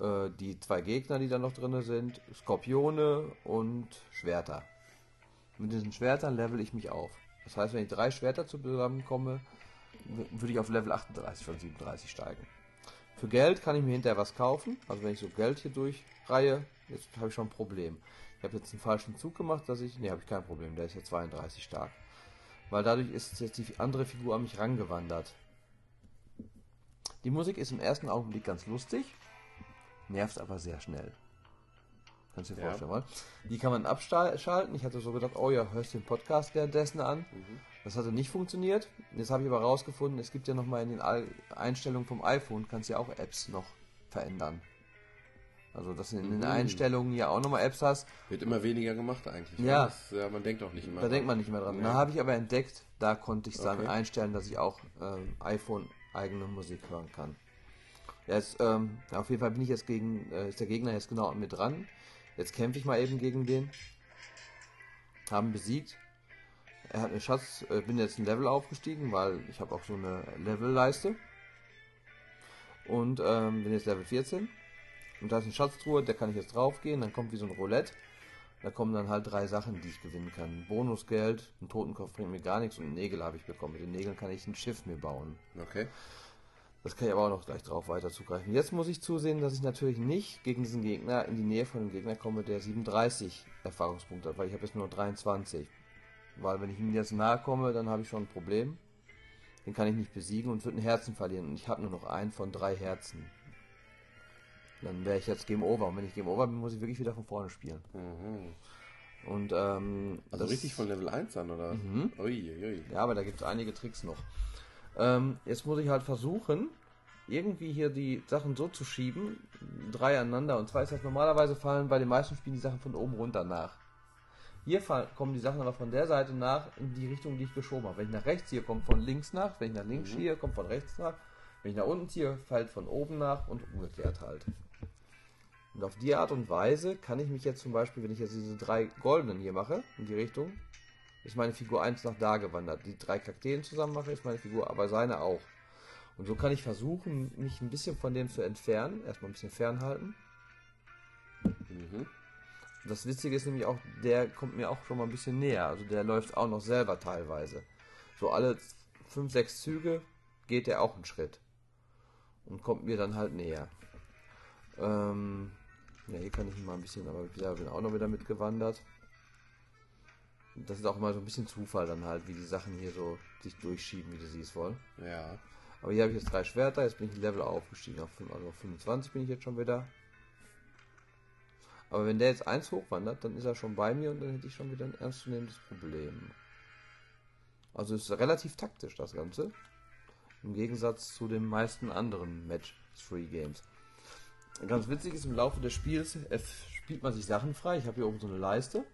äh, die zwei Gegner, die da noch drin sind, Skorpione und Schwerter. Mit diesen Schwertern level ich mich auf. Das heißt, wenn ich drei Schwerter zusammenkomme, würde ich auf Level 38 von 37 steigen. Für Geld kann ich mir hinterher was kaufen. Also wenn ich so Geld hier durchreihe, jetzt habe ich schon ein Problem. Ich habe jetzt einen falschen Zug gemacht, dass ich. Ne, habe ich kein Problem. Der ist ja 32 stark. Weil dadurch ist jetzt die andere Figur an mich rangewandert. Die Musik ist im ersten Augenblick ganz lustig, nervt aber sehr schnell. Kannst du dir Ja. vorstellen, mal. Die kann man abschalten. Ich hatte so gedacht, oh ja, hörst du den Podcast währenddessen an. Das hatte nicht funktioniert. Jetzt habe ich aber rausgefunden, es gibt ja nochmal in den Einstellungen vom iPhone, kannst du ja auch Apps noch verändern. Also, dass du in den Mhm. Einstellungen ja auch nochmal Apps hast. Wird immer weniger gemacht eigentlich. Ja. Das, ja man denkt auch nicht immer. Da dran. denkt man nicht mehr dran. Nee. Da habe ich aber entdeckt, da konnte ich es dann Okay. einstellen, dass ich auch ähm, iPhone eigene Musik hören kann. Ja, Jetzt, ähm, auf jeden Fall bin ich jetzt gegen, äh, ist der Gegner jetzt genau an mir dran. Jetzt kämpfe ich mal eben gegen den. Haben besiegt. Er hat eine Schatz, äh, bin jetzt ein Level aufgestiegen, weil ich habe auch so eine Levelleiste. Und ähm, bin jetzt Level 14. Und da ist eine Schatztruhe, da kann ich jetzt draufgehen, dann kommt wie so ein Roulette. Da kommen dann halt drei Sachen, die ich gewinnen kann. Bonusgeld, ein Totenkopf bringt mir gar nichts und Nägel habe ich bekommen. Mit den Nägeln kann ich ein Schiff mir bauen. Okay. Das kann ich aber auch noch gleich drauf weiter zugreifen. Jetzt muss ich zusehen, dass ich natürlich nicht gegen diesen Gegner in die Nähe von dem Gegner komme, der 37 Erfahrungspunkte hat, weil ich habe jetzt nur 23. Weil wenn ich ihm jetzt nahe komme, dann habe ich schon ein Problem. Den kann ich nicht besiegen und würde ein Herzen verlieren. Und ich habe nur noch einen von drei Herzen. Dann wäre ich jetzt Game Over. Und wenn ich Game Over bin, muss ich wirklich wieder von vorne spielen. Mhm. Und ähm, Also richtig von Level 1 an, oder? Mhm. Ui, ui. ja, aber da gibt es einige Tricks noch. Ähm, jetzt muss ich halt versuchen, irgendwie hier die Sachen so zu schieben, drei aneinander. Und zwar ist das normalerweise fallen bei den meisten Spielen die Sachen von oben runter nach. Hier fall, kommen die Sachen aber von der Seite nach in die Richtung, die ich geschoben habe. Wenn ich nach rechts ziehe, kommt von links nach. Wenn ich nach links ziehe, kommt von rechts nach. Wenn ich nach unten ziehe, fällt von oben nach und umgekehrt halt. Und auf die Art und Weise kann ich mich jetzt zum Beispiel, wenn ich jetzt diese drei goldenen hier mache, in die Richtung, ist meine Figur 1 nach da gewandert. Die drei Kakteen zusammen mache, ist meine Figur, aber seine auch. Und so kann ich versuchen, mich ein bisschen von dem zu entfernen. Erstmal ein bisschen fernhalten. Mhm. Das Witzige ist nämlich auch, der kommt mir auch schon mal ein bisschen näher. Also der läuft auch noch selber teilweise. So alle 5, 6 Züge geht er auch einen Schritt. Und kommt mir dann halt näher. Ähm, ja, hier kann ich mal ein bisschen, aber ich bin auch noch wieder mitgewandert. Das ist auch immer so ein bisschen Zufall dann halt, wie die Sachen hier so sich durchschieben, wie du siehst wohl. Ja. Aber hier habe ich jetzt drei Schwerter, jetzt bin ich Level aufgestiegen. Auf, fünf- also auf 25 bin ich jetzt schon wieder. Aber wenn der jetzt eins hochwandert, dann ist er schon bei mir und dann hätte ich schon wieder ein ernstzunehmendes Problem. Also ist relativ taktisch das Ganze. Im Gegensatz zu den meisten anderen Match-3-Games. Ganz witzig ist, im Laufe des Spiels äh, spielt man sich Sachen frei. Ich habe hier oben so eine Leiste.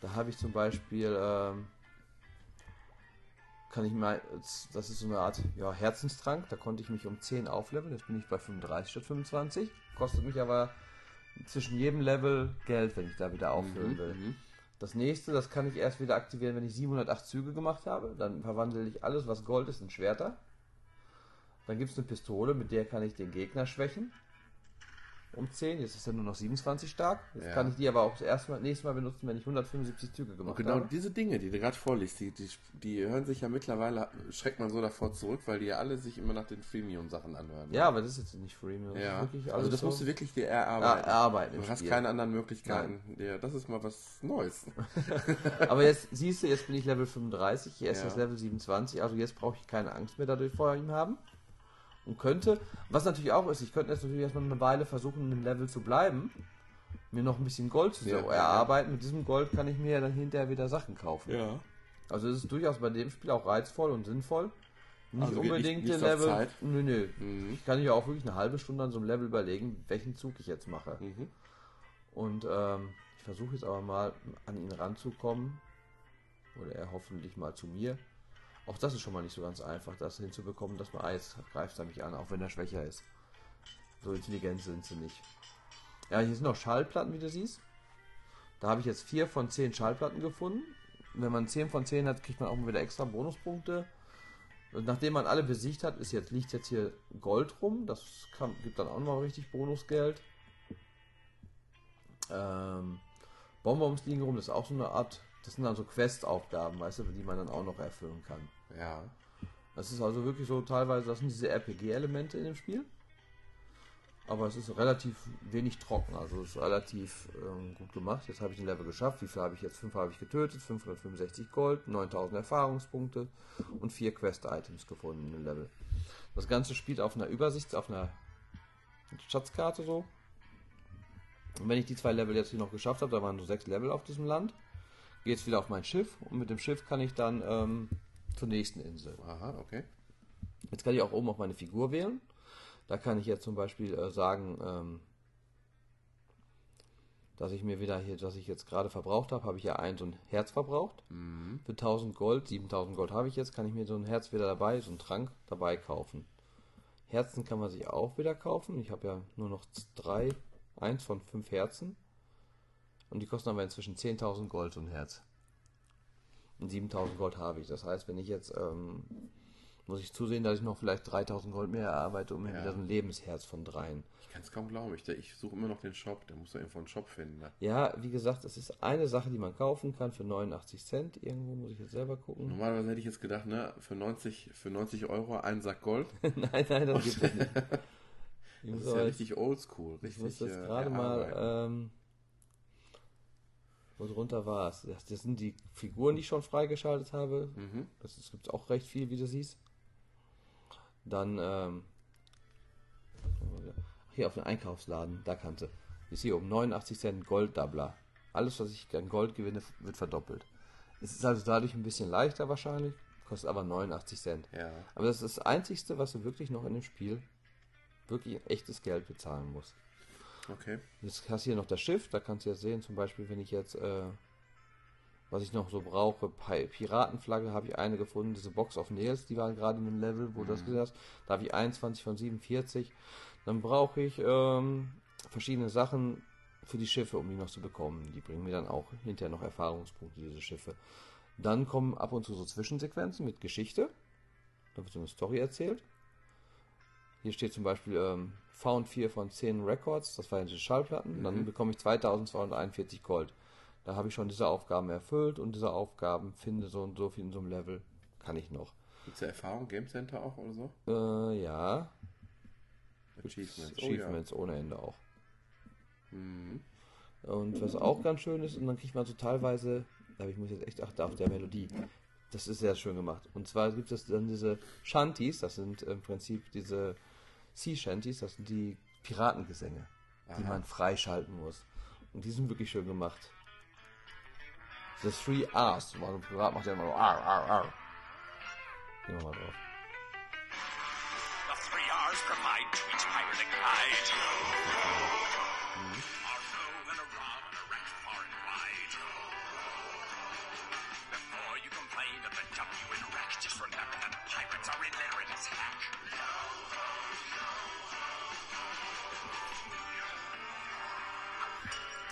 Da habe ich zum Beispiel ähm, kann ich mal, das ist so eine Art ja, Herzenstrank, da konnte ich mich um 10 aufleveln, jetzt bin ich bei 35 statt 25, kostet mich aber zwischen jedem Level Geld, wenn ich da wieder auffüllen will. Mhm. Das nächste, das kann ich erst wieder aktivieren, wenn ich 708 Züge gemacht habe, dann verwandle ich alles, was Gold ist, in Schwerter. Dann gibt es eine Pistole, mit der kann ich den Gegner schwächen. Um 10. Jetzt ist er nur noch 27 stark. Jetzt Ja. kann ich die aber auch das Mal, nächstes Mal benutzen, wenn ich 175 Züge Und gemacht genau habe. diese Dinge, die du gerade vorliest, die, die, die hören sich ja mittlerweile, schreckt man so davor zurück, weil die ja alle sich immer nach den Freemium-Sachen anhören. Ja, aber das ist jetzt nicht Freemium. Das ja. wirklich Also das so musst du wirklich dir erarbeiten. erarbeiten. im Du hast Spiel. keine anderen Möglichkeiten. Ja, das ist mal was Neues. [LAUGHS] Aber jetzt siehst du, jetzt bin ich Level 35, hier ist Ja. das Level 27, also jetzt brauche ich keine Angst mehr dadurch vor ihm haben. Und könnte, was natürlich auch ist, ich könnte jetzt natürlich erstmal eine Weile versuchen, in dem Level zu bleiben, mir noch ein bisschen Gold zu Ja, so ja. erarbeiten. Mit diesem Gold kann ich mir dann hinterher wieder Sachen kaufen. Ja. Also es ist durchaus bei dem Spiel auch reizvoll und sinnvoll. Nicht Also unbedingt nicht- den nicht auf Level. Zeit? Nö, nö. Mhm. Ich kann ja auch wirklich eine halbe Stunde an so einem Level überlegen, welchen Zug ich jetzt mache. Mhm. Und ähm, ich versuche jetzt aber mal an ihn ranzukommen. Oder er hoffentlich mal zu mir. Auch das ist schon mal nicht so ganz einfach, das hinzubekommen, dass man, ah, jetzt greift er mich an, auch wenn er schwächer ist. So intelligent sind sie nicht. Ja, hier sind noch Schallplatten, wie du siehst. Da habe ich jetzt vier von zehn Schallplatten gefunden. Wenn man 10 von 10 hat, kriegt man auch mal wieder extra Bonuspunkte. Und nachdem man alle besiegt hat, ist jetzt, liegt jetzt hier Gold rum. Das kann, gibt dann auch noch richtig Bonusgeld. Ähm, Bonbons liegen rum, das ist auch so eine Art, das sind dann so Quest-Aufgaben, weißt du, die man dann auch noch erfüllen kann. Ja. Das ist also wirklich so teilweise, das sind diese RPG-Elemente in dem Spiel. Aber es ist relativ wenig trocken, also es ist relativ ähm, gut gemacht. Jetzt habe ich den Level geschafft. Wie viel habe ich jetzt? 5 habe ich getötet, 565 Gold, 9000 Erfahrungspunkte und 4 Quest-Items gefunden dem Level. Das Ganze spielt auf einer Übersicht, auf einer Schatzkarte so. Und wenn ich die zwei Level jetzt hier noch geschafft habe, da waren so sechs Level auf diesem Land, gehe jetzt wieder auf mein Schiff und mit dem Schiff kann ich dann ähm, zur nächsten Insel. Aha, okay. Jetzt kann ich auch oben auf meine Figur wählen. Da kann ich jetzt zum Beispiel äh, sagen, ähm, dass ich mir wieder hier, was ich jetzt gerade verbraucht habe, habe ich ja ein so ein Herz verbraucht. Mhm. Für 1000 Gold, 7000 Gold habe ich jetzt, kann ich mir so ein Herz wieder dabei, so einen Trank dabei kaufen. Herzen kann man sich auch wieder kaufen. Ich habe ja nur noch drei, eins von fünf Herzen. Und die kosten aber inzwischen 10.000 Gold so ein Herz. Und 7000 Gold habe ich. Das heißt, wenn ich jetzt, ähm, muss ich zusehen, dass ich noch vielleicht 3000 Gold mehr erarbeite, um mir Ja. wieder so ein Lebensherz von dreien. Ich kann es kaum glauben. Ich, ich suche immer noch den Shop. Der muss doch irgendwo einen Shop finden. Ne? Ja, wie gesagt, es ist eine Sache, die man kaufen kann für 89 Cent. Irgendwo muss ich jetzt selber gucken. Normalerweise hätte ich jetzt gedacht, ne, für 90, für 90 Euro ein Sack Gold. [LAUGHS] nein, nein, das [LAUGHS] gibt es nicht. Ich Das ist ja richtig oldschool. ich muss jetzt äh, gerade mal, ähm, wo drunter war es. Das, das sind die Figuren, die ich schon freigeschaltet habe. Mhm. Das ist, gibt auch recht viel, wie du siehst. Dann, ähm, hier auf den Einkaufsladen, da kannte. Ich sehe um 89 Cent Gold-Doubler. Alles, was ich an Gold gewinne, wird verdoppelt. Es ist also dadurch ein bisschen leichter wahrscheinlich, kostet aber 89 Cent. Ja. Aber das ist das Einzigste, was du wirklich noch in dem Spiel wirklich echtes Geld bezahlen musst. Okay. Jetzt hast du hier noch das Schiff, da kannst du jetzt sehen, zum Beispiel, wenn ich jetzt, äh, was ich noch so brauche, Pi- Piratenflagge habe ich eine gefunden, diese Box of Nails, die war gerade in einem Level, wo du das gesehen hast, da habe ich 21 von 47. Dann brauche ich ähm, verschiedene Sachen für die Schiffe, um die noch zu bekommen. Die bringen mir dann auch hinterher noch Erfahrungspunkte, diese Schiffe. Dann kommen ab und zu so Zwischensequenzen mit Geschichte. Da wird so eine Story erzählt. Hier steht zum Beispiel ähm, Found 4 von 10 Records, das waren diese Schallplatten. Dann bekomme ich 2241 Gold. Da habe ich schon diese Aufgaben erfüllt und diese Aufgaben finde so und so viel in so einem Level. Kann ich noch. Gibt es Erfahrung, Game Center auch oder so? Äh, ja. Achievements. Achievements ohne Ende auch. Oh, ja. mhm. Und was auch ganz schön ist, und dann kriegt man so teilweise, aber ich muss jetzt echt achten auf der Melodie. Das ist sehr schön gemacht. Und zwar gibt es dann diese Shanties, das sind im Prinzip diese Sea Shanties, das sind die Piratengesänge, die Aha. man freischalten muss. Und die sind wirklich schön gemacht. The Three R's, weil ein Pirat macht ja immer so ar, ar, ar. Gehen wir mal drauf. The three R's provide to each pirate a guide.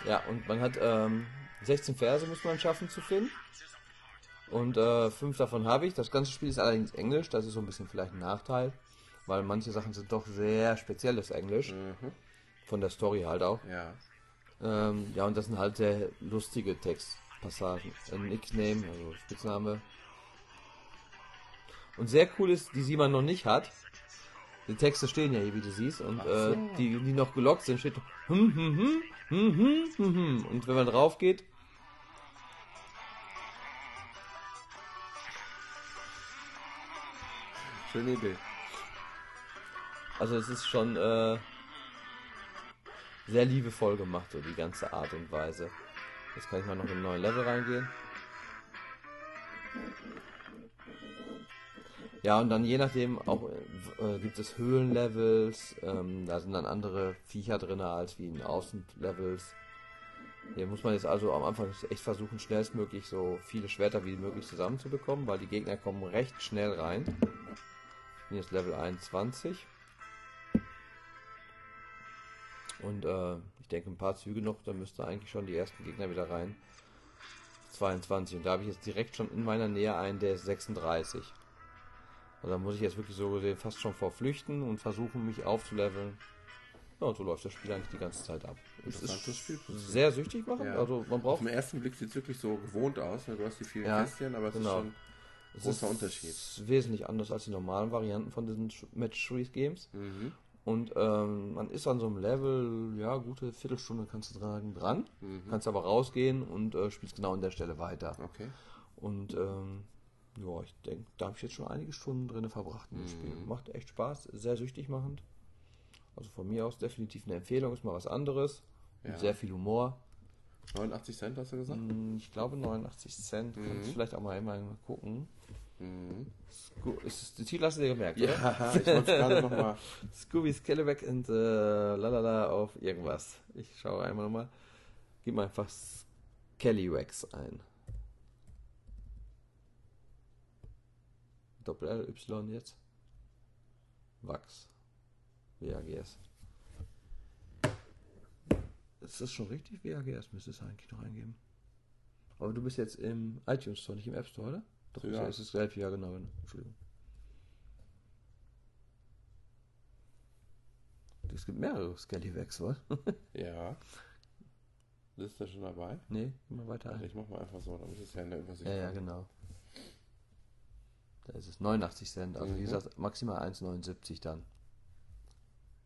Ja, und man hat ähm, 16 Verse muss man schaffen zu finden. Und äh, fünf davon habe ich. Das ganze Spiel ist allerdings Englisch. Das ist so ein bisschen vielleicht ein Nachteil, weil manche Sachen sind doch sehr spezielles Englisch. Mhm. Von der Story halt auch. Ja. Ähm, ja, und das sind halt sehr lustige Textpassagen. Ein Nickname, also Spitzname. Und sehr cool ist, die sie man noch nicht hat. Die Texte stehen ja hier, wie du siehst. Und äh, die, die noch gelockt sind, steht hm, hm, hm, hm, hm, hm, hm. Und wenn man drauf geht, Schöne Idee. also es ist schon äh, sehr liebevoll gemacht, so die ganze Art und Weise. Jetzt kann ich mal noch in einen neuen Level reingehen. Ja, und dann je nachdem auch äh, äh, gibt es Höhlenlevels, ähm, da sind dann andere Viecher drin als wie in Außenlevels. Hier muss man jetzt also am Anfang echt versuchen, schnellstmöglich so viele Schwerter wie möglich zusammenzubekommen, weil die Gegner kommen recht schnell rein. Ich bin jetzt Level 21. Und äh, ich denke, ein paar Züge noch, dann müsste eigentlich schon die ersten Gegner wieder rein. 22. Und da habe ich jetzt direkt schon in meiner Nähe einen, der ist 36. Und da muss ich jetzt wirklich so gesehen fast schon vorflüchten und versuchen, mich aufzuleveln. Ja, und so läuft das Spiel eigentlich die ganze Zeit ab. Es Interessantes ist Spielprinzip. sehr süchtig machen. Ja. Also man Auf braucht den ersten Blick sieht es wirklich so gewohnt aus. Ne? Du hast die vielen Ja, Kästchen, aber es genau. ist schon es großer ist Unterschied. wesentlich anders als die normalen Varianten von diesen Match-Games. Mhm. Und ähm, man ist an so einem Level, ja, gute Viertelstunde kannst du tragen dran, Mhm. kannst aber rausgehen und äh, spielst genau an der Stelle weiter. Okay. Und ähm, ja, ich denke, da habe ich jetzt schon einige Stunden drin verbracht in dem Spiel. Mhm. Macht echt Spaß, sehr süchtig machend. Also von mir aus definitiv eine Empfehlung, ist mal was anderes. Mit Ja. sehr viel Humor. 89 Cent hast du gesagt? Hm, Ich glaube 89 Cent, kannst du vielleicht auch mal immer gucken. Mhm. Sco- Ist, den Titel hast du dir gemerkt, oder? Ja, [LAUGHS] ich wollte gerade nochmal. [LAUGHS] Scooby Scalaback und äh, lalala auf irgendwas. Ich schaue einmal nochmal. Gib mal einfach Scallywax ein. Doppel L, Y jetzt. Wachs. WAGS. Ist das schon richtig? WAGS müsste es eigentlich noch eingeben. Aber du bist jetzt im iTunes Store, nicht im App Store, oder? Doch, Ja. ist es gelb, ja genau. Entschuldigung. Es gibt mehrere Scallywags, was? [LAUGHS] Ja. Ist das schon dabei? nee, immer weiter ein. ich mach mal einfach so, dann ist es ja in der Übersicht. Ja, ja, genau. Da ist es 89 Cent, also wie Mhm. gesagt, maximal 1,79 dann.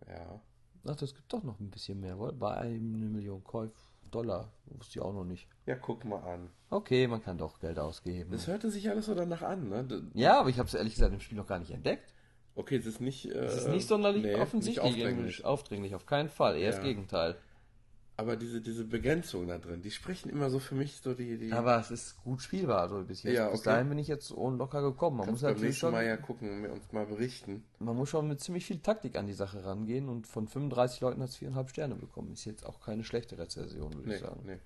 Ja. Ach, das gibt doch noch ein bisschen mehr, wohl? Bei einer Million Käuf Dollar. Wusste ich auch noch nicht. Ja, guck mal an. Okay, man kann doch Geld ausgeben. Das hörte sich alles so danach an, ne? D- Ja, aber ich habe es ehrlich gesagt im Spiel noch gar nicht entdeckt. Okay, es ist nicht. Äh, Es ist nicht sonderlich nee, offensichtlich, Nicht aufdringlich. aufdringlich, auf keinen Fall, eher das Ja. Gegenteil. Aber diese, diese Begrenzung da drin, die sprechen immer so für mich so die. die Aber es ist gut spielbar, also bis jetzt. Ja, Bis okay. dahin bin ich jetzt ohne locker gekommen. Man muss kannst beim natürlich schon, Mal ja gucken und uns mal berichten. man muss schon mit ziemlich viel Taktik an die Sache rangehen und von 35 Leuten hat es viereinhalb Sterne bekommen. Ist jetzt auch keine schlechte Rezension, würde Nee, ich sagen. nee.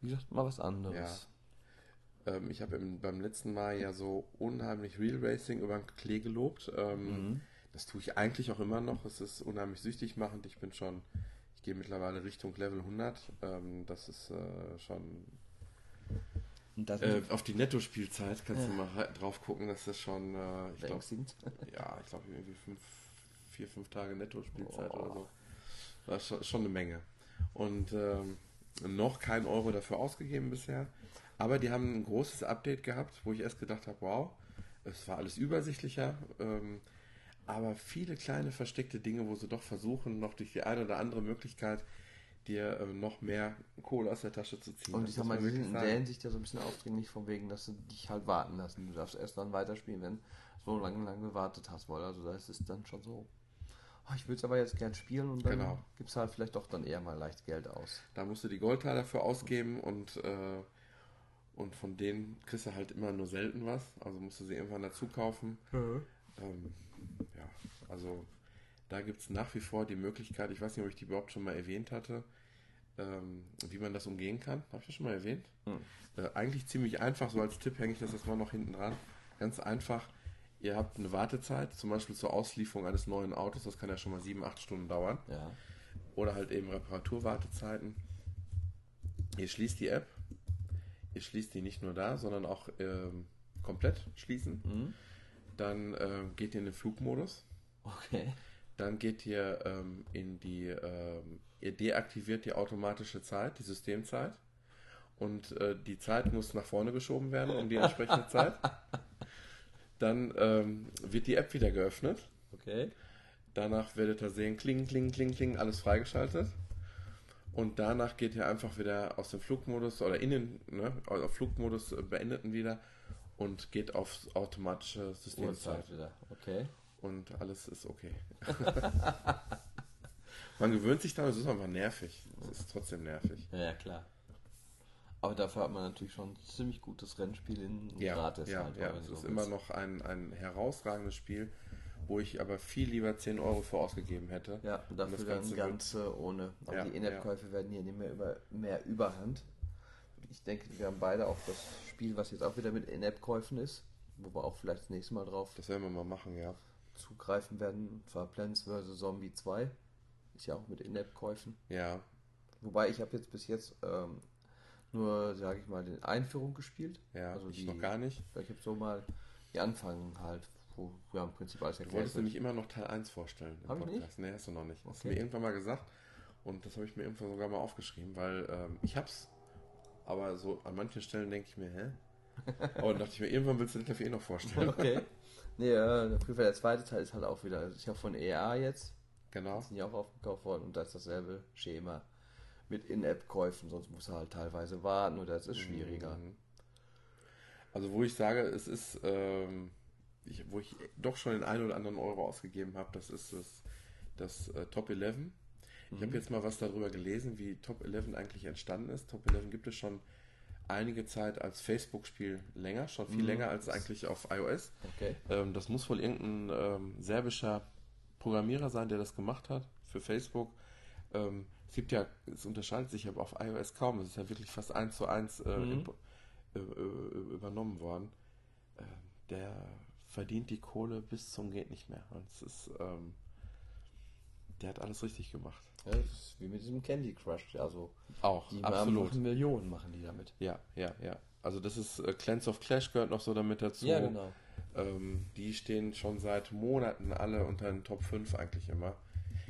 Wie gesagt, mal was anderes. Ähm, ich habe beim letzten Mal ja so unheimlich Real Racing über den Klee gelobt. Ähm, Mhm. Das tue ich eigentlich auch immer noch. Es ist unheimlich süchtig machend. Ich bin schon, ich gehe mittlerweile Richtung Level 100. Ähm, das ist äh, schon. Das Äh, auf die Nettospielzeit kannst du mal re- drauf gucken. Das ist schon, äh, ich glaube, ja, ich glaube irgendwie fünf, vier, fünf Tage Nettospielzeit Boah. oder so. Das ist schon, schon eine Menge. Und ähm, noch kein Euro dafür ausgegeben bisher. Aber die haben ein großes Update gehabt, wo ich erst gedacht habe, wow, es war alles übersichtlicher. Ähm, aber viele kleine versteckte Dinge, wo sie doch versuchen, noch durch die eine oder andere Möglichkeit dir ähm, noch mehr Kohle aus der Tasche zu ziehen. Und Das ich sag mal, die sind in der Hinsicht ja so ein bisschen aufdringlich, von wegen, dass sie dich halt warten lassen. Du darfst erst dann weiterspielen, wenn du so lange, lange gewartet hast. Weil also da ist es dann schon so. "Oh, ich will es aber jetzt gern spielen und dann Genau. gibst halt vielleicht doch dann eher mal leicht Geld aus. Da musst du die Goldtaler für ausgeben und, äh, und von denen kriegst du halt immer nur selten was. Also musst du sie irgendwann dazu kaufen. Ähm, ja, also da gibt es nach wie vor die Möglichkeit, ich weiß nicht, ob ich die überhaupt schon mal erwähnt hatte, ähm, wie man das umgehen kann. Habe ich das schon mal erwähnt? Äh, eigentlich ziemlich einfach, so als Tipp hänge ich das jetzt mal noch hinten dran. Ganz einfach. Ihr habt eine Wartezeit, zum Beispiel zur Auslieferung eines neuen Autos, das kann ja schon mal sieben, acht Stunden dauern Ja. oder halt eben Reparaturwartezeiten. Ihr schließt die App. Ihr schließt die nicht nur da, sondern auch ähm, komplett schließen. Mhm. Dann ähm, geht ihr in den Flugmodus. Okay. Dann geht ihr ähm, in die, ähm, ihr deaktiviert die automatische Zeit, die Systemzeit. Und äh, die Zeit muss nach vorne geschoben werden um die entsprechende [LAUGHS] Zeit. Dann ähm, wird die App wieder geöffnet. Okay. Danach werdet ihr sehen, kling, kling, kling, kling, alles freigeschaltet. Und danach geht ihr einfach wieder aus dem Flugmodus oder in den ne, auf Flugmodus äh, beendeten wieder und geht auf automatische Systemzeit. Wieder. Okay. Und alles ist okay. [LAUGHS] Man gewöhnt sich daran, es ist einfach nervig. Es ist trotzdem nervig. Ja, ja, klar. Aber dafür hat man natürlich schon ein ziemlich gutes Rennspiel in Ja, gratis. ja, halt, ja. Es ist immer noch ein, ein herausragendes Spiel, wo ich aber viel lieber 10 Euro für ausgegeben hätte. Ja, und dafür das dann Ganze Ganze ohne. Aber Ja, die In-App-Käufe werden hier nicht mehr, über, mehr überhand. Ich denke, wir haben beide auch das Spiel, was jetzt auch wieder mit In-App-Käufen ist, wo wir auch vielleicht das nächste Mal drauf Das werden wir mal machen, ja. zugreifen werden. Und zwar Plants vs. Zombie 2. Ist ja auch mit In-App-Käufen. Ja, Wobei ich habe jetzt bis jetzt ähm, nur, sage ich mal, die Einführung gespielt. ja, Also ich die- noch gar nicht. Ich habe so mal die Anfang halt, wo ja im Prinzip alles Du erklärt wolltest wird. nämlich immer noch Teil 1 vorstellen im Hab Podcast. Nee, hast du noch nicht. Hast du Okay. mir irgendwann mal gesagt und das habe ich mir irgendwann sogar mal aufgeschrieben, weil ähm, ich hab's, aber so an manchen Stellen denke ich mir, hä? Aber dann dachte ich mir, irgendwann willst du den eh noch vorstellen. Okay. Nee, äh, auf jeden Fall der zweite Teil ist halt auch wieder, ist ja von EA jetzt, Genau. sind ja auch aufgekauft worden und da ist dasselbe Schema mit In-App-Käufen, sonst muss er halt teilweise warten oder es ist schwieriger. Mhm. Also wo ich sage, es ist, ähm, ich, wo ich doch schon den einen oder anderen Euro ausgegeben habe, das ist das, das äh, Top 11. Ich Mhm. habe jetzt mal was darüber gelesen, wie Top 11 eigentlich entstanden ist. Top 11 gibt es schon einige Zeit als Facebook-Spiel länger, schon viel Mhm. länger als eigentlich auf iOS. Okay. Ähm, das muss wohl irgendein ähm, serbischer Programmierer sein, der das gemacht hat für Facebook. Ähm, es gibt ja, es unterscheidet sich aber auf iOS kaum. Es ist ja wirklich fast eins zu eins äh, Mhm. äh, äh, übernommen worden. Ähm, der verdient die Kohle bis zum geht nicht mehr. Und es ist, ähm, der hat alles richtig gemacht. Ja, das ist wie mit diesem Candy Crush, also Auch, die absolut. machen Millionen machen die damit. Ja, ja, ja. Also das ist äh, Clans of Clash gehört noch so damit dazu. Ja, genau. Ähm, die stehen schon seit Monaten alle unter den Top 5 eigentlich immer.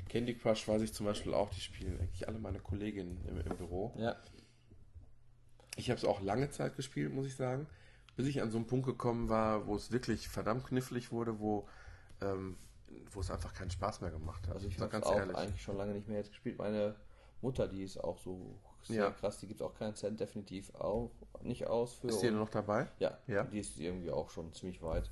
Candy Crush weiß ich zum Beispiel auch, die spielen eigentlich alle meine Kolleginnen im, im Büro. Ja, Ich habe es auch lange Zeit gespielt, muss ich sagen, bis ich an so einen Punkt gekommen war, wo es wirklich verdammt knifflig wurde, wo, ähm, wo es einfach keinen Spaß mehr gemacht hat. also ich habe auch eigentlich schon lange nicht mehr jetzt gespielt. Meine Mutter, die ist auch so sehr Ja. krass, die gibt auch keinen Cent definitiv auch nicht aus für. Ist die noch dabei? Ja, Ja. die ist irgendwie auch schon ziemlich weit.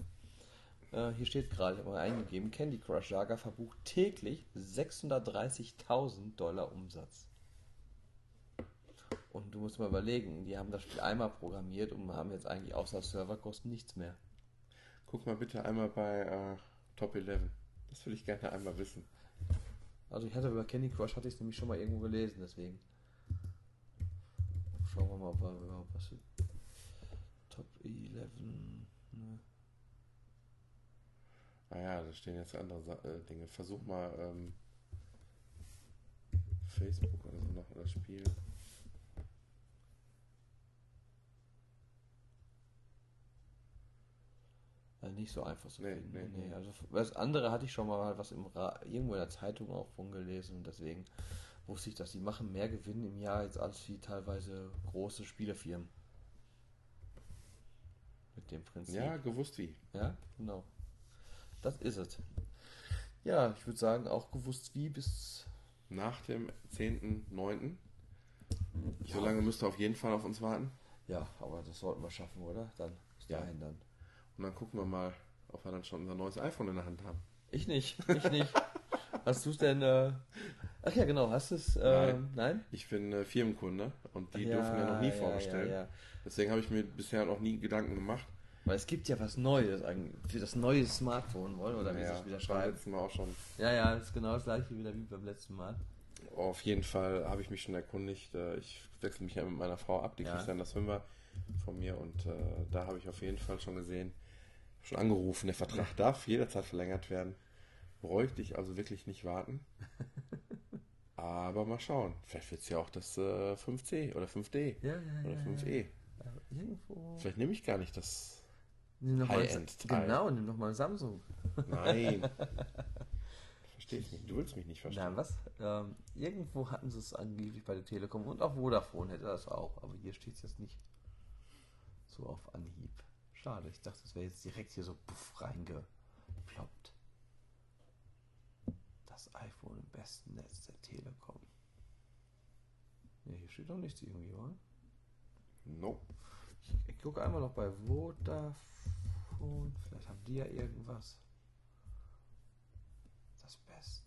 Äh, hier steht gerade, ich habe mal eingegeben, Candy Crush Saga verbucht täglich 630.000 Dollar Umsatz. Und du musst mal überlegen, die haben das Spiel einmal programmiert und haben jetzt eigentlich außer Serverkosten nichts mehr. Guck mal bitte einmal bei äh, Top 11. Das will ich gerne einmal wissen. Also ich hatte über Candy Crush hatte ich nämlich schon mal irgendwo gelesen, deswegen. Schauen wir mal, ob wir überhaupt was für Top 11. Ne. Ah ja, da stehen jetzt andere Sa äh, Dinge. Versuch mal ähm, Facebook oder so noch das Spiel. Nicht so einfach zu Nee, finden. nee, Nee, nee. Also das andere hatte ich schon mal was im Ra irgendwo in der Zeitung auch von gelesen und deswegen wusste ich, dass die machen mehr Gewinn im Jahr jetzt als wie teilweise große Spielefirmen. Mit dem Prinzip. Ja, gewusst wie. Ja, genau. Das ist es. Ja, ich würde sagen, auch gewusst wie bis. Nach dem 10.9. So lange müsst ihr auf jeden Fall auf uns warten. Ja, aber das sollten wir schaffen, oder? Dann bis Ja. dahin dann. Und dann gucken wir mal, ob wir dann schon unser neues iPhone in der Hand haben. Ich nicht, ich nicht. Hast du es denn. Äh... Ach ja, genau, hast du es. Äh... Nein. Nein? Ich bin äh, Firmenkunde und die dürfen ja noch nie. Ja, ja. Deswegen habe ich mir bisher noch nie Gedanken gemacht. Weil es gibt ja was Neues eigentlich für das neue Smartphone, wollen oder wie ja, es wieder beim letzten Mal auch schon. Ja, ja, ist genau das gleiche wieder wie beim letzten Mal. Auf jeden Fall habe ich mich schon erkundigt. Äh, Ich wechsle mich ja mit meiner Frau ab, die Ja. kriegt dann das Fünfer von mir und äh, da habe ich auf jeden Fall schon gesehen, schon angerufen, der Vertrag darf jederzeit verlängert werden. Bräuchte ich also wirklich nicht warten. [LAUGHS] Aber mal schauen. Vielleicht wird es ja auch das äh, 5C oder 5D Ja, ja, oder ja. 5E. ja. Irgendwo. Vielleicht nehme ich gar nicht das. High-End-Teil. Genau, nimm noch mal ein Samsung. Nein. [LAUGHS] verstehe es nicht. Du willst mich nicht verstehen. Nein, was? Ähm, irgendwo hatten sie es angeblich bei der Telekom und auch Vodafone hätte das auch, aber hier steht es jetzt nicht so auf Anhieb. Schade, ich dachte, das wäre jetzt direkt hier so puff reingeploppt. Das iPhone im besten Netz der Telekom. Ne, hier steht doch nichts irgendwie, oder? Nope. Ich, ich gucke einmal noch bei Vodafone. Vielleicht haben die ja irgendwas. Das Beste.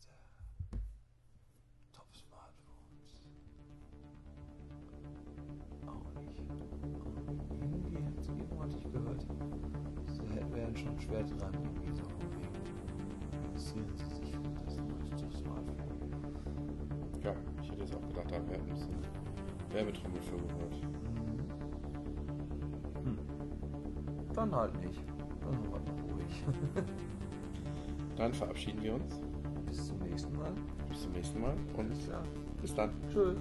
Hätten wären schon schwer dran. Irgendwie so. Interessieren sie sich für das neueste Smartphone. Ja, ich hätte jetzt auch gedacht, da wäre ein bisschen Werbetrommel für gehört. Dann halt nicht. Dann sind wir noch ruhig. [LAUGHS] Dann verabschieden wir uns. Bis zum nächsten Mal. Bis zum nächsten Mal und Ja. bis dann. Tschüss.